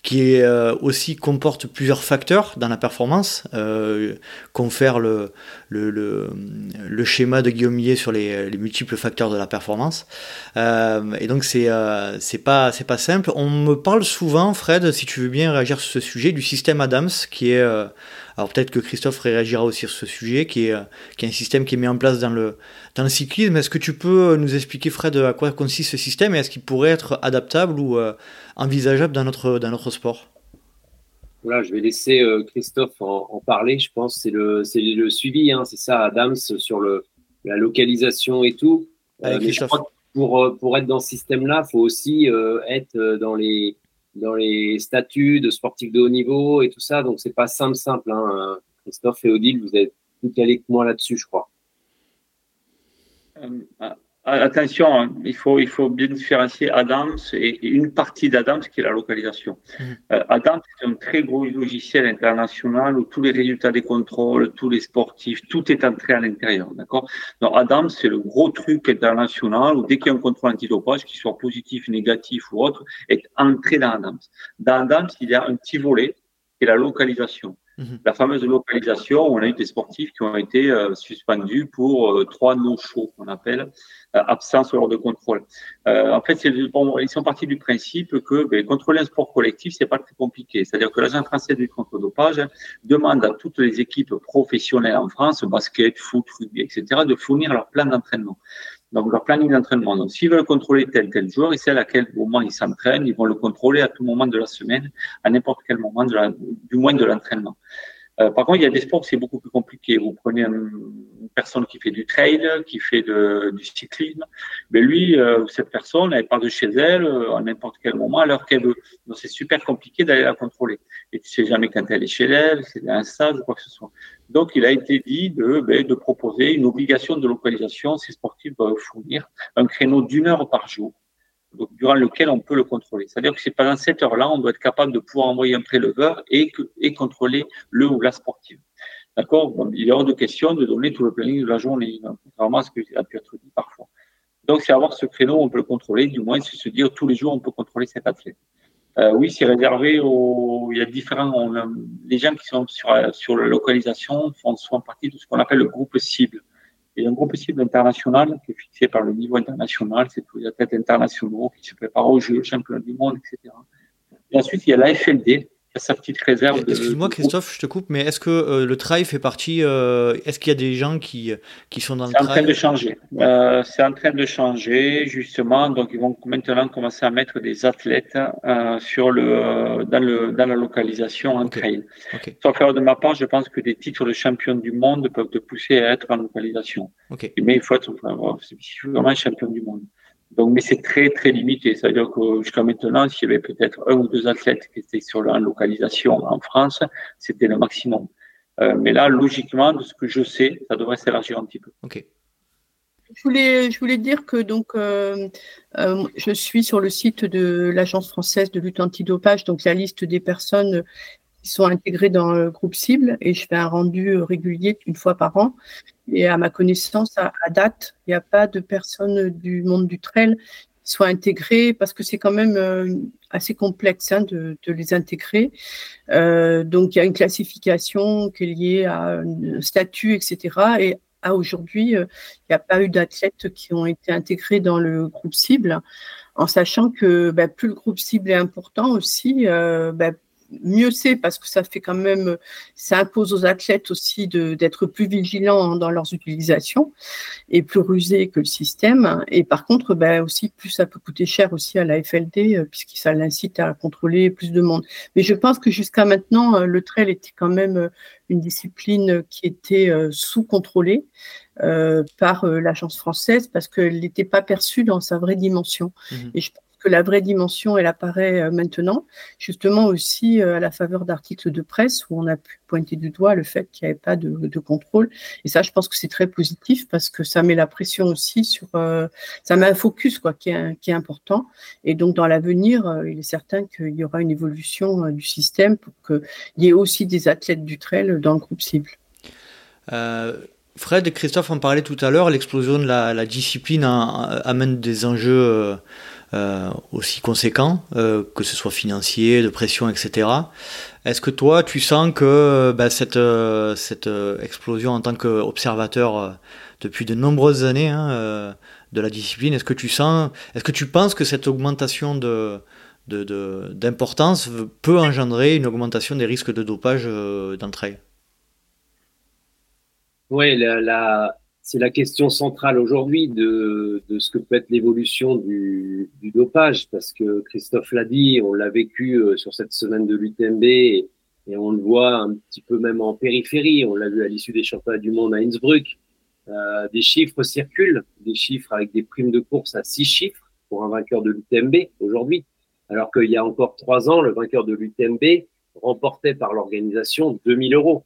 qui euh, aussi comporte plusieurs facteurs dans la performance, euh, confère le, le, le, le, schéma de Guillaume sur les, les, multiples facteurs de la performance. Euh, et donc c'est euh, c'est pas c'est pas simple. On me parle souvent, Fred, si tu veux bien réagir sur ce sujet, du système Adams, qui est euh, alors peut-être que Christophe réagira aussi sur ce sujet, qui est, qui est un système qui est mis en place dans le, dans le cyclisme. Est-ce que tu peux nous expliquer, Fred, à quoi consiste ce système et est-ce qu'il pourrait être adaptable ou envisageable dans notre, dans notre sport? Voilà, je vais laisser euh, Christophe en, parler. Je pense c'est le, c'est le suivi, hein, c'est ça, Adams, sur le, la localisation et tout. Euh, mais je crois pour, euh, pour être dans ce système-là, il faut aussi être dans les, dans les statuts de sportifs de haut niveau et tout ça. Donc, c'est pas simple, simple. Hein. Christophe et Odile, vous êtes plus calés que moi là-dessus, je crois. Ah, Attention, hein, il, faut, il faut bien différencier Adams et une partie d'Adams qui est la localisation. Mmh. Euh, Adams, c'est un très gros logiciel international où tous les résultats des contrôles, tous les sportifs, tout est entré à l'intérieur. D'accord? Donc Adams, c'est le gros truc international où dès qu'il y a un contrôle antidopage, qu'il soit positif, négatif ou autre, est entré dans Adams. Dans Adams, il y a un petit volet qui est la localisation. Mhm. La fameuse localisation, on a eu des sportifs qui ont été euh, suspendus pour euh, trois no-shows, qu'on appelle euh, absence lors de contrôle. en fait, ils sont partis du principe que ben, contrôler un sport collectif, c'est pas très compliqué. C'est-à-dire que l'agent français du contre-dopage demande à toutes les équipes professionnelles en France, basket, foot, rugby, etc., de fournir leur plan d'entraînement donc leur planning d'entraînement. Donc, s'ils veulent contrôler tel tel joueur, ils savent à quel moment ils s'entraînent, ils vont le contrôler à tout moment de la semaine, à n'importe quel moment du moins de l'entraînement. Euh, par contre, il y a des sports où c'est beaucoup plus compliqué. Vous prenez une, personne qui fait du trail, qui fait du cyclisme, mais lui, euh, cette personne, elle part de chez elle euh, à n'importe quel moment, alors qu'elle veut. Donc c'est super compliqué d'aller la contrôler. Et tu sais jamais quand elle est chez elle, c'est un stage ou quoi que ce soit. Donc il a été dit de, ben, proposer une obligation de localisation. Ces sportifs doivent fournir un créneau d'une heure par jour durant lequel on peut le contrôler. C'est-à-dire que c'est pendant cette heure-là, on doit être capable de pouvoir envoyer un préleveur et, contrôler le ou la sportive. D'accord? Il est hors de question de donner tout le planning de la journée, contrairement à ce qui a pu être dit parfois. Donc, c'est avoir ce créneau, on peut le contrôler, du moins, c'est se dire tous les jours, on peut contrôler cet athlète. Euh, oui, c'est réservé aux. Il y a différents. les gens qui sont sur, sur la localisation font souvent partie de ce qu'on appelle le groupe cible. Il y a un groupe cible international qui est fixé par le niveau international, c'est tous les athlètes internationaux qui se préparent aux Jeux, championnats du monde, etc. Et ensuite, il y a la Sa petite réserve. Excuse-moi, Christophe, je te coupe, mais est-ce que euh, le trail fait partie euh, Est-ce qu'il y a des gens qui, qui sont dans le trail C'est en train de changer. Euh, c'est en train de changer, justement. Donc, ils vont maintenant commencer à mettre des athlètes sur le, dans, le, dans la localisation en trail. Okay. Sauf que de ma part, je pense que des titres de champion du monde peuvent te pousser à être en localisation. Mais il faut être vraiment champion du monde. Donc, mais c'est très, très limité. C'est-à-dire que jusqu'à maintenant, s'il y avait peut-être un ou deux athlètes qui étaient sur la localisation en France, c'était le maximum. Euh, mais là, logiquement, de ce que je sais, ça devrait s'élargir un petit peu. OK. Je voulais, je voulais dire que donc euh, euh, je suis sur le site de l'Agence française de lutte antidopage, donc la liste des personnes qui sont intégrés dans le groupe cible et je fais un rendu régulier une fois par an. Et à ma connaissance, à, date, il n'y a pas de personnes du monde du trail qui soient intégrées parce que c'est quand même euh, assez complexe hein, de, de, les intégrer. Euh, donc il y a une classification qui est liée à un statut, etc. Et à aujourd'hui, euh, il n'y a pas eu d'athlètes qui ont été intégrés dans le groupe cible, en sachant que bah, plus le groupe cible est important aussi, bah, mieux c'est parce que ça fait quand même, ça impose aux athlètes aussi d'être plus vigilants dans leurs utilisations et plus rusés que le système. Et par contre, ben aussi, plus ça peut coûter cher aussi à la FLD euh, puisque ça l'incite à contrôler plus de monde. Mais je pense que jusqu'à maintenant, euh, le trail était quand même euh, une discipline qui était sous-contrôlée. par l'agence française parce qu'elle n'était pas perçue dans sa vraie dimension. Mmh et je que la vraie dimension, elle apparaît euh, maintenant, justement aussi euh, à la faveur d'articles de presse où on a pu pointer du doigt le fait qu'il n'y avait pas de, contrôle. Et ça, je pense que c'est très positif parce que ça met la pression aussi sur, euh, ça met un focus quoi, qui est, important. Et donc, dans l'avenir, il est certain qu'il y aura une évolution du système pour qu'il y ait aussi des athlètes du trail dans le groupe cible. Fred et Christophe en parlaient tout à l'heure, l'explosion de la, discipline amène des enjeux aussi conséquent, euh, que ce soit financier, de pression, etc. Est-ce que toi, tu sens que bah, cette, euh, explosion en tant qu'observateur depuis de nombreuses années hein, de la discipline, est-ce que tu sens, est-ce que tu penses que cette augmentation d'importance peut engendrer une augmentation des risques de dopage elles Oui, la, c'est la question centrale aujourd'hui de, ce que peut être l'évolution du, du, dopage, parce que Christophe l'a dit, on l'a vécu euh, sur cette semaine de l'UTMB et, on le voit un petit peu même en périphérie. On l'a vu à l'issue des championnats du monde à Innsbruck. Euh, des chiffres circulent, des chiffres avec des primes de course à six chiffres pour un vainqueur de l'UTMB aujourd'hui, alors qu'il y a encore trois ans, le vainqueur de l'UTMB remportait par l'organisation 2000 euros.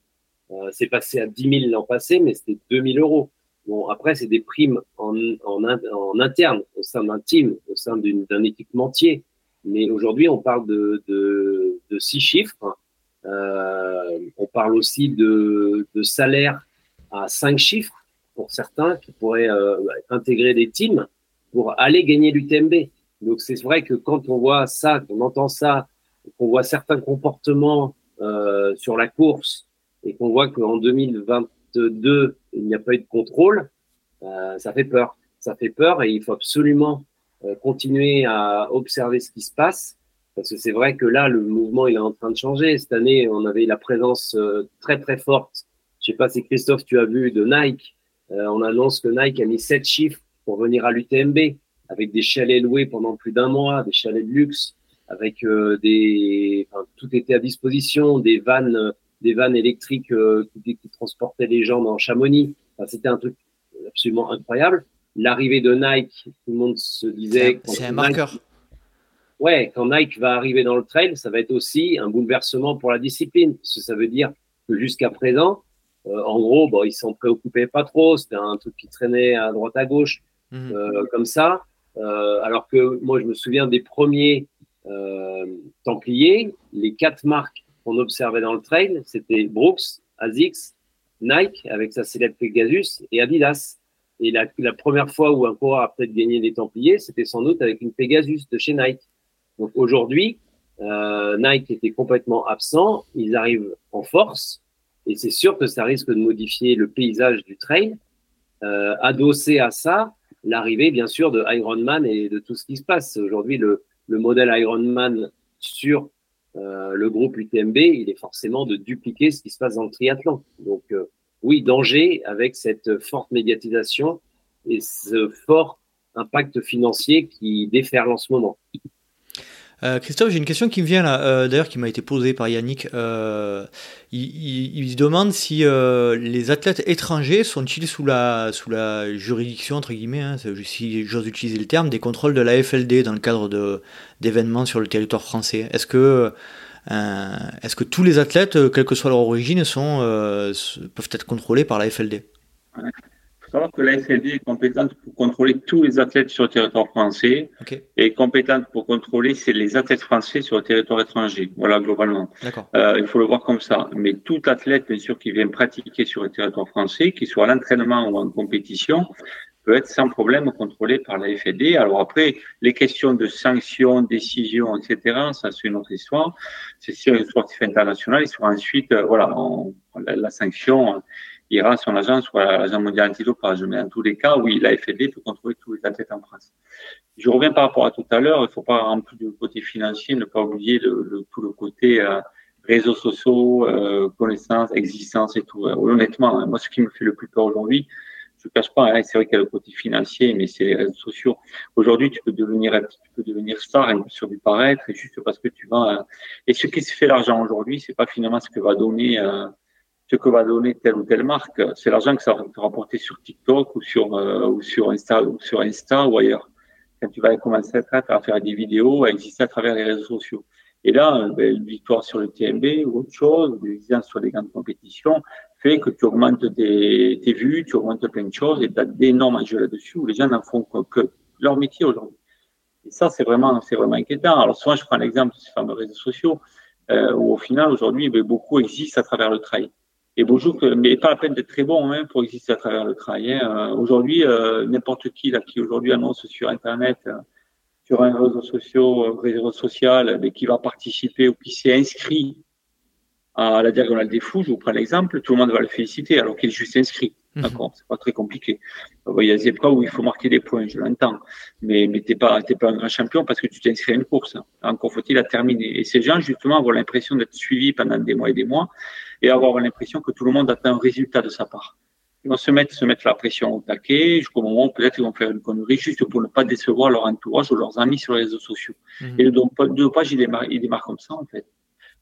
Euh, c'est passé à 10 000 l'an passé, mais c'était 2000 euros. Bon, après, c'est des primes en, en, en, interne, au sein d'un team, au sein d'un équipementier. Mais aujourd'hui, on parle de, de, de six chiffres. Euh, on parle aussi de, de salaires à cinq chiffres pour certains qui pourraient euh, intégrer des teams pour aller gagner l'UTMB. Donc c'est vrai que quand on voit ça, qu'on entend ça, qu'on voit certains comportements euh, sur la course et qu'on voit qu'en 2020 deux, il n'y a pas eu de contrôle, euh, ça fait peur. Ça fait peur et il faut absolument euh, continuer à observer ce qui se passe parce que c'est vrai que là, le mouvement, il est en train de changer. Cette année, on avait la présence euh, très, très forte. Je sais pas si Christophe, tu as vu de Nike. on annonce que Nike a mis sept chiffres pour venir à l'UTMB avec des chalets loués pendant plus d'un mois, des chalets de luxe, avec des, tout était à disposition, des vannes des vannes électriques euh, qui, transportaient les gens dans Chamonix. C'était un truc absolument incroyable. L'arrivée de Nike, tout le monde se disait. C'est un marqueur. Ouais, quand Nike va arriver dans le trail, ça va être aussi un bouleversement pour la discipline. Parce que ça veut dire que jusqu'à présent, euh, en gros, bon, ils s'en préoccupaient pas trop. C'était un truc qui traînait à droite à gauche, mhm. euh, comme ça. alors que moi, je me souviens des premiers Templiers, les quatre marques qu'on observait dans le trail, c'était Brooks, ASICS, Nike avec sa célèbre Pegasus et Adidas. Et la, première fois où un coureur a peut-être gagné des Templiers, c'était sans doute avec une Pegasus de chez Nike. Donc aujourd'hui, euh, Nike était complètement absent, ils arrivent en force, et c'est sûr que ça risque de modifier le paysage du trail. Euh, adossé à ça, l'arrivée bien sûr de Ironman et de tout ce qui se passe. Aujourd'hui, le, le modèle Ironman sur euh, le groupe UTMB, il est forcément de dupliquer ce qui se passe dans le triathlon. Donc euh, oui, danger avec cette forte médiatisation et ce fort impact financier qui déferle en ce moment. Euh, Christophe, j'ai une question qui me vient là, d'ailleurs qui m'a été posée par Yannick. il, se demande si les athlètes étrangers sont-ils sous la, sous la juridiction, entre guillemets, hein, si j'ose utiliser le terme, des contrôles de la FLD dans le cadre d'événements sur le territoire français. Est-ce que euh, est-ce que tous les athlètes, euh, quelle que soit leur origine, sont, euh, peuvent être contrôlés par la FLD Il savoir que la FLD est compétente pour contrôler tous les athlètes sur le territoire français et compétente pour contrôler les athlètes français sur le territoire étranger. Voilà, globalement. il faut le voir comme ça. Mais tout athlète, bien sûr, qui vient pratiquer sur le territoire français, qu'il soit à l'entraînement ou en compétition, peut être sans problème contrôlé par la FED. Alors après, les questions de sanctions, décisions, etc., ça c'est une autre histoire. C'est sur le sportif international, il sera ensuite, euh, voilà, la, sanction ira sur l'agence, soit l'agence mondiale antidopage. Mais dans tous les cas, oui, la FED peut contrôler tous les athlètes en France. Je reviens par rapport à tout à l'heure. Il ne faut pas, en plus du côté financier, ne pas oublier le, tout le côté euh, réseaux sociaux, euh, connaissances, existence et tout. honnêtement, hein, moi, ce qui me fait le plus peur aujourd'hui, je ne cache pas, hein, c'est vrai qu'il y a le côté financier, mais c'est les réseaux sociaux. Aujourd'hui, tu peux devenir, tu peux devenir star sur du paraître, juste parce que tu vas. Euh, et ce qui se fait l'argent aujourd'hui, c'est pas finalement ce que va donner, euh, ce que va donner telle ou telle marque. C'est l'argent que ça va te rapporter sur TikTok ou sur euh, ou sur Insta ou sur Insta ou ailleurs. Quand tu vas commencer à faire des vidéos, à exister à travers les réseaux sociaux. Et là, ben, une victoire sur le TMB ou autre chose, des exemples sur les grandes compétitions, fait que tu augmentes tes, tes vues, tu augmentes plein de choses et tu as d'énormes enjeux là-dessus où les gens n'en font que, leur métier aujourd'hui. Et ça, c'est vraiment, c'est vraiment inquiétant. Alors, souvent, je prends l'exemple de ces fameux réseaux sociaux euh, où, au final, aujourd'hui, ben, beaucoup existent à travers le trail. Et beaucoup, mais pas la peine d'être très bon hein, pour exister à travers le trail. Hein. Aujourd'hui, euh, n'importe qui là qui aujourd'hui annonce sur Internet euh, sur un réseau social, réseau social, mais qui va participer ou qui s'est inscrit à la diagonale des fous, je vous prends l'exemple, tout le monde va le féliciter alors qu'il est juste inscrit. Mhm. D'accord, c'est pas très compliqué. Il y a des épreuves où il faut marquer des points, je l'entends, mais mais t'es pas t'es pas un grand champion parce que tu t'es inscrit à une course. Encore faut-il la terminer. Et ces gens justement avoir l'impression d'être suivis pendant des mois et des mois et avoir l'impression que tout le monde attend un résultat de sa part. Ils vont se mettre se mettre la pression au taquet jusqu'au moment où peut-être ils vont faire une connerie juste pour ne pas décevoir leur entourage ou leurs amis sur les réseaux sociaux. Mhm. Et le dopage, il démarre, il démarre comme ça en fait.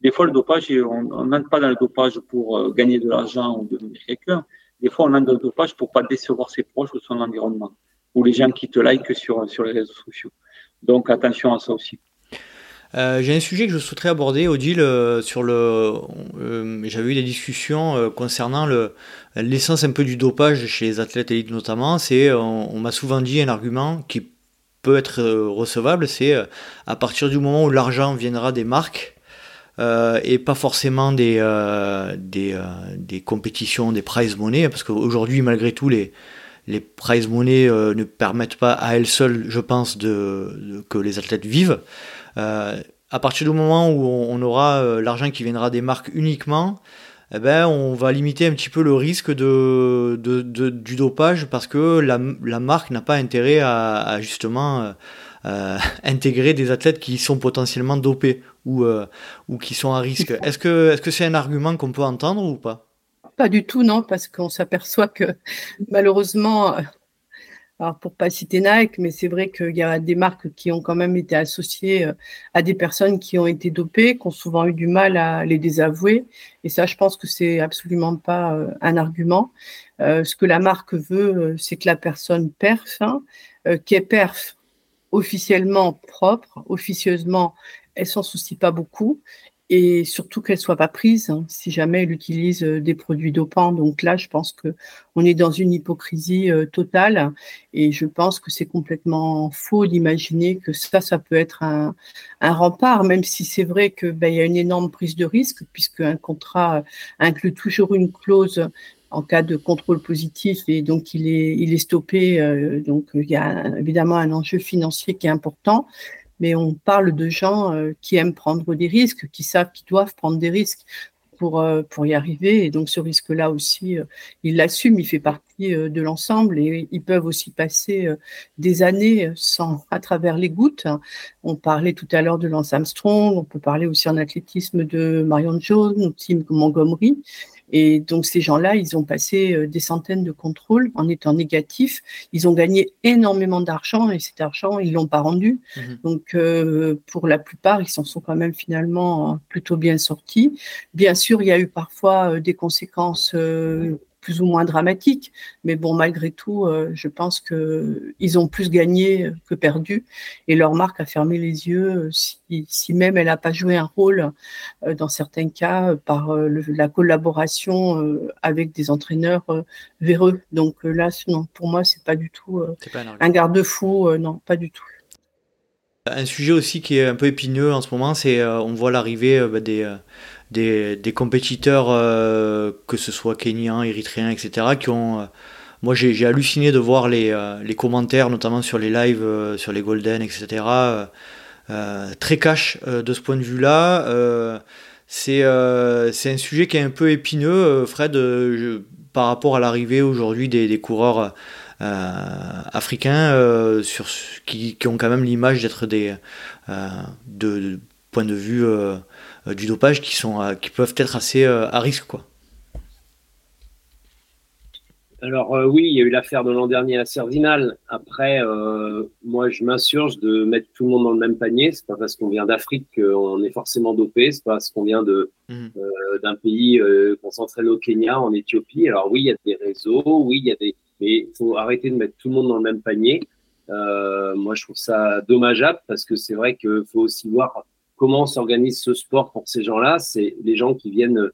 Des fois, le dopage, on n'entre pas dans le dopage pour euh, gagner de l'argent ou devenir quelqu'un. Des fois, on entre dans le dopage pour pas décevoir ses proches ou son environnement, ou les gens qui te like sur, sur les réseaux sociaux. Donc, attention à ça aussi. Euh, j'ai un sujet que je souhaiterais aborder, Odile, euh, sur le. J'avais eu des discussions concernant l'essence un peu du dopage chez les athlètes élites notamment. C'est, on m'a souvent dit un argument qui peut être recevable, c'est à partir du moment où l'argent viendra des marques, euh, et pas forcément des, euh, des, euh, des, compétitions, des prize money, parce qu'aujourd'hui, malgré tout, les, prize money ne permettent pas à elles seules, je pense, que les athlètes vivent. À partir du moment où on, aura l'argent qui viendra des marques uniquement, eh ben, on va limiter un petit peu le risque de, de, du dopage parce que la, la marque n'a pas intérêt à, à justement euh, intégrer des athlètes qui sont potentiellement dopés ou, euh, ou qui sont à risque. Est-ce que que c'est un argument qu'on peut entendre ou pas? Pas du tout, non, parce qu'on s'aperçoit que malheureusement, euh, alors pour pas citer Nike, mais c'est vrai qu'il y a des marques qui ont quand même été associées à des personnes qui ont été dopées, qui ont souvent eu du mal à les désavouer. Et ça, je pense que c'est absolument pas un argument. ce que la marque veut, c'est que la personne perf, hein, qui est officiellement propre, officieusement, elle s'en soucie pas beaucoup et surtout qu'elle soit pas prise hein, si jamais elle utilise euh, des produits dopants. Donc là, je pense que on est dans une hypocrisie euh, totale et je pense que c'est complètement faux d'imaginer que ça, ça peut être un, rempart, même si c'est vrai que ben, y a une énorme prise de risque puisque un contrat inclut toujours une clause en cas de contrôle positif et donc il est, il est stoppé. Euh, donc il y a évidemment un enjeu financier qui est important, mais on parle de gens euh, qui aiment prendre des risques, qui savent qu'ils doivent prendre des risques pour, euh, y arriver. Et donc ce risque-là aussi, ils l'assument, il fait partie de l'ensemble et ils peuvent aussi passer des années sans, à travers les gouttes. On parlait tout à l'heure de Lance Armstrong, on peut parler aussi en athlétisme de Marion Jones ou Tim Montgomery. Et donc ces gens-là, ils ont passé euh, des centaines de contrôles en étant négatifs. Ils ont gagné énormément d'argent et cet argent, ils l'ont pas rendu. Mhm. Donc euh, pour la plupart, ils s'en sont quand même finalement plutôt bien sortis. Bien sûr, il y a eu parfois euh, des conséquences plus ou moins dramatique. Mais bon, malgré tout, euh, je pense qu'ils ont plus gagné que perdu. Et leur marque a fermé les yeux, euh, si, même elle n'a pas joué un rôle, euh, dans certains cas, par la collaboration avec des entraîneurs véreux. Donc là, non, pour moi, c'est pas du tout un, garde-fou. non, pas du tout. Un sujet aussi qui est un peu épineux en ce moment, c'est on voit l'arrivée bah, des compétiteurs, euh, que ce soit kenyans, érythréens, etc., qui ont. Euh, moi, j'ai halluciné de voir les, euh, les, commentaires, notamment sur les lives, sur les Golden, etc., très cash de ce point de vue-là. c'est un sujet qui est un peu épineux. Fred, par rapport à l'arrivée aujourd'hui des, coureurs africains sur, qui, ont quand même l'image d'être des de, point de vue du dopage qui sont qui peuvent être assez à risque quoi. Alors euh, oui, il y a eu l'affaire de l'an dernier à Cervinal. Après, euh, moi, je m'insurge de mettre tout le monde dans le même panier. C'est pas parce qu'on vient d'Afrique qu'on est forcément dopé. C'est pas parce qu'on vient de mhm. euh, d'un pays s'entraîne au Kenya, en Éthiopie. Alors oui, il y a des réseaux. Oui, il y a des. Mais il faut arrêter de mettre tout le monde dans le même panier. moi, je trouve ça dommageable parce que c'est vrai qu'il faut aussi voir comment s'organise ce sport pour ces gens-là. C'est les gens qui viennent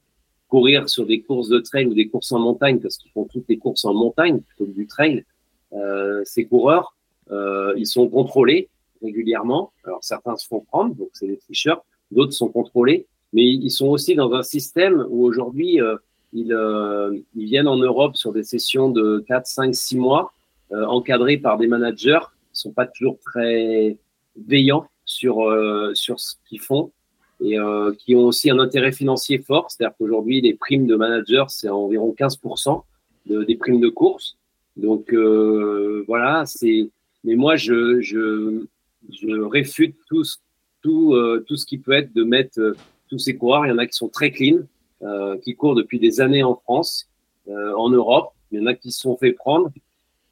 courir sur des courses de trail ou des courses en montagne, parce qu'ils font toutes les courses en montagne plutôt que du trail, euh, ces coureurs, euh, ils sont contrôlés régulièrement. Alors certains se font prendre, donc c'est des tricheurs, d'autres sont contrôlés, mais ils sont aussi dans un système où aujourd'hui, euh, ils, euh, viennent en Europe sur des sessions de 4, 5, 6 mois, euh, encadrés par des managers qui sont pas toujours très veillants sur, euh, sur ce qu'ils font et euh, qui ont aussi un intérêt financier fort. C'est-à-dire qu'aujourd'hui, les primes de managers, c'est environ 15% de, des primes de course. Donc euh, voilà, c'est. Mais moi, je, je, je réfute tout, tout, tout ce qui peut être de mettre tous ces coureurs. Il y en a qui sont très clean, qui courent depuis des années en France, en Europe. Il y en a qui se sont fait prendre.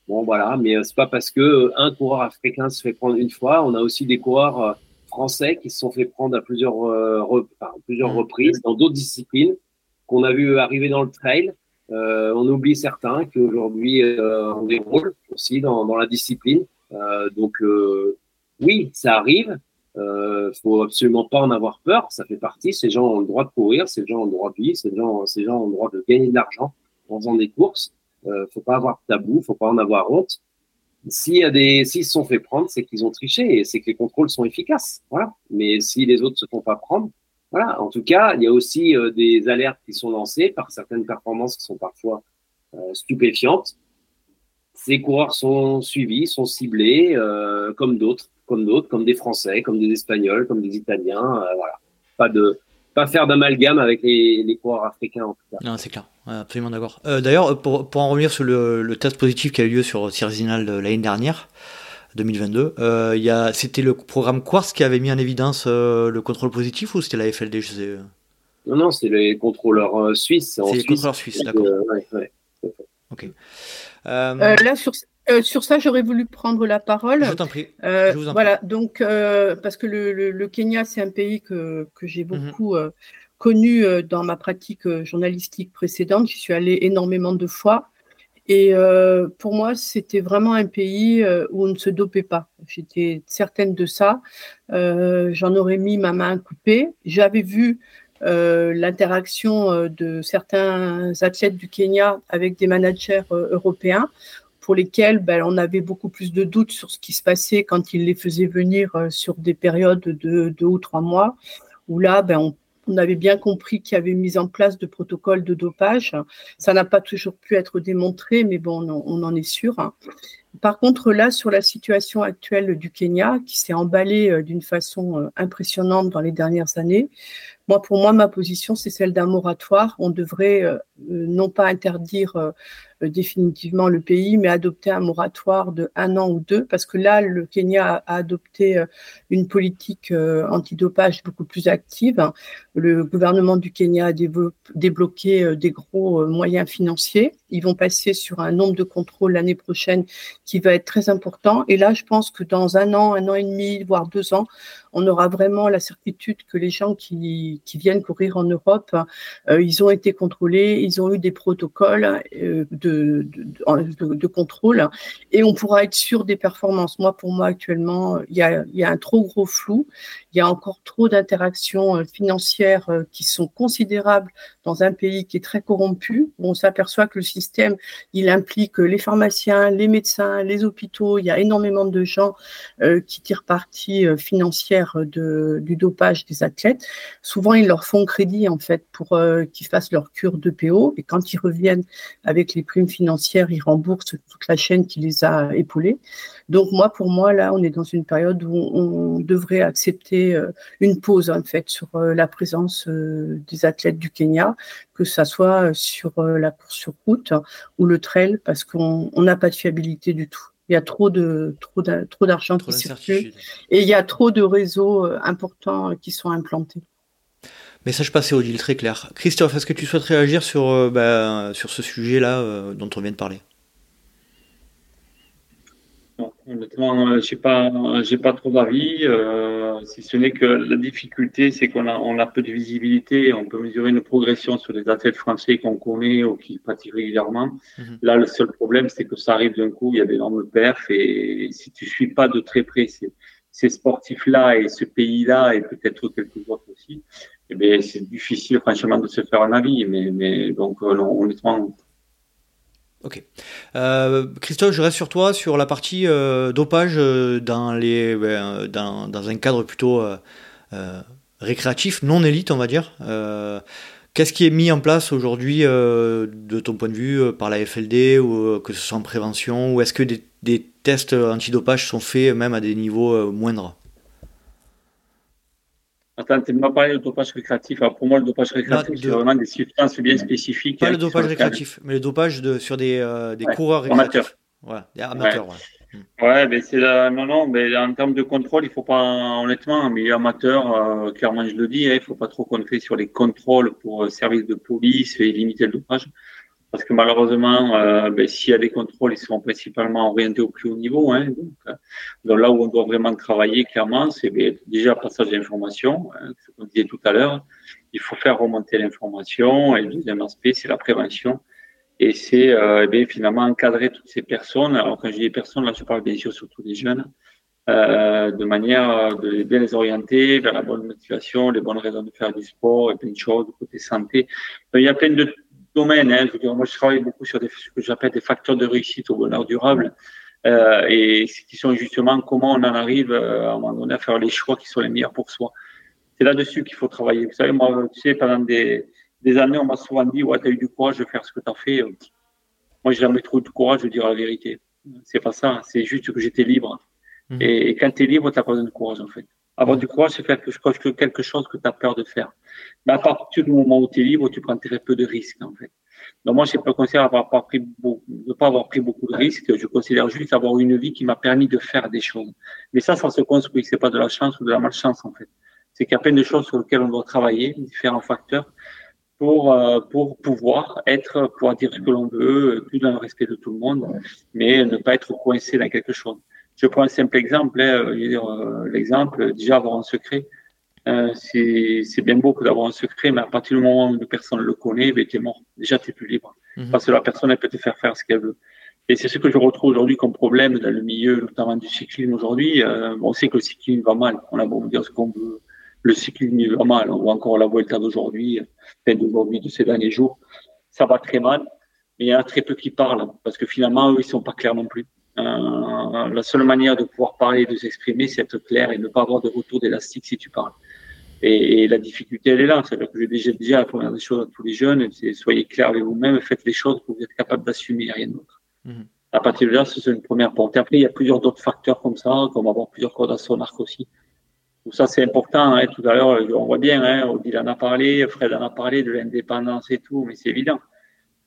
Bon voilà, mais c'est pas parce que un coureur africain se fait prendre une fois. On a aussi des coureurs français qui se sont fait prendre à plusieurs, euh, plusieurs mmh. reprises dans d'autres disciplines qu'on a vu arriver dans le trail. Euh, on oublie certains qu'aujourd'hui euh, on déroule aussi dans, dans la discipline. Euh, donc euh, oui, ça arrive. Euh, faut absolument pas en avoir peur. Ça fait partie. Ces gens ont le droit de courir, ces gens ont le droit de vivre, ces gens, ces gens ont le droit de gagner de l'argent en faisant des courses. Euh, faut pas avoir de tabou, faut pas en avoir honte. S'il des, s'ils se sont fait prendre, c'est qu'ils ont triché et c'est que les contrôles sont efficaces. Voilà. Mais si les autres se font pas prendre, voilà. En tout cas, il y a aussi euh, des alertes qui sont lancées par certaines performances qui sont parfois euh, stupéfiantes. Ces coureurs sont suivis, sont ciblés, euh, comme d'autres, comme d'autres, comme des Français, comme des Espagnols, comme des Italiens. Voilà. Pas de, pas faire d'amalgame avec les, les, coureurs africains en tout cas. Non, c'est clair, absolument d'accord. Euh, D'ailleurs, pour, pour, en revenir sur le, le, test positif qui a eu lieu sur Cirzinal l'année dernière, 2022, euh, c'était le programme Quartz qui avait mis en évidence euh, le contrôle positif ou c'était la FLD je sais... Non, non, c'est les contrôleurs euh, suisses. C'est les contrôleurs suisses, d'accord. Euh, ouais, ouais. Ok. là, sur, euh, sur ça, j'aurais voulu prendre la parole. Je t'en prie. Euh, Je vous en voilà, prie. donc, euh, parce que le, le, le Kenya, c'est un pays que, que j'ai Mhm. beaucoup connu dans ma pratique journalistique précédente. J'y suis allée énormément de fois. Et pour moi, c'était vraiment un pays où on ne se dopait pas. J'étais certaine de ça. J'en aurais mis ma main coupée. J'avais vu euh, l'interaction de certains athlètes du Kenya avec des managers euh, européens pour lesquels ben, on avait beaucoup plus de doutes sur ce qui se passait quand ils les faisaient venir euh, sur des périodes de deux ou trois mois, où là, ben, on, avait bien compris qu'il y avait une mise en place de protocoles de dopage. Ça n'a pas toujours pu être démontré, mais bon, on en, on en est sûr. Par contre, là, sur la situation actuelle du Kenya, qui s'est emballée euh, d'une façon euh, impressionnante dans les dernières années, moi, pour moi, ma position, c'est celle d'un moratoire. On devrait euh, non pas interdire définitivement le pays, mais adopter un moratoire de un an ou deux, parce que là, le Kenya a adopté une politique antidopage beaucoup plus active. Le gouvernement du Kenya a débloqué des gros moyens financiers. Ils vont passer sur un nombre de contrôles l'année prochaine qui va être très important. Et là, je pense que dans un an, un an et demi, voire deux ans, on aura vraiment la certitude que les gens qui, viennent courir en Europe, euh, ils ont été contrôlés, ils ont eu des protocoles euh, de, contrôle et on pourra être sûr des performances. Moi, pour moi, actuellement, il y a, un trop gros flou, il y a encore trop d'interactions euh, financières qui sont considérables dans un pays qui est très corrompu. On s'aperçoit que le système, il implique les pharmaciens, les médecins, les hôpitaux. Il y a énormément de gens qui tirent parti euh, du dopage des athlètes. Souvent, ils leur font crédit en fait pour euh, qu'ils fassent leur cure de PO. Et quand ils reviennent avec les primes financières, ils remboursent toute la chaîne qui les a épaulés. Donc moi, pour moi, là, on est dans une période où on devrait accepter euh, une pause en fait sur euh, la présence des athlètes du Kenya, que ça soit sur la course sur route ou le trail parce qu'on n'a pas de fiabilité du tout. Il y a trop de trop trop d'argent qui circule et il y a trop de réseaux euh, importants qui sont implantés. Message passé, Odile, très clair. Christophe, est-ce que tu souhaites réagir sur, euh, bah, sur ce sujet-là euh, dont on vient de parler? Honnêtement, euh, j'ai pas, j'ai pas trop d'avis. Euh, si ce n'est que la difficulté, c'est qu'on a, on a peu de visibilité. On peut mesurer une progression sur les athlètes français qu'on connaît ou qui pratiquent régulièrement. Mhm. Là, le seul problème, c'est que ça arrive d'un coup. Il y a d'énormes perfs et si tu suis pas de très près ces, ces sportifs-là et ce pays-là et peut-être quelques autres aussi, eh bien, c'est difficile, franchement, de se faire un avis. Mais, mais donc, euh, honnêtement, Ok. Euh, Christophe, je reste sur toi sur la partie euh, dopage euh, ben, dans, un cadre plutôt récréatif, non élite, on va dire. Qu'est-ce qui est mis en place aujourd'hui, de ton point de vue, par la FLD, ou que ce soit en prévention, ou est-ce que des, des tests antidopage sont faits même à des niveaux moindres? Attends, tu m'as parlé de dopage récréatif. Alors pour moi, le dopage récréatif, c'est vraiment des substances bien spécifiques. Pas le dopage récréatif, mais le dopage de, sur des, euh, des coureurs récréatifs. Amateurs. des amateurs, ouais. Ouais, mais c'est la... non, non, mais en termes de contrôle, il faut pas, honnêtement, mais amateur, euh, clairement, je le dis, hein, il faut pas trop compter sur les contrôles pour euh, service de police et limiter le dopage. Parce que malheureusement, euh, ben, s'il y a des contrôles, ils sont principalement orientés au plus haut niveau. Hein, donc, euh, donc, là où on doit vraiment travailler, clairement, c'est ben, déjà passage d'information, hein, ce qu'on disait tout à l'heure. Il faut faire remonter l'information. Et le deuxième aspect, c'est la prévention. Et c'est euh, ben, finalement encadrer toutes ces personnes. Alors quand je dis personnes, là je parle bien sûr surtout des jeunes, euh, de manière de bien les orienter vers la bonne motivation, les bonnes raisons de faire du sport et plein de choses, côté santé. Il y a plein de domaine. Hein. Je moi, je travaille beaucoup sur des, ce que j'appelle des facteurs de réussite au bonheur durable. Euh, et qui sont justement comment on en arrive euh, à un moment donné à faire les choix qui sont les meilleurs pour soi. C'est là-dessus qu'il faut travailler. Vous savez, moi, tu sais, pendant des, des années, on m'a souvent dit, ouais, tu as eu du courage de faire ce que tu as fait. Moi, j'ai jamais trouvé du courage de dire la vérité. C'est pas ça. C'est juste que j'étais libre. Mmh. Et, quand tu es libre, tu n'as pas besoin de courage, en fait. Avoir du courage, c'est faire quelque chose que tu as peur de faire. Mais à partir du moment où tu es libre, tu prends très peu de risques, en fait. Donc moi, je ne considère avoir pas pris de pas avoir pris beaucoup de risques. Je considère juste avoir une vie qui m'a permis de faire des choses. Mais ça, ça se construit. C'est pas de la chance ou de la malchance, en fait. C'est qu'il y a plein de choses sur lesquelles on doit travailler, différents facteurs, pour, euh, pour pouvoir être, pouvoir dire ce que l'on veut, tout dans le respect de tout le monde, mais ne pas être coincé dans quelque chose. Je prends un simple exemple, hein, je veux dire, euh, l'exemple, déjà avoir un secret. Euh, c'est bien beau d'avoir un secret, mais à partir du moment où une personne le connaît, ben, tu es mort. Déjà, tu es plus libre. Mhm. Parce que la personne, elle peut te faire faire ce qu'elle veut. Et c'est ce que je retrouve aujourd'hui comme problème dans le milieu, notamment du cyclisme aujourd'hui. Euh, on sait que le cyclisme va mal. On a beau dire ce qu'on veut. Le cyclisme va mal. On voit encore la Vuelta d'aujourd'hui, d'aujourd'hui, de ces derniers jours. Ça va très mal. Mais il y en a très peu qui parlent. Parce que finalement, eux, ils sont pas clairs non plus. Euh, la seule manière de pouvoir parler et de s'exprimer, c'est être clair et ne pas avoir de retour d'élastique si tu parles. Et, la difficulté, elle est là. C'est-à-dire que j'ai déjà, déjà la première des choses à tous les jeunes, c'est soyez clairs avec vous-même, faites les choses que vous êtes capable d'assumer, rien d'autre. Mhm. À partir de là, c'est une première porte. Et après, il y a plusieurs d'autres facteurs comme ça, comme avoir plusieurs cordes à son arc aussi. Tout ça, c'est important. Hein. Tout à l'heure, on voit bien, hein, Odile en a parlé, Fred en a parlé de l'indépendance et tout, mais c'est évident.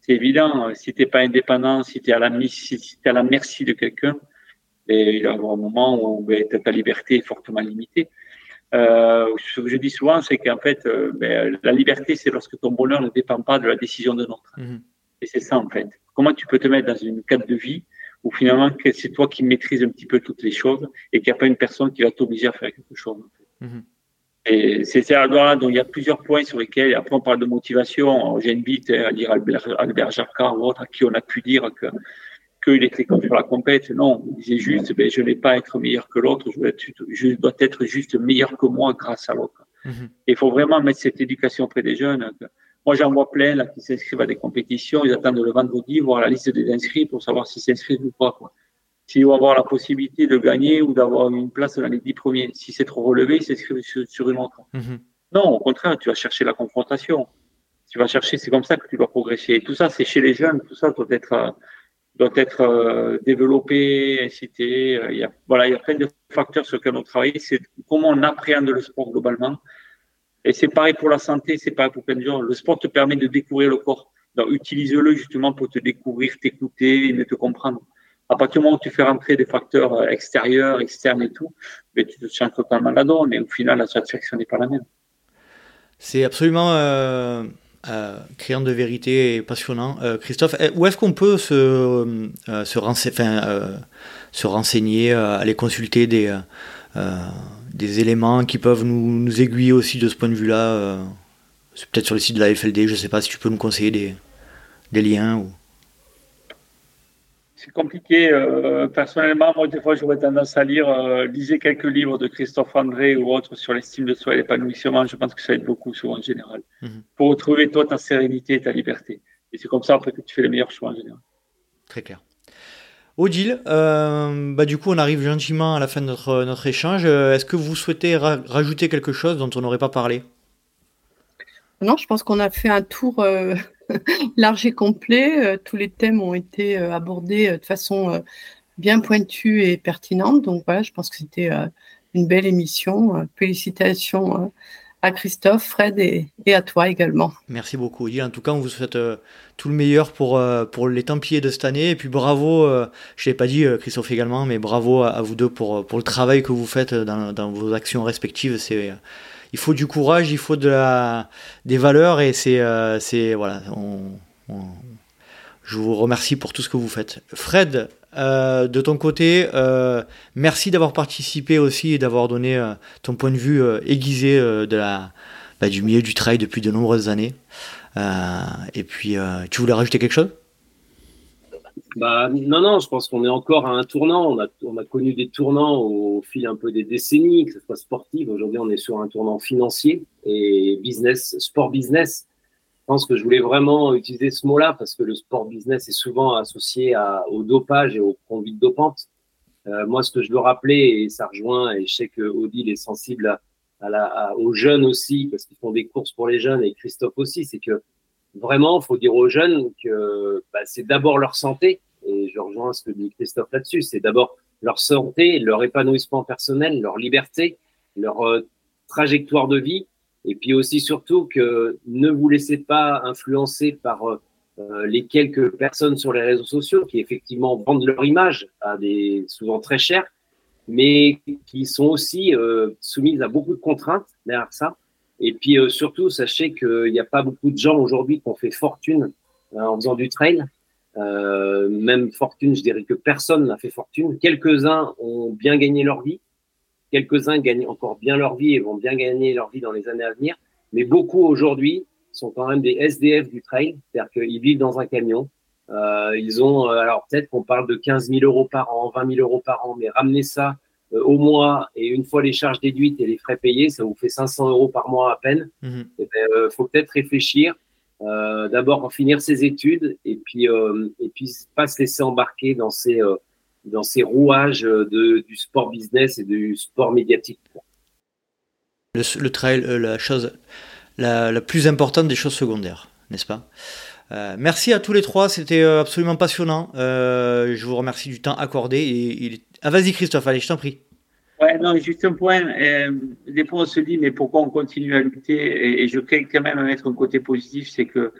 C'est évident. Si t'es pas indépendant, si tu es à la, si es à la merci de quelqu'un, et il y a un moment où ben, ta liberté est fortement limitée. Euh, ce que je dis souvent, c'est qu'en fait, euh, ben, la liberté, c'est lorsque ton bonheur ne dépend pas de la décision de l'autre. Mhm. Et c'est ça, en fait. Comment tu peux te mettre dans une cadre de vie où finalement, c'est toi qui maîtrises un petit peu toutes les choses et qu'il n'y a pas une personne qui va t'obliger à faire quelque chose. Mhm. Et c'est ça, donc il y a plusieurs points sur lesquels, après on parle de motivation, j'invite à dire Albert, Albert Jacquard ou autre à qui on a pu dire que qu'il était contre la compète. Non, il disait juste, ben, je n'ai pas à être meilleur que l'autre, je, dois être juste meilleur que moi grâce à l'autre. Mhm. Il faut vraiment mettre cette éducation auprès des jeunes. Moi, j'en vois plein là, qui s'inscrivent à des compétitions, ils attendent le vendredi, voir la liste des inscrits pour savoir s'ils s'inscrivent ou pas. S'ils vont avoir la possibilité de gagner ou d'avoir une place dans les dix premiers. Si c'est trop relevé, ils s'inscrivent sur, une autre. Mhm. Non, au contraire, tu vas chercher la confrontation. Tu vas chercher, c'est comme ça que tu dois progresser. Et tout ça, c'est chez les jeunes, tout ça doit être euh, doit être euh, développé, incité. Euh, il y a, voilà, il y a plein de facteurs sur lesquels on travaille. C'est comment on appréhende le sport globalement. Et c'est pareil pour la santé, c'est pareil pour plein de gens. Le sport te permet de découvrir le corps. Donc, utilise-le justement pour te découvrir, t'écouter et mieux te comprendre. À partir du moment où tu fais rentrer des facteurs euh, extérieurs, externes et tout, mais ben, tu te sens totalement là-dedans, mais au final, la satisfaction n'est pas la même. C'est absolument euh, euh, créant de vérité et passionnant. Euh, Christophe, eh, où est-ce qu'on peut se, se, se, renseigner, aller consulter des, éléments qui peuvent nous, aiguiller aussi de ce point de vue-là Peut-être sur le site de la FLD, je ne sais pas si tu peux nous conseiller des, des liens ou c'est compliqué. Euh, personnellement, moi, des fois, j'aurais tendance à lire, euh, lisez quelques livres de Christophe André ou autres sur l'estime de soi et l'épanouissement. Je pense que ça aide beaucoup, souvent, en général, mhm. pour retrouver, toi, ta sérénité et ta liberté. Et c'est comme ça, après, que tu fais les meilleurs choix, en général. Très clair. Odile, euh, bah, du coup, on arrive gentiment à la fin de notre, notre échange. Euh, est-ce que vous souhaitez rajouter quelque chose dont on n'aurait pas parlé? Non, je pense qu'on a fait un tour euh, large et complet. Euh, tous les thèmes ont été euh, abordés euh, de façon bien pointue et pertinente. Donc voilà, je pense que c'était une belle émission. Félicitations à Christophe, Fred et, à toi également. Merci beaucoup. En tout cas, on vous souhaite tout le meilleur pour, pour les Templiers de cette année. Et puis bravo, je ne l'ai pas dit, Christophe également, mais bravo à, vous deux pour, pour le travail que vous faites dans, dans vos actions respectives. C'est il faut du courage, il faut des valeurs et c'est, euh, voilà. je vous remercie pour tout ce que vous faites. Fred, euh, de ton côté, euh, merci d'avoir participé aussi et d'avoir donné ton point de vue aiguisé de la, bah, du milieu du trail depuis de nombreuses années. et puis, tu voulais rajouter quelque chose? Bah, non, non, je pense qu'on est encore à un tournant. On a, on a connu des tournants au fil un peu des décennies, que ce soit sportif. Aujourd'hui, on est sur un tournant financier et business, sport business. Je pense que je voulais vraiment utiliser ce mot-là parce que le sport business est souvent associé à, au dopage et aux conduites dopantes. Euh, moi, ce que je veux rappeler, et ça rejoint, et je sais que Odile est sensible à, la, aux jeunes aussi, parce qu'ils font des courses pour les jeunes, et Christophe aussi, c'est que vraiment, il faut dire aux jeunes que bah, c'est d'abord leur santé, et je rejoins ce que dit Christophe là-dessus, c'est d'abord leur santé, leur épanouissement personnel, leur liberté, leur euh, trajectoire de vie, et puis aussi surtout que ne vous laissez pas influencer par euh, euh, les quelques personnes sur les réseaux sociaux qui effectivement vendent leur image à des souvent très chers, mais qui sont aussi soumises à beaucoup de contraintes derrière ça et puis euh, surtout, sachez qu'il n'y a pas beaucoup de gens aujourd'hui qui ont fait fortune euh, en faisant du trail. Euh, même fortune, je dirais que personne n'a fait fortune. Quelques-uns ont bien gagné leur vie. Quelques-uns gagnent encore bien leur vie et vont bien gagner leur vie dans les années à venir. Mais beaucoup aujourd'hui sont quand même des SDF du trail, c'est-à-dire qu'ils vivent dans un camion. Euh, ils ont, alors peut-être qu'on parle de 15 000 euros par an, 20 000 euros par an, mais ramenez ça au mois et une fois les charges déduites et les frais payés, ça vous fait 500 euros par mois à peine. Il mhm. eh ben, euh, faut peut-être réfléchir. Euh, D'abord en finir ses études et puis euh, et puis pas se laisser embarquer dans ces dans ces rouages de, du sport business et du sport médiatique. Le, le trail, la chose la, la, plus importante des choses secondaires, n'est-ce pas? Euh, merci à tous les trois, c'était absolument passionnant. Euh, je vous remercie du temps accordé. Et, il, ah, vas-y Christophe, allez, je t'en prie. Ouais, non, juste un point. Euh, des fois, on se dit, mais pourquoi on continue à lutter? Et, je crée quand même à mettre un côté positif, c'est que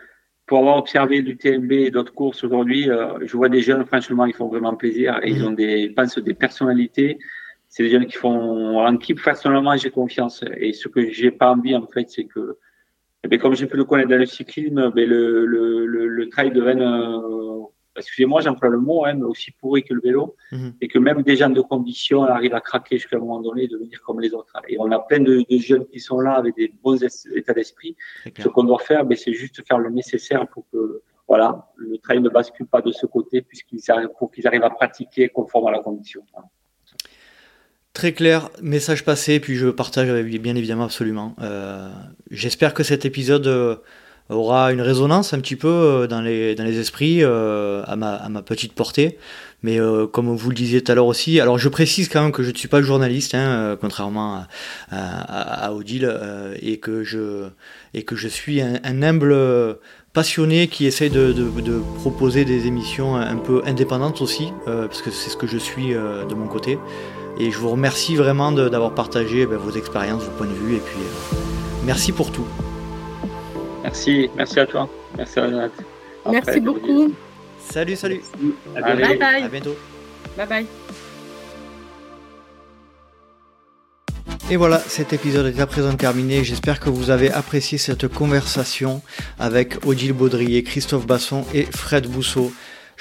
pour avoir observé du TMB et d'autres courses aujourd'hui, euh, je vois des jeunes, franchement, ils font vraiment plaisir et ils mhm. ont des, je pense, des personnalités. C'est des jeunes qui font en équipe. Personnellement, j'ai confiance. Et ce que j'ai pas envie, en fait, c'est que, eh bien, comme j'ai pu le connaître dans le cyclisme, ben, le, le, le, le trail devienne excusez-moi, j'emploie le mot, hein, mais aussi pourri que le vélo, mhm. et que même des gens de condition arrivent à craquer jusqu'à un moment donné et devenir comme les autres. Et on a plein de, jeunes qui sont là avec des bons états d'esprit. Ce qu'on doit faire, ben, c'est juste faire le nécessaire pour que voilà, le train ne bascule pas de ce côté, puisqu'ils arrivent, pour qu'ils arrivent à pratiquer conforme à la condition. Très clair, message passé, puis je partage bien évidemment absolument. Euh, j'espère que cet épisode euh, aura une résonance un petit peu euh, dans les, dans les esprits euh, à, ma, à ma petite portée. Mais euh, comme vous le disiez tout à l'heure aussi, alors je précise quand même que je ne suis pas journaliste, hein, contrairement à, à, Odile, et, que je, et que je suis un, humble passionné qui essaye de, de, proposer des émissions un peu indépendantes aussi, parce que c'est ce que je suis de mon côté. Et je vous remercie vraiment d'avoir partagé ben, vos expériences, vos points de vue, et puis merci pour tout. Merci, merci à toi. Merci à Merci beaucoup. Salut, salut. À Bye bye. À bientôt. Bye bye. Et voilà, cet épisode est à présent terminé. J'espère que vous avez apprécié cette conversation avec Odile Baudrier, Christophe Basson et Fred Bousseau.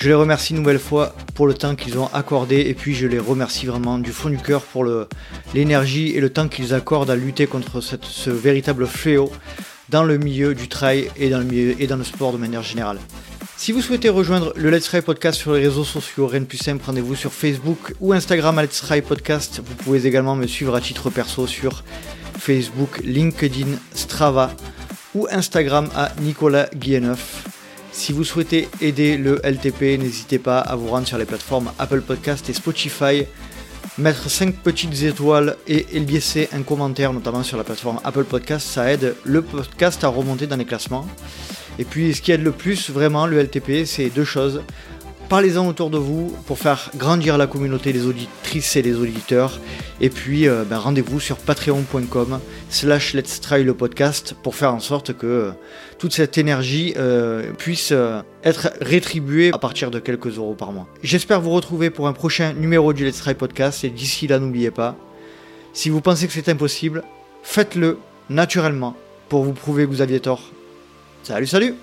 Je les remercie une nouvelle fois pour le temps qu'ils ont accordé et puis je les remercie vraiment du fond du cœur pour l'énergie et le temps qu'ils accordent à lutter contre ce véritable fléau dans le milieu du trail et dans le, sport de manière générale. Si vous souhaitez rejoindre le Let's Try Podcast sur les réseaux sociaux, rien de plus simple, rendez-vous sur Facebook ou Instagram à Let's Try Podcast. Vous pouvez également me suivre à titre perso sur Facebook, LinkedIn, Strava ou Instagram à Nicolas Guilleneuf. Si vous souhaitez aider le LTP, n'hésitez pas à vous rendre sur les plateformes Apple Podcast et Spotify, mettre 5 petites étoiles et laisser un commentaire, notamment sur la plateforme Apple Podcast, ça aide le podcast à remonter dans les classements. Et puis ce qui aide le plus vraiment le LTP, c'est deux choses. Parlez-en autour de vous pour faire grandir la communauté des auditrices et des auditeurs. Et puis euh, ben, rendez-vous sur patreon.com slash let's try le podcast pour faire en sorte que euh, toute cette énergie euh, puisse être rétribuée à partir de quelques euros par mois. J'espère vous retrouver pour un prochain numéro du Let's Try Podcast. Et d'ici là, n'oubliez pas, si vous pensez que c'est impossible, faites-le naturellement pour vous prouver que vous aviez tort. Salut, salut